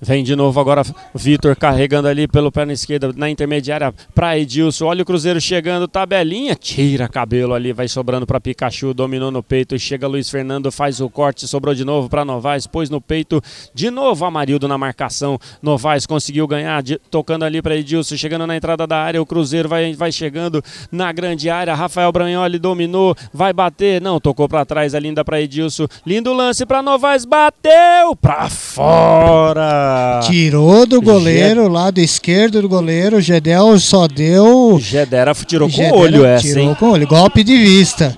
Vem de novo agora Vitor carregando ali pelo perna esquerda na intermediária para Edilson. Olha o Cruzeiro chegando, tabelinha, tira cabelo ali, vai sobrando para Pikachu, dominou no peito, chega Luiz Fernando, faz o corte, sobrou de novo para Novaes, pôs no peito, de novo Amarildo na marcação. Novaes conseguiu ganhar, de, tocando ali para Edilson, chegando na entrada da área, o Cruzeiro vai, vai chegando na grande área. Rafael Branholi dominou, vai bater, não, tocou para trás ali ainda para Edilson. Lindo lance para Novaes, bateu para fora. Tirou do goleiro, lado esquerdo do goleiro. Gedel só deu. Gedera tirou com o olho essa, tirou hein? com o olho. Golpe de vista.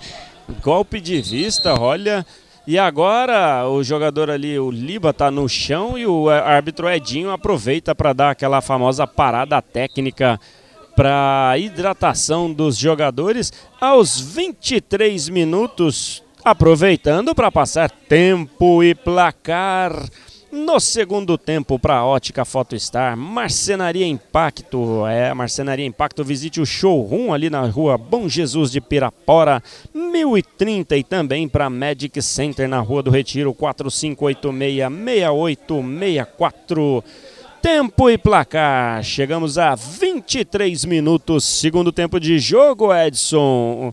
Golpe de vista, olha. E agora o jogador ali, o Liba, tá no chão e o árbitro Edinho aproveita para dar aquela famosa parada técnica para hidratação dos jogadores aos 23 minutos, aproveitando para passar tempo e placar. No segundo tempo, para a Ótica Photostar, Marcenaria Impacto. É, Marcenaria Impacto, visite o showroom ali na rua Bom Jesus de Pirapora, 1030. E também para Magic Center na Rua do Retiro, 4586-6864. Tempo e placar. Chegamos a 23 minutos, segundo tempo de jogo, Edson.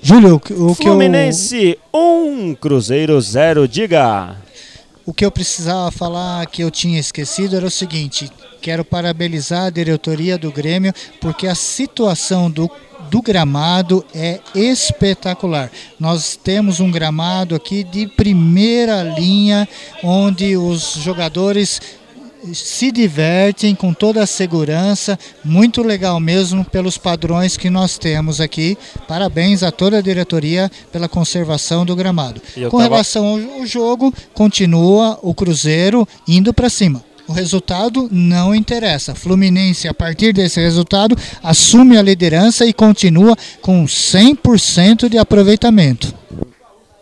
Júlio, o que. Fluminense 1, um, Cruzeiro 0, diga. O que eu precisava falar que eu tinha esquecido era o seguinte: quero parabenizar a diretoria do Grêmio porque a situação do, do gramado é espetacular. Nós temos um gramado aqui de primeira linha onde os jogadores se divertem com toda a segurança, muito legal mesmo pelos padrões que nós temos aqui. Parabéns a toda a diretoria pela conservação do gramado. Com tava... relação ao jogo, continua o Cruzeiro indo para cima. O resultado não interessa. Fluminense, a partir desse resultado, assume a liderança e continua com 100% de aproveitamento.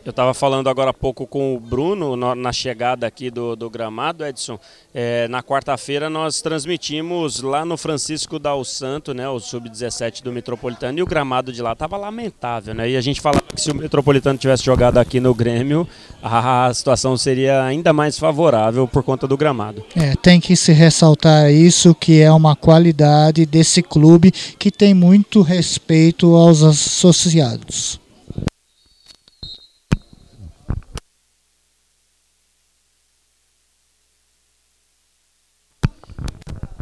Eu estava falando agora há pouco com o Bruno na chegada aqui do, do gramado, Edson. É, na quarta-feira nós transmitimos lá no Francisco Dal Santo, né, o sub-17 do Metropolitano, e o gramado de lá estava lamentável, né? E a gente falava que se o Metropolitano tivesse jogado aqui no Grêmio, a situação seria ainda mais favorável por conta do gramado. É, tem que se ressaltar isso, que é uma qualidade desse clube que tem muito respeito aos associados.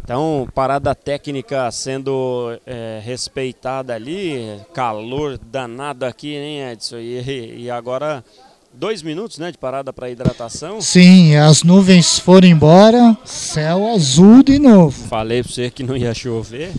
Então, parada técnica sendo é, respeitada ali, calor danado aqui, hein, Edson? E, e agora dois minutos né, de parada para hidratação. Sim, as nuvens foram embora, céu azul de novo. Falei para você que não ia chover.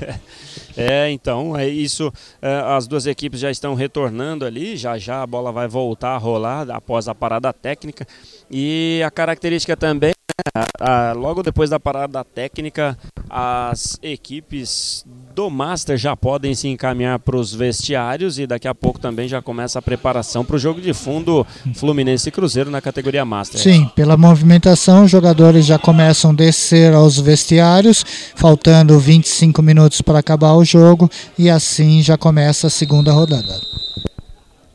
<laughs> é, então, é isso. É, as duas equipes já estão retornando ali, já já a bola vai voltar a rolar após a parada técnica. E a característica também a, a, logo depois da parada técnica, as equipes do Master já podem se encaminhar para os vestiários e daqui a pouco também já começa a preparação para o jogo de fundo Fluminense e Cruzeiro na categoria Master. Sim, pela movimentação, os jogadores já começam a descer aos vestiários, faltando 25 minutos para acabar o jogo e assim já começa a segunda rodada.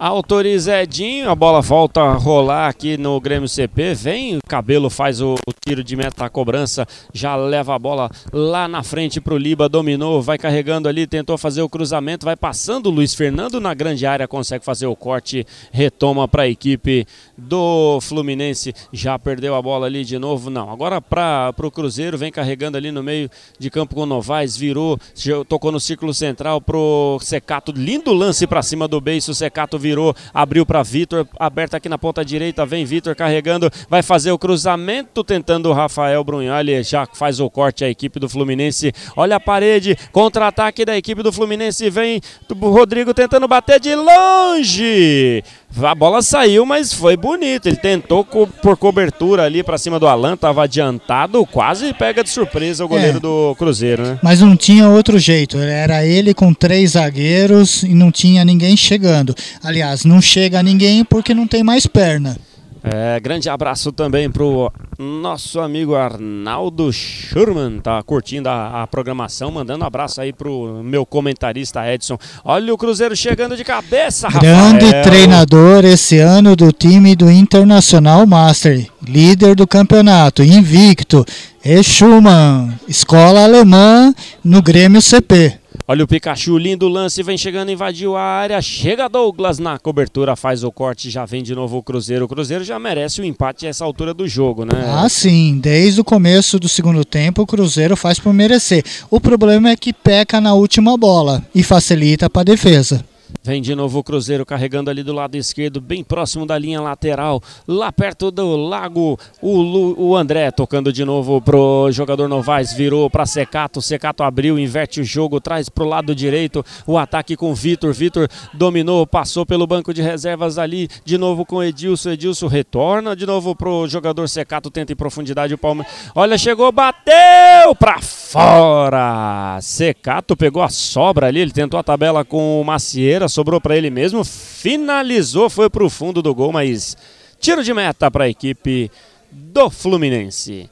Autoriza Edinho, a bola volta a rolar aqui no Grêmio CP. Vem, o Cabelo faz o, tiro de meta, a cobrança, já leva a bola lá na frente para o Liba, dominou, vai carregando ali, tentou fazer o cruzamento, vai passando o Luiz Fernando na grande área, consegue fazer o corte, retoma para a equipe do Fluminense. Já perdeu a bola ali de novo, não. Agora para o Cruzeiro, vem carregando ali no meio de campo com o Novaes, virou, tocou no círculo central pro Secato, lindo lance para cima do beiço, Secato virou abriu para Vitor, aberto aqui na ponta direita, vem Vitor carregando, vai fazer o cruzamento, tentando o Rafael Brunholi, já faz o corte a equipe do Fluminense. Olha a parede, contra-ataque da equipe do Fluminense, vem o Rodrigo tentando bater de longe. A bola saiu, mas foi bonito. Ele tentou co por cobertura ali para cima do Alan, estava adiantado, quase pega de surpresa o goleiro é, do Cruzeiro, né? Mas não tinha outro jeito. Era ele com três zagueiros e não tinha ninguém chegando. Aliás, não chega ninguém porque não tem mais perna. É, grande abraço também pro nosso amigo Arnaldo Schurman, tá curtindo a, a, programação, mandando um abraço aí pro meu comentarista Edson. Olha o Cruzeiro chegando de cabeça, Grande Rafael. treinador esse ano do time do Internacional Master, líder do campeonato, invicto. E Schumann, escola alemã no Grêmio CP. Olha o Pikachu, lindo lance, vem chegando, invadiu a área. Chega Douglas na cobertura, faz o corte, já vem de novo o Cruzeiro. O Cruzeiro já merece o empate a essa altura do jogo, né? Ah, sim. Desde o começo do segundo tempo, o Cruzeiro faz por merecer. O problema é que peca na última bola e facilita para a defesa. Vem de novo o Cruzeiro carregando ali do lado esquerdo, bem próximo da linha lateral, lá perto do lago. O, Lu, o André tocando de novo pro jogador Novaes, virou para Secato. Secato abriu, inverte o jogo, traz pro lado direito o ataque com Vitor. Vitor dominou, passou pelo banco de reservas ali, de novo com Edilson. Edilson retorna de novo pro jogador Secato, tenta em profundidade o Palmeiras. Olha, chegou, bateu para fora. Secato pegou a sobra ali, ele tentou a tabela com o Macieira sobrou para ele mesmo, finalizou, foi para o fundo do gol, mas tiro de meta para a equipe do Fluminense.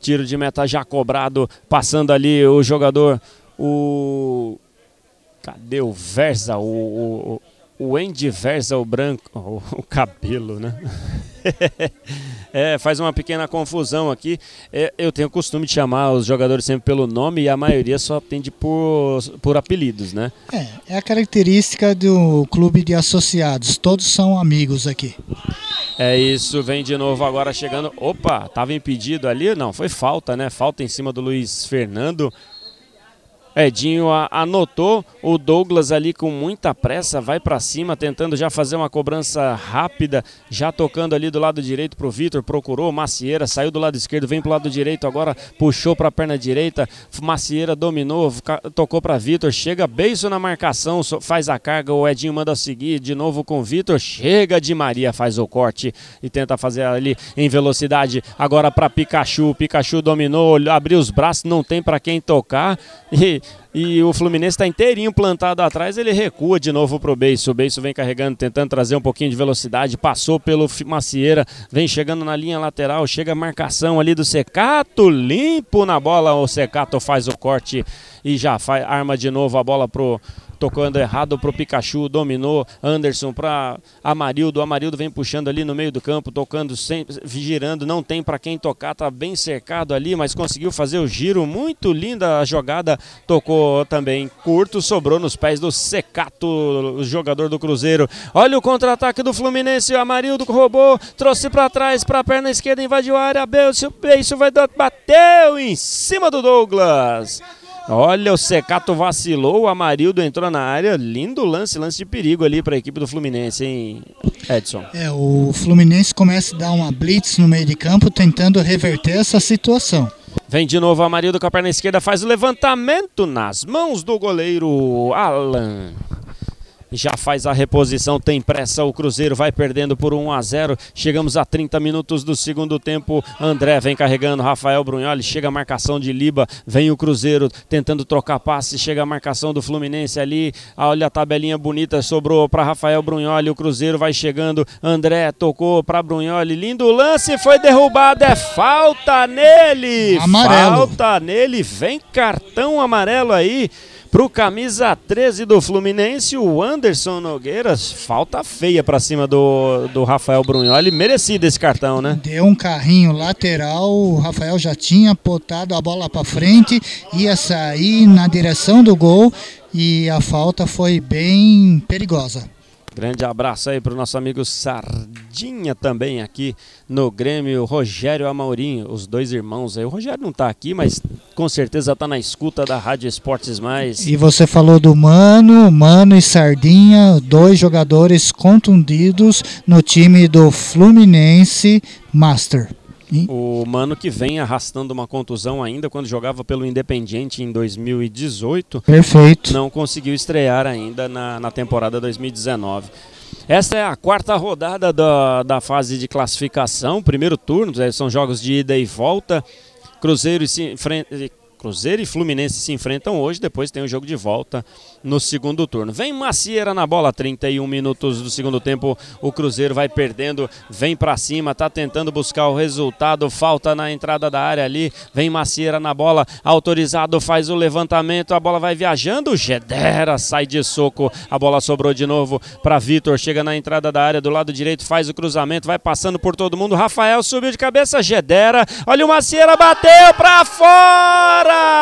Tiro de meta já cobrado, passando ali o jogador, o. Cadê o Versa? O, o, o Andy Versa, o branco, <laughs> o, cabelo, né? <laughs> é, faz uma pequena confusão aqui. É, eu tenho o costume de chamar os jogadores sempre pelo nome e a maioria só atende por, por apelidos, né? É, é a característica do clube de associados. Todos são amigos aqui. É isso, vem de novo agora chegando. Opa, tava impedido ali? Não, foi falta, né? Falta em cima do Luiz Fernando. Edinho anotou. O Douglas ali com muita pressa, vai para cima, tentando já fazer uma cobrança rápida, já tocando ali do lado direito pro Vitor, procurou Macieira, saiu do lado esquerdo, vem pro lado direito agora, puxou para a perna direita, Macieira dominou, tocou para Vitor, chega beijo na marcação, faz a carga, o Edinho manda seguir de novo com o Vitor, chega de Maria, faz o corte e tenta fazer ali em velocidade, agora para Pikachu, Pikachu dominou, abriu os braços, não tem para quem tocar <laughs> e e o Fluminense está inteirinho plantado atrás, ele recua de novo para o Beiço. O Beiço vem carregando, tentando trazer um pouquinho de velocidade, passou pelo Macieira, vem chegando na linha lateral, chega a marcação ali do Secato, limpo na bola, o Secato faz o corte e já faz, arma de novo a bola pro tocando errado pro Pikachu, dominou Anderson para Amarildo, Amarildo vem puxando ali no meio do campo, tocando sempre, girando, não tem para quem tocar, tá bem cercado ali, mas conseguiu fazer o giro, muito linda a jogada, tocou também curto, sobrou nos pés do Secato, o jogador do Cruzeiro. Olha o contra-ataque do Fluminense, o Amarildo roubou, trouxe para trás, para a perna esquerda, invadiu a área, Beijo vai bateu em cima do Douglas. Olha, o Secato vacilou, o Amarildo entrou na área. Lindo lance, lance de perigo ali para a equipe do Fluminense, hein, Edson? É, o Fluminense começa a dar uma blitz no meio de campo, tentando reverter essa situação. Vem de novo o Amarildo com a perna esquerda, faz o levantamento nas mãos do goleiro Alan já faz a reposição, tem pressa, o Cruzeiro vai perdendo por 1 a 0. Chegamos a 30 minutos do segundo tempo. André vem carregando, Rafael Brunholi, chega a marcação de Liba, vem o Cruzeiro tentando trocar passe, chega a marcação do Fluminense ali. Olha a tabelinha bonita, sobrou para Rafael Brunholi, o Cruzeiro vai chegando. André tocou para Brunholi, lindo lance, foi derrubado, é falta nele. Amarelo. Falta nele, vem cartão amarelo aí Pro camisa 13 do Fluminense, o Anderson Nogueiras, falta feia para cima do, do Rafael Brunholi, merecido esse cartão, né? Deu um carrinho lateral, o Rafael já tinha potado a bola para frente, ia sair na direção do gol e a falta foi bem perigosa. Grande abraço aí para o nosso amigo Sardinha também aqui no Grêmio, Rogério Amaurinho, os dois irmãos aí. O Rogério não está aqui, mas com certeza está na escuta da Rádio Esportes Mais. E você falou do Mano, Mano e Sardinha, dois jogadores contundidos no time do Fluminense Master. O Mano que vem arrastando uma contusão ainda quando jogava pelo Independiente em 2018. Perfeito. Não conseguiu estrear ainda na, na temporada 2019. Esta é a quarta rodada da, da fase de classificação, primeiro turno, são jogos de ida e volta. Cruzeiro e Cruzeiro e Fluminense se enfrentam hoje, depois tem o jogo de volta no segundo turno. Vem Macieira na bola, 31 minutos do segundo tempo. O Cruzeiro vai perdendo, vem para cima, tá tentando buscar o resultado. Falta na entrada da área ali. Vem Macieira na bola, autorizado, faz o levantamento. A bola vai viajando. Gedera sai de soco. A bola sobrou de novo para Vitor. Chega na entrada da área do lado direito, faz o cruzamento, vai passando por todo mundo. Rafael subiu de cabeça, Gedera. Olha o Macieira, bateu para fora!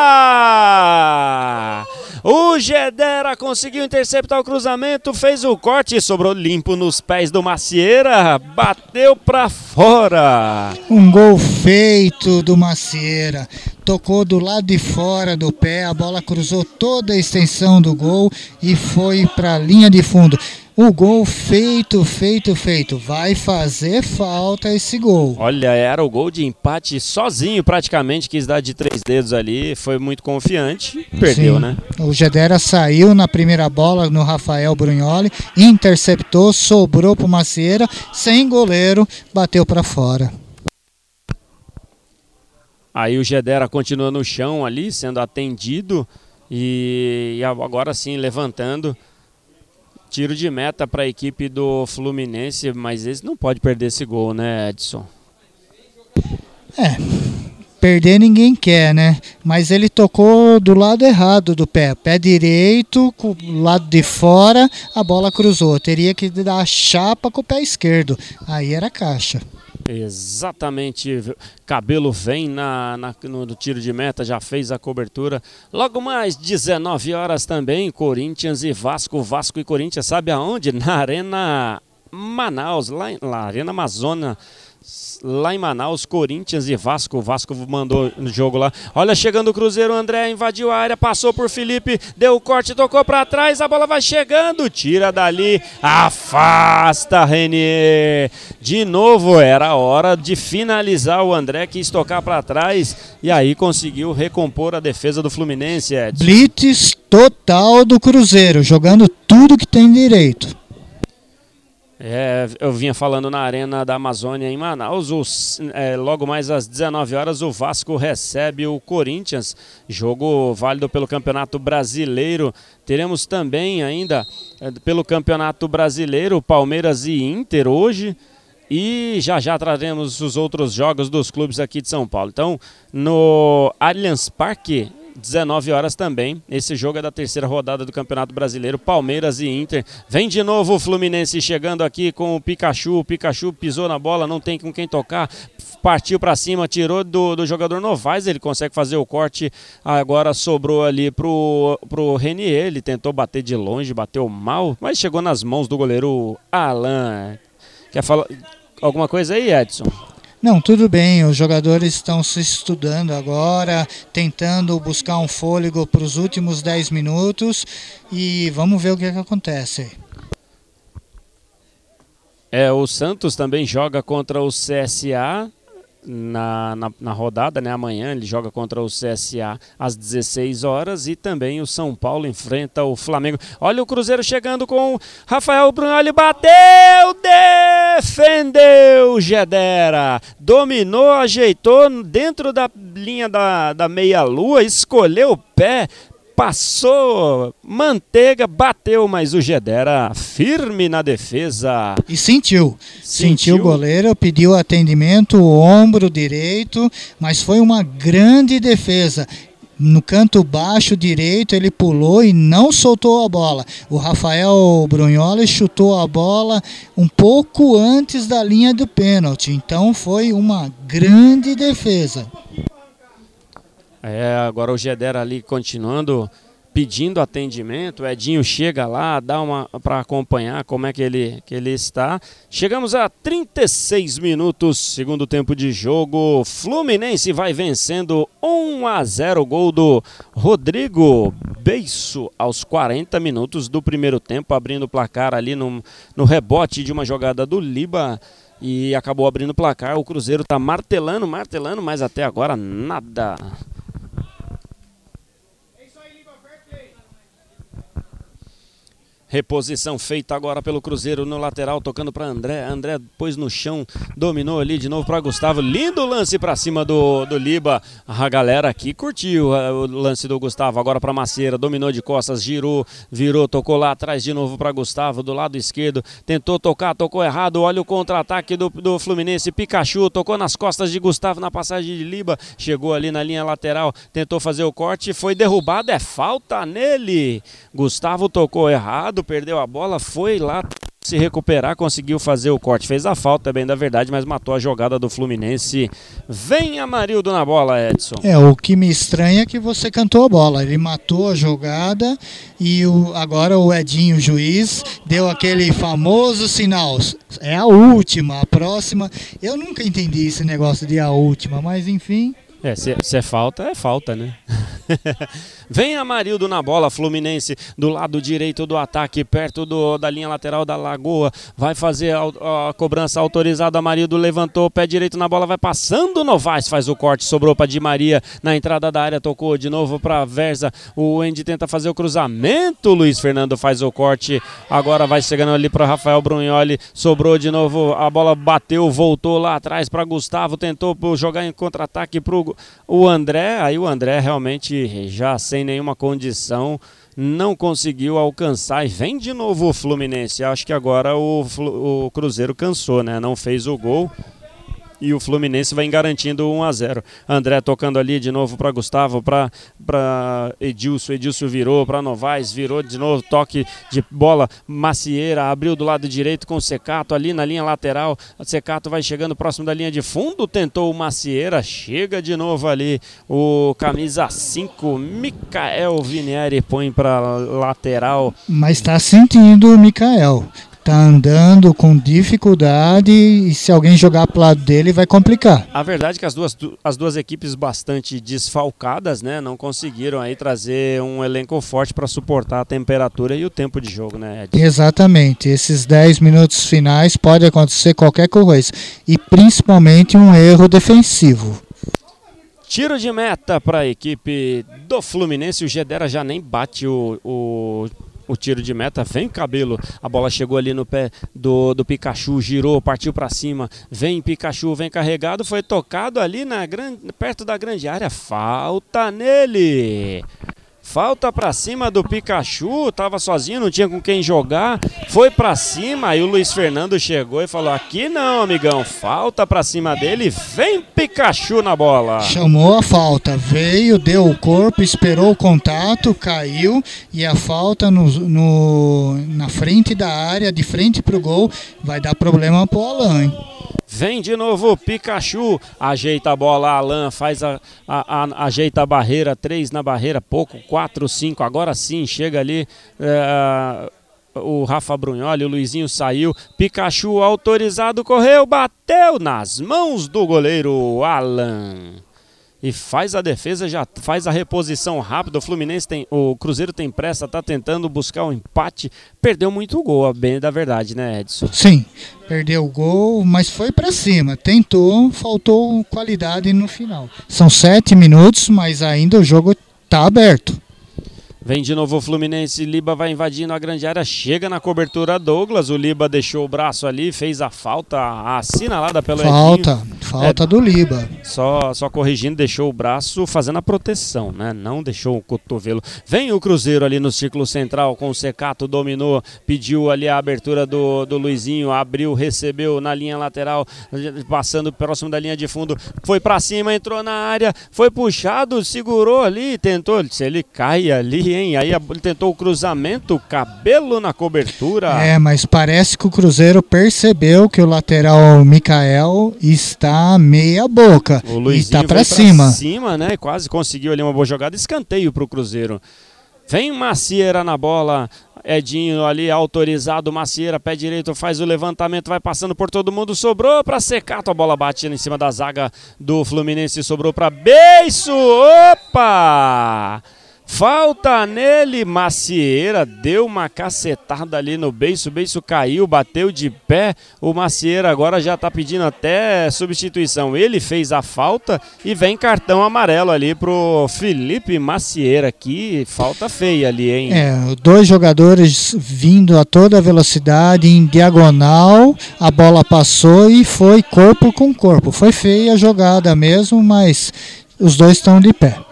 O Gedera conseguiu interceptar o cruzamento, fez o corte sobrou limpo nos pés do Macieira. Bateu para fora. Um gol feito do Macieira. Tocou do lado de fora do pé, a bola cruzou toda a extensão do gol e foi para a linha de fundo. O gol feito, feito, feito. Vai fazer falta esse gol. Olha, era o gol de empate sozinho, praticamente. Quis dar de três dedos ali. Foi muito confiante. Perdeu, Sim. né? O Gedera saiu na primeira bola no Rafael Brunholi, interceptou, sobrou para o Macieira, sem goleiro, bateu para fora. Aí o Gedera continua no chão ali, sendo atendido. E, e agora sim, levantando. Tiro de meta para a equipe do Fluminense, mas esse não pode perder esse gol, né, Edson? É, perder ninguém quer, né? Mas ele tocou do lado errado do pé. Pé direito, com o lado de fora, a bola cruzou. Teria que dar a chapa com o pé esquerdo. Aí era caixa. Exatamente. Cabelo vem na, na- no, tiro de meta, já fez a cobertura. Logo mais, 19 horas também, Corinthians e Vasco. Vasco e Corinthians, sabe aonde? Na Arena Manaus, lá, lá Arena Amazônia. Lá em Manaus, Corinthians e Vasco. O Vasco mandou no jogo lá. Olha, chegando o Cruzeiro, o André invadiu a área, passou por Felipe, deu o corte, tocou para trás, a bola vai chegando, tira dali, afasta Renier. De novo, era hora de finalizar. O André quis tocar para trás e aí conseguiu recompor a defesa do Fluminense, Edson. Blitz total do Cruzeiro, jogando tudo que tem direito. É, eu vinha falando na Arena da Amazônia em Manaus. é, logo mais às 19 horas, o Vasco recebe o Corinthians. Jogo válido pelo Campeonato Brasileiro. Teremos também ainda é, pelo Campeonato Brasileiro Palmeiras e Inter hoje. E já já traremos os outros jogos dos clubes aqui de São Paulo. Então, no Allianz Parque, 19 horas também. Esse jogo é da terceira rodada do Campeonato Brasileiro, Palmeiras e Inter. Vem de novo o Fluminense chegando aqui com o Pikachu. O Pikachu pisou na bola, não tem com quem tocar. Partiu para cima, tirou do, do jogador Novaes, ele consegue fazer o corte. Agora sobrou ali pro, pro Renier. Ele tentou bater de longe, bateu mal, mas chegou nas mãos do goleiro Alan. Quer falar alguma coisa aí, Edson? Não, tudo bem. Os jogadores estão se estudando agora, tentando buscar um fôlego para os últimos 10 minutos e vamos ver o que, que acontece. É, o Santos também joga contra o CSA na, na, na rodada, né? Amanhã ele joga contra o CSA às 16 horas e também o São Paulo enfrenta o Flamengo. Olha o Cruzeiro chegando com o Rafael Brunelli, bateu, defendeu Gedera, dominou, ajeitou dentro da linha da, da meia-lua, escolheu o pé, passou, manteiga, bateu, mas o Gedera firme na defesa. E sentiu. Sentiu, Sentiu. o goleiro, pediu atendimento, o ombro direito, mas foi uma grande defesa. No canto baixo direito ele pulou e não soltou a bola. O Rafael Brunholi chutou a bola um pouco antes da linha do pênalti. Então foi uma grande defesa. É, agora o Gedera ali continuando pedindo atendimento. O Edinho chega lá, dá uma para acompanhar como é que ele, que ele está. Chegamos a 36 minutos, segundo tempo de jogo. Fluminense vai vencendo 1 a 0 gol do Rodrigo Beiço aos 40 minutos do primeiro tempo, abrindo o placar ali no, no rebote de uma jogada do Liba. E acabou abrindo o placar. O Cruzeiro está martelando, martelando, mas até agora nada. Reposição feita agora pelo Cruzeiro no lateral, tocando para André. André pôs no chão, dominou ali de novo para Gustavo. Lindo lance para cima do, do Liba. A galera aqui curtiu eh, o lance do Gustavo. Agora para Macieira, dominou de costas, girou, virou, tocou lá atrás de novo para Gustavo, do lado esquerdo. Tentou tocar, tocou errado. Olha o contra-ataque do, do Fluminense. Pikachu tocou nas costas de Gustavo na passagem de Liba. Chegou ali na linha lateral, tentou fazer o corte, foi derrubado. É falta nele. Gustavo tocou errado perdeu a bola, foi lá se recuperar, conseguiu fazer o corte. Fez a falta, bem da verdade, mas matou a jogada do Fluminense. Vem Amarildo na bola, Edson. É, o que me estranha é que você cantou a bola. Ele matou a jogada e o, agora o Edinho, o juiz, deu aquele famoso sinal. É a última, a próxima. Eu nunca entendi esse negócio de a última, mas enfim. É, se, se é falta, é falta, né? <laughs> Vem Amarildo na bola, Fluminense do lado direito do ataque, perto do, da linha lateral da Lagoa. Vai fazer a, a cobrança autorizada. Amarildo levantou, pé direito na bola, vai passando. Novaes faz o corte, sobrou para Di Maria na entrada da área, tocou de novo para Versa. O Andy tenta fazer o cruzamento. Luiz Fernando faz o corte. Agora vai chegando ali para Rafael Brunholi. Sobrou de novo, a bola bateu, voltou lá atrás para Gustavo. Tentou jogar em contra-ataque para o André. Aí o André realmente já sem nenhuma condição, não conseguiu alcançar e vem de novo o Fluminense. Acho que agora o, o Cruzeiro cansou, né? Não fez o gol e o Fluminense vai garantindo 1 a 0. André tocando ali de novo para Gustavo, para Edilson, Edilson virou para Novaes, virou de novo, toque de bola, Macieira abriu do lado direito com o Secato ali na linha lateral. O Secato vai chegando próximo da linha de fundo, tentou o Macieira, chega de novo ali o camisa 5, Mikael Vinieri põe para lateral. Mas está sentindo o Mikael tá andando com dificuldade e se alguém jogar pro lado dele vai complicar. A verdade é que as duas, as duas equipes bastante desfalcadas, né, não conseguiram aí trazer um elenco forte para suportar a temperatura e o tempo de jogo, né? Ed? Exatamente. Esses 10 minutos finais pode acontecer qualquer coisa e principalmente um erro defensivo. Tiro de meta para a equipe do Fluminense. O Gedera já nem bate o, o o tiro de meta, vem cabelo, a bola chegou ali no pé do, do Pikachu, girou, partiu para cima, vem Pikachu, vem carregado, foi tocado ali na grande, perto da grande área, falta nele. Falta para cima do Pikachu, tava sozinho, não tinha com quem jogar. Foi para cima, aí o Luiz Fernando chegou e falou: "Aqui não, amigão, falta para cima dele, vem Pikachu na bola". Chamou a falta, veio, deu o corpo, esperou o contato, caiu e a falta no, no na frente da área, de frente pro gol, vai dar problema pro Alan. Hein? Vem de novo Pikachu, ajeita a bola, Alan faz a, a, a, ajeita a barreira, três na barreira, pouco, quatro, cinco, agora sim, chega ali é, o Rafa Brunholi, o Luizinho saiu, Pikachu autorizado, correu, bateu nas mãos do goleiro Alan e faz a defesa, já faz a reposição rápida. O Fluminense tem, o Cruzeiro tem pressa, está tentando buscar um empate. Perdeu muito gol, a bem da verdade, né, Edson? Sim, perdeu o gol, mas foi para cima. Tentou, faltou qualidade no final. São sete minutos, mas ainda o jogo está aberto. Vem de novo o Fluminense, Liba vai invadindo a grande área, chega na cobertura Douglas, o Liba deixou o braço ali, fez a falta assinalada pelo Falta, Edinho. falta é, do Liba. Só, só corrigindo, deixou o braço fazendo a proteção, né? Não deixou o cotovelo. Vem o Cruzeiro ali no círculo central com o Secato, dominou, pediu ali a abertura do, do Luizinho, abriu, recebeu na linha lateral, passando próximo da linha de fundo, foi para cima, entrou na área, foi puxado, segurou ali, tentou, se ele cai ali, hein? Aí ele tentou o cruzamento, cabelo na cobertura. É, mas parece que o Cruzeiro percebeu que o lateral Mikael está meia boca. O Luizinho está para cima. cima, né? Quase conseguiu ali uma boa jogada, escanteio para o Cruzeiro. Vem Macieira na bola, Edinho ali autorizado, Macieira, pé direito, faz o levantamento, vai passando por todo mundo, sobrou para Secato, a bola bate em cima da zaga do Fluminense, sobrou para Beiço, opa! Falta nele, Macieira deu uma cacetada ali no beiço, o beiço caiu, bateu de pé. O Macieira agora já tá pedindo até substituição. Ele fez a falta e vem cartão amarelo ali pro Felipe Macieira. Que falta feia ali, hein? É, dois jogadores vindo a toda velocidade em diagonal, a bola passou e foi corpo com corpo. Foi feia a jogada mesmo, mas os dois estão de pé.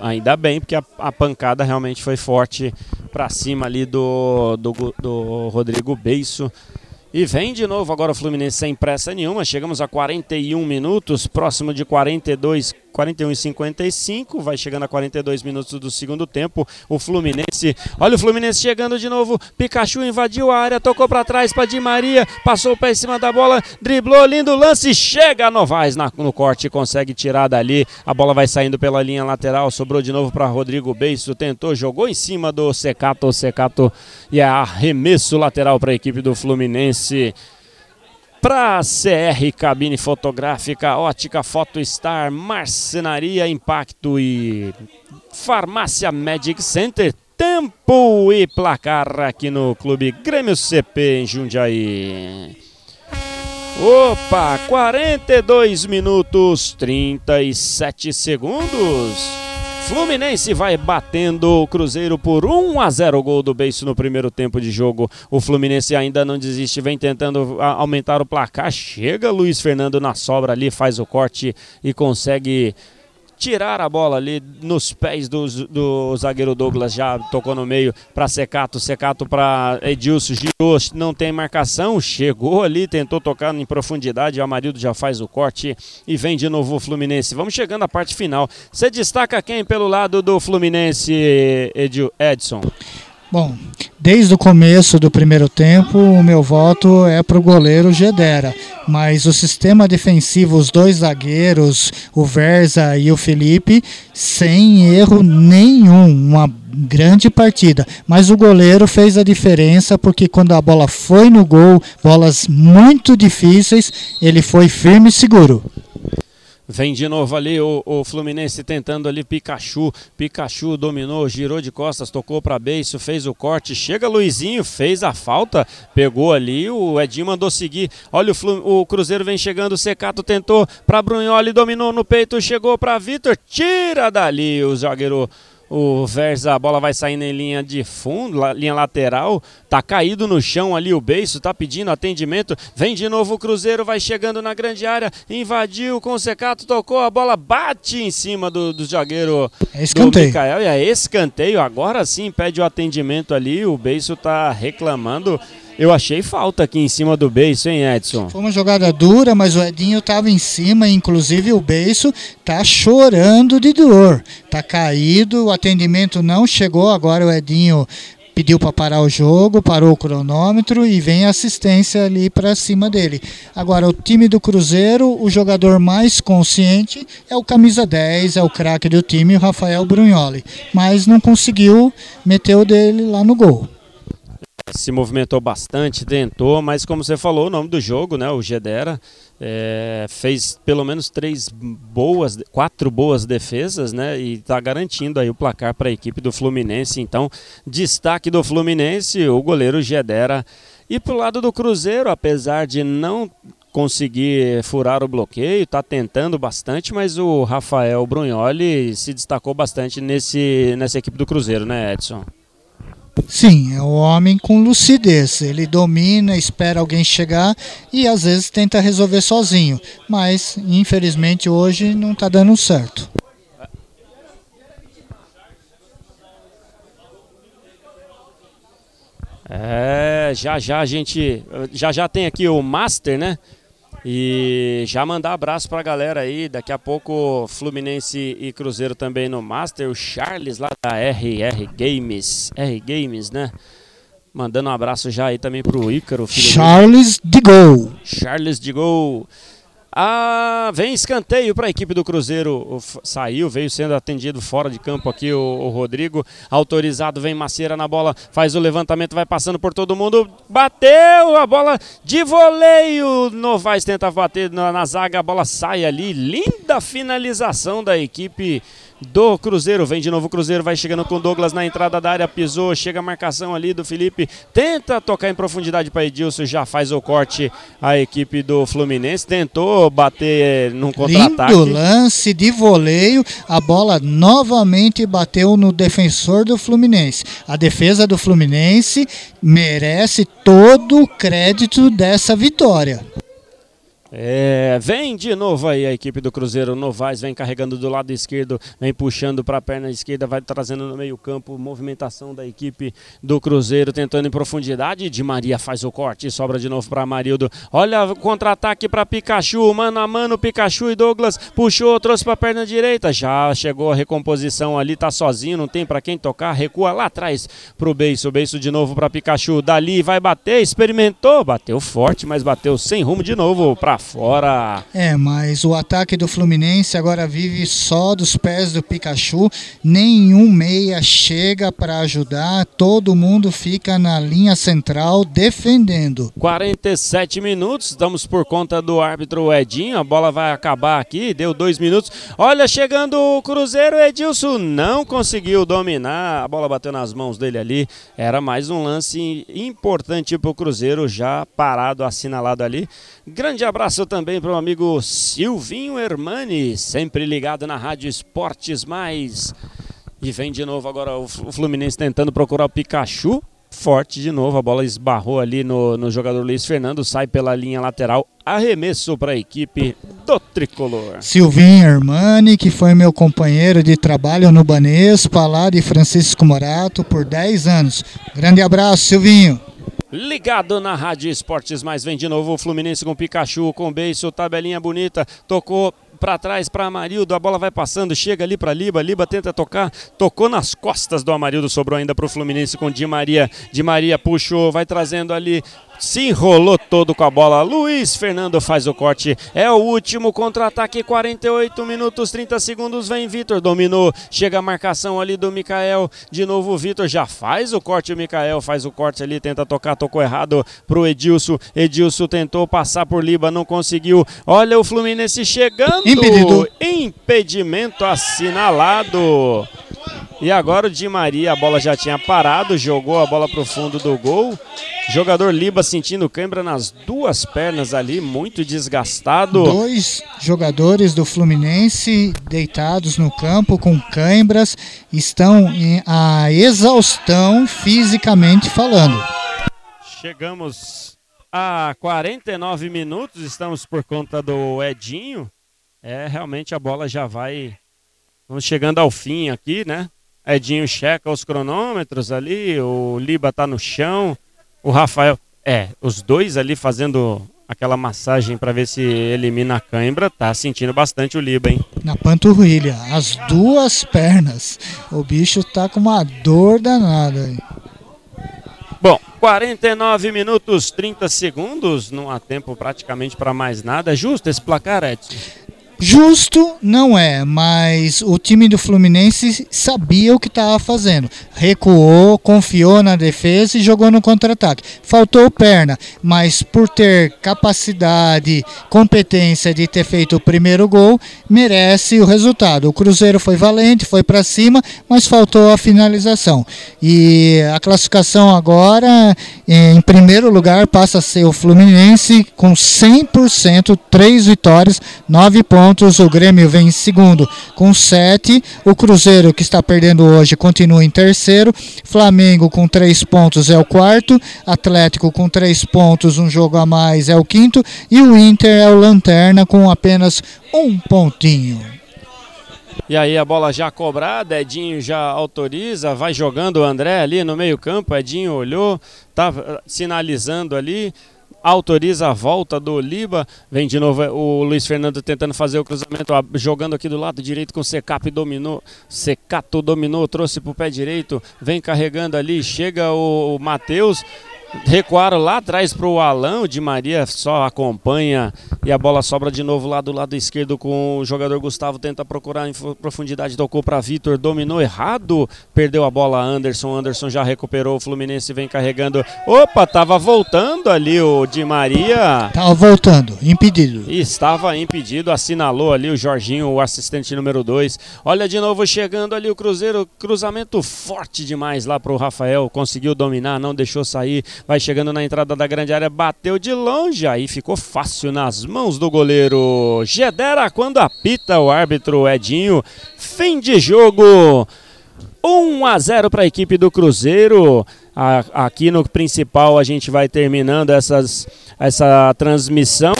Ainda bem, porque a, a, pancada realmente foi forte para cima ali do, do, do Rodrigo Beiço. E vem de novo agora o Fluminense sem pressa nenhuma. Chegamos a 41 minutos, próximo de 42, 41 e 55. Vai chegando a 42 minutos do segundo tempo. O Fluminense, olha o Fluminense chegando de novo. Pikachu invadiu a área, tocou para trás para Di Maria, passou o pé em cima da bola, driblou, lindo lance. Chega Novaes na, no corte, consegue tirar dali. A bola vai saindo pela linha lateral. Sobrou de novo para Rodrigo Beiço. Tentou, jogou em cima do Secato. Secato e é arremesso lateral para a equipe do Fluminense. Para CR Cabine Fotográfica, Ótica Photostar, Marcenaria Impacto e Farmácia Magic Center, tempo e placar aqui no Clube Grêmio CP em Jundiaí. Opa, 42 minutos 37 segundos. Fluminense vai batendo o Cruzeiro por 1 a 0 gol do Beiço no primeiro tempo de jogo. O Fluminense ainda não desiste, vem tentando aumentar o placar. Chega Luiz Fernando na sobra ali, faz o corte e consegue tirar a bola ali nos pés do, do zagueiro Douglas, já tocou no meio para Secato, Secato para Edilson, girou, não tem marcação, chegou ali, tentou tocar em profundidade, o Amarildo já faz o corte e vem de novo o Fluminense. Vamos chegando à parte final. Você destaca quem pelo lado do Fluminense, Edson? Bom, desde o começo do primeiro tempo, o meu voto é para o goleiro Gedera. Mas o sistema defensivo, os dois zagueiros, o Verza e o Felipe, sem erro nenhum. Uma grande partida. Mas o goleiro fez a diferença porque quando a bola foi no gol, bolas muito difíceis, ele foi firme e seguro. Vem de novo ali o, o, Fluminense tentando ali Pikachu. Pikachu dominou, girou de costas, tocou para beiço, fez o corte. Chega Luizinho, fez a falta, pegou ali. O Edinho mandou seguir. Olha o, o Cruzeiro vem chegando. O Secato tentou para Brunholi, dominou no peito, chegou para Vitor. Tira dali o zagueiro o Versa, a bola vai saindo em linha de fundo, linha lateral. Tá caído no chão ali o beiço, tá pedindo atendimento. Vem de novo o Cruzeiro, vai chegando na grande área. Invadiu com o Secato, tocou, a bola bate em cima do, do zagueiro é escanteio. do Micael. E é escanteio, agora sim pede o atendimento ali. O beiço tá reclamando. Eu achei falta aqui em cima do beiço, hein, Edson? Foi uma jogada dura, mas o Edinho estava em cima, inclusive o beiço tá chorando de dor. Tá caído, o atendimento não chegou, agora o Edinho pediu para parar o jogo, parou o cronômetro e vem a assistência ali para cima dele. Agora, o time do Cruzeiro, o jogador mais consciente é o camisa 10, é o craque do time, o Rafael Brunholi, mas não conseguiu meter o dele lá no gol se movimentou bastante, tentou, mas como você falou, o nome do jogo, né, o Gedera, é, fez pelo menos três boas, quatro boas defesas, né, e está garantindo aí o placar para a equipe do Fluminense. Então, destaque do Fluminense, o goleiro Gedera. E para o lado do Cruzeiro, apesar de não conseguir furar o bloqueio, está tentando bastante, mas o Rafael Brunholi se destacou bastante nesse, nessa equipe do Cruzeiro, né, Edson? Sim, é o homem com lucidez. Ele domina, espera alguém chegar e às vezes tenta resolver sozinho. Mas, infelizmente, hoje não está dando certo. É, já já a gente. Já já tem aqui o Master, né? E já mandar abraço pra galera aí. Daqui a pouco Fluminense e Cruzeiro também no Master. O Charles lá da RR Games. R Games, né? Mandando um abraço já aí também pro Ícaro. Charles de Gol. Charles de Gol. Ah, vem escanteio para a equipe do Cruzeiro. Saiu, veio sendo atendido fora de campo aqui o, o Rodrigo. Autorizado, vem Maceira na bola, faz o levantamento, vai passando por todo mundo. Bateu a bola de voleio. Novaes tenta bater na, na zaga, a bola sai ali. Linda finalização da equipe do Cruzeiro. Vem de novo o Cruzeiro, vai chegando com o Douglas na entrada da área, pisou, chega a marcação ali do Felipe, tenta tocar em profundidade para Edilson, já faz o corte a equipe do Fluminense, tentou bater num contra-ataque. Lindo lance de voleio. A bola novamente bateu no defensor do Fluminense. A defesa do Fluminense merece todo o crédito dessa vitória. É, vem de novo aí a equipe do Cruzeiro. Novaes vem carregando do lado esquerdo, vem puxando para a perna esquerda, vai trazendo no meio-campo. Movimentação da equipe do Cruzeiro, tentando em profundidade. Di Maria faz o corte, sobra de novo para Marildo. Olha o contra-ataque para Pikachu, mano a mano. Pikachu e Douglas puxou, trouxe para a perna direita. Já chegou a recomposição ali, tá sozinho, não tem para quem tocar. Recua lá atrás pro Beiço. Beiço de novo para Pikachu. Dali vai bater, experimentou, bateu forte, mas bateu sem rumo de novo para fora. É, mas o ataque do Fluminense agora vive só dos pés do Pikachu. Nenhum meia chega para ajudar. Todo mundo fica na linha central defendendo. 47 minutos, estamos por conta do árbitro Edinho. A bola vai acabar aqui, deu dois minutos. Olha, chegando o Cruzeiro, Edilson não conseguiu dominar. A bola bateu nas mãos dele ali. Era mais um lance importante para o Cruzeiro, já parado, assinalado ali. Grande abraço também para o amigo Silvinho Hermani, sempre ligado na Rádio Esportes Mais. E vem de novo agora o Fluminense tentando procurar o Pikachu. Forte de novo, a bola esbarrou ali no, no jogador Luiz Fernando, sai pela linha lateral. Arremesso para a equipe do tricolor. Silvinho Hermani, que foi meu companheiro de trabalho no Banespa, lá de Francisco Morato, por 10 anos. Grande abraço, Silvinho. Ligado na Rádio Esportes Mais, vem de novo o Fluminense com Pikachu, com beiço, tabelinha bonita, tocou para trás para Amarildo, a bola vai passando, chega ali para Liba, Liba tenta tocar, tocou nas costas do Amarildo, sobrou ainda para o Fluminense com Di Maria, Di Maria puxou, vai trazendo ali, se enrolou todo com a bola, Luiz Fernando faz o corte, é o último contra-ataque, 48 minutos, 30 segundos, vem Vitor, dominou, chega a marcação ali do Mikael, de novo o Vitor já faz o corte, o Mikael faz o corte ali, tenta tocar, tocou errado pro Edilson, Edilson tentou passar por Liba, não conseguiu, olha o Fluminense chegando, Impedido. impedimento assinalado. E agora o Di Maria, a bola já tinha parado, jogou a bola pro fundo do gol. Jogador Liba sentindo cãibra nas duas pernas ali, muito desgastado. Dois jogadores do Fluminense deitados no campo com cãibras estão em a exaustão fisicamente falando. Chegamos a 49 minutos, estamos por conta do Edinho. É, realmente a bola já vai. Vamos chegando ao fim aqui, né? Edinho checa os cronômetros ali, o Liba tá no chão, o Rafael. É, os dois ali fazendo aquela massagem para ver se elimina a cãibra, tá sentindo bastante o Liba, hein? Na panturrilha, as duas pernas. O bicho tá com uma dor danada. aí. Bom, 49 minutos 30 segundos, não há tempo praticamente para mais nada. É justo esse placar, Edson? Justo não é, mas o time do Fluminense sabia o que estava fazendo. Recuou, confiou na defesa e jogou no contra-ataque. Faltou perna, mas por ter capacidade, competência de ter feito o primeiro gol, merece o resultado. O Cruzeiro foi valente, foi para cima, mas faltou a finalização. E a classificação agora, em primeiro lugar, passa a ser o Fluminense com 100%, três vitórias, nove pontos. O Grêmio vem em segundo com sete. O Cruzeiro, que está perdendo hoje, continua em terceiro. Flamengo com três pontos é o quarto. Atlético com três pontos, um jogo a mais é o quinto. E o Inter é o lanterna com apenas um pontinho. E aí a bola já cobrada, Edinho já autoriza, vai jogando o André ali no meio-campo. Edinho olhou, tá eh, sinalizando ali, autoriza a volta do Liba. Vem de novo eh, o Luiz Fernando tentando fazer o cruzamento, jogando aqui do lado direito com o Secap dominou. Secato dominou, trouxe pro pé direito, vem carregando ali, chega o, o Matheus. Recuaram lá atrás para o Alão, de Maria só acompanha e a bola sobra de novo lá do lado esquerdo com o jogador Gustavo, tenta procurar em profundidade, tocou para Vitor, dominou errado, perdeu a bola Anderson, Anderson já recuperou, o Fluminense vem carregando, opa, tava voltando ali o de Maria. Tava voltando, impedido. Estava impedido, assinalou ali o Jorginho, o assistente número 2. Olha de novo chegando ali o Cruzeiro, cruzamento forte demais lá para o Rafael, conseguiu dominar, não deixou sair, vai chegando na entrada da grande área, bateu de longe, aí ficou fácil nas mãos do goleiro Gedera quando apita o árbitro Edinho. Fim de jogo. 1 a 0 para a equipe do Cruzeiro. aqui no principal a gente vai terminando essas, essa transmissão.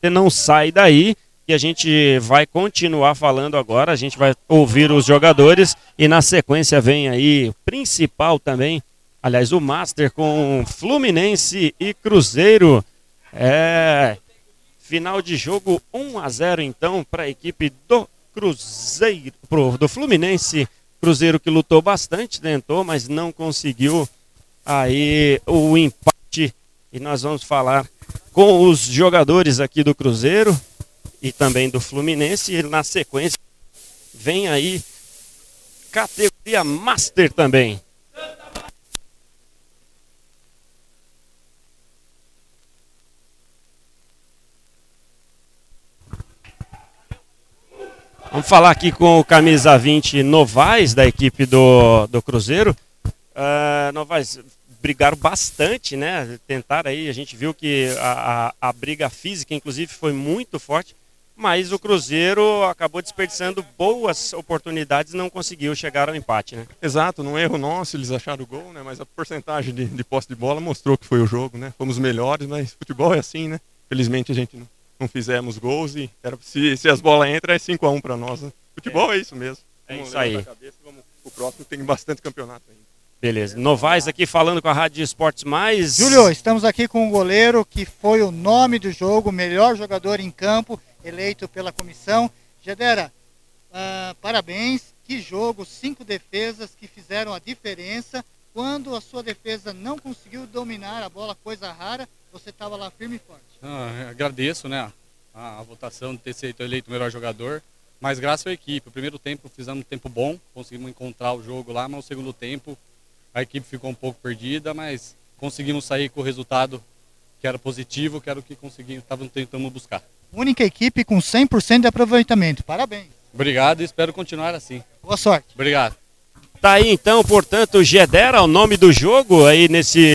Você não sai daí e a gente vai continuar falando agora. A gente vai ouvir os jogadores e na sequência vem aí o principal também Aliás, o Master com Fluminense e Cruzeiro. É final de jogo 1 a 0 então para a equipe do Cruzeiro, pro, do Fluminense. Cruzeiro que lutou bastante, tentou, mas não conseguiu aí o empate. E nós vamos falar com os jogadores aqui do Cruzeiro e também do Fluminense. E na sequência vem aí categoria Master também. Vamos falar aqui com o camisa 20 Novaes, da equipe do, do Cruzeiro. Uh, Novaes, brigaram bastante, né? Tentaram aí, a gente viu que a, a, a, briga física, inclusive, foi muito forte, mas o Cruzeiro acabou desperdiçando boas oportunidades e não conseguiu chegar ao empate, né? Exato, num erro nosso, eles acharam o gol, né? Mas a porcentagem de, de posse de bola mostrou que foi o jogo, né? Fomos melhores, mas futebol é assim, né? Felizmente a gente não, não fizemos gols e era, se, se as bolas entram é 5x1 para nós. Né? Futebol é. é. isso mesmo. É vamos isso aí. Cabeça, vamos, o próximo tem bastante campeonato ainda. Beleza. Novaes aqui falando com a Rádio Esportes Mais. Júlio, estamos aqui com o goleiro que foi o nome do jogo, melhor jogador em campo, eleito pela comissão. Gedera, uh, parabéns. Que jogo, cinco defesas que fizeram a diferença. Quando a sua defesa não conseguiu dominar a bola, coisa rara, você estava lá firme e forte. Ah, agradeço né, a, a, votação de ter sido eleito o melhor jogador, mas graças à equipe. O primeiro tempo fizemos um tempo bom, conseguimos encontrar o jogo lá, mas o segundo tempo a equipe ficou um pouco perdida, mas conseguimos sair com o resultado que era positivo, que era o que conseguimos, estávamos tentando buscar. Única equipe com 100% de aproveitamento. Parabéns. Obrigado e espero continuar assim. Boa sorte. Obrigado. Tá aí então, portanto, Gedera, o nome do jogo aí nesse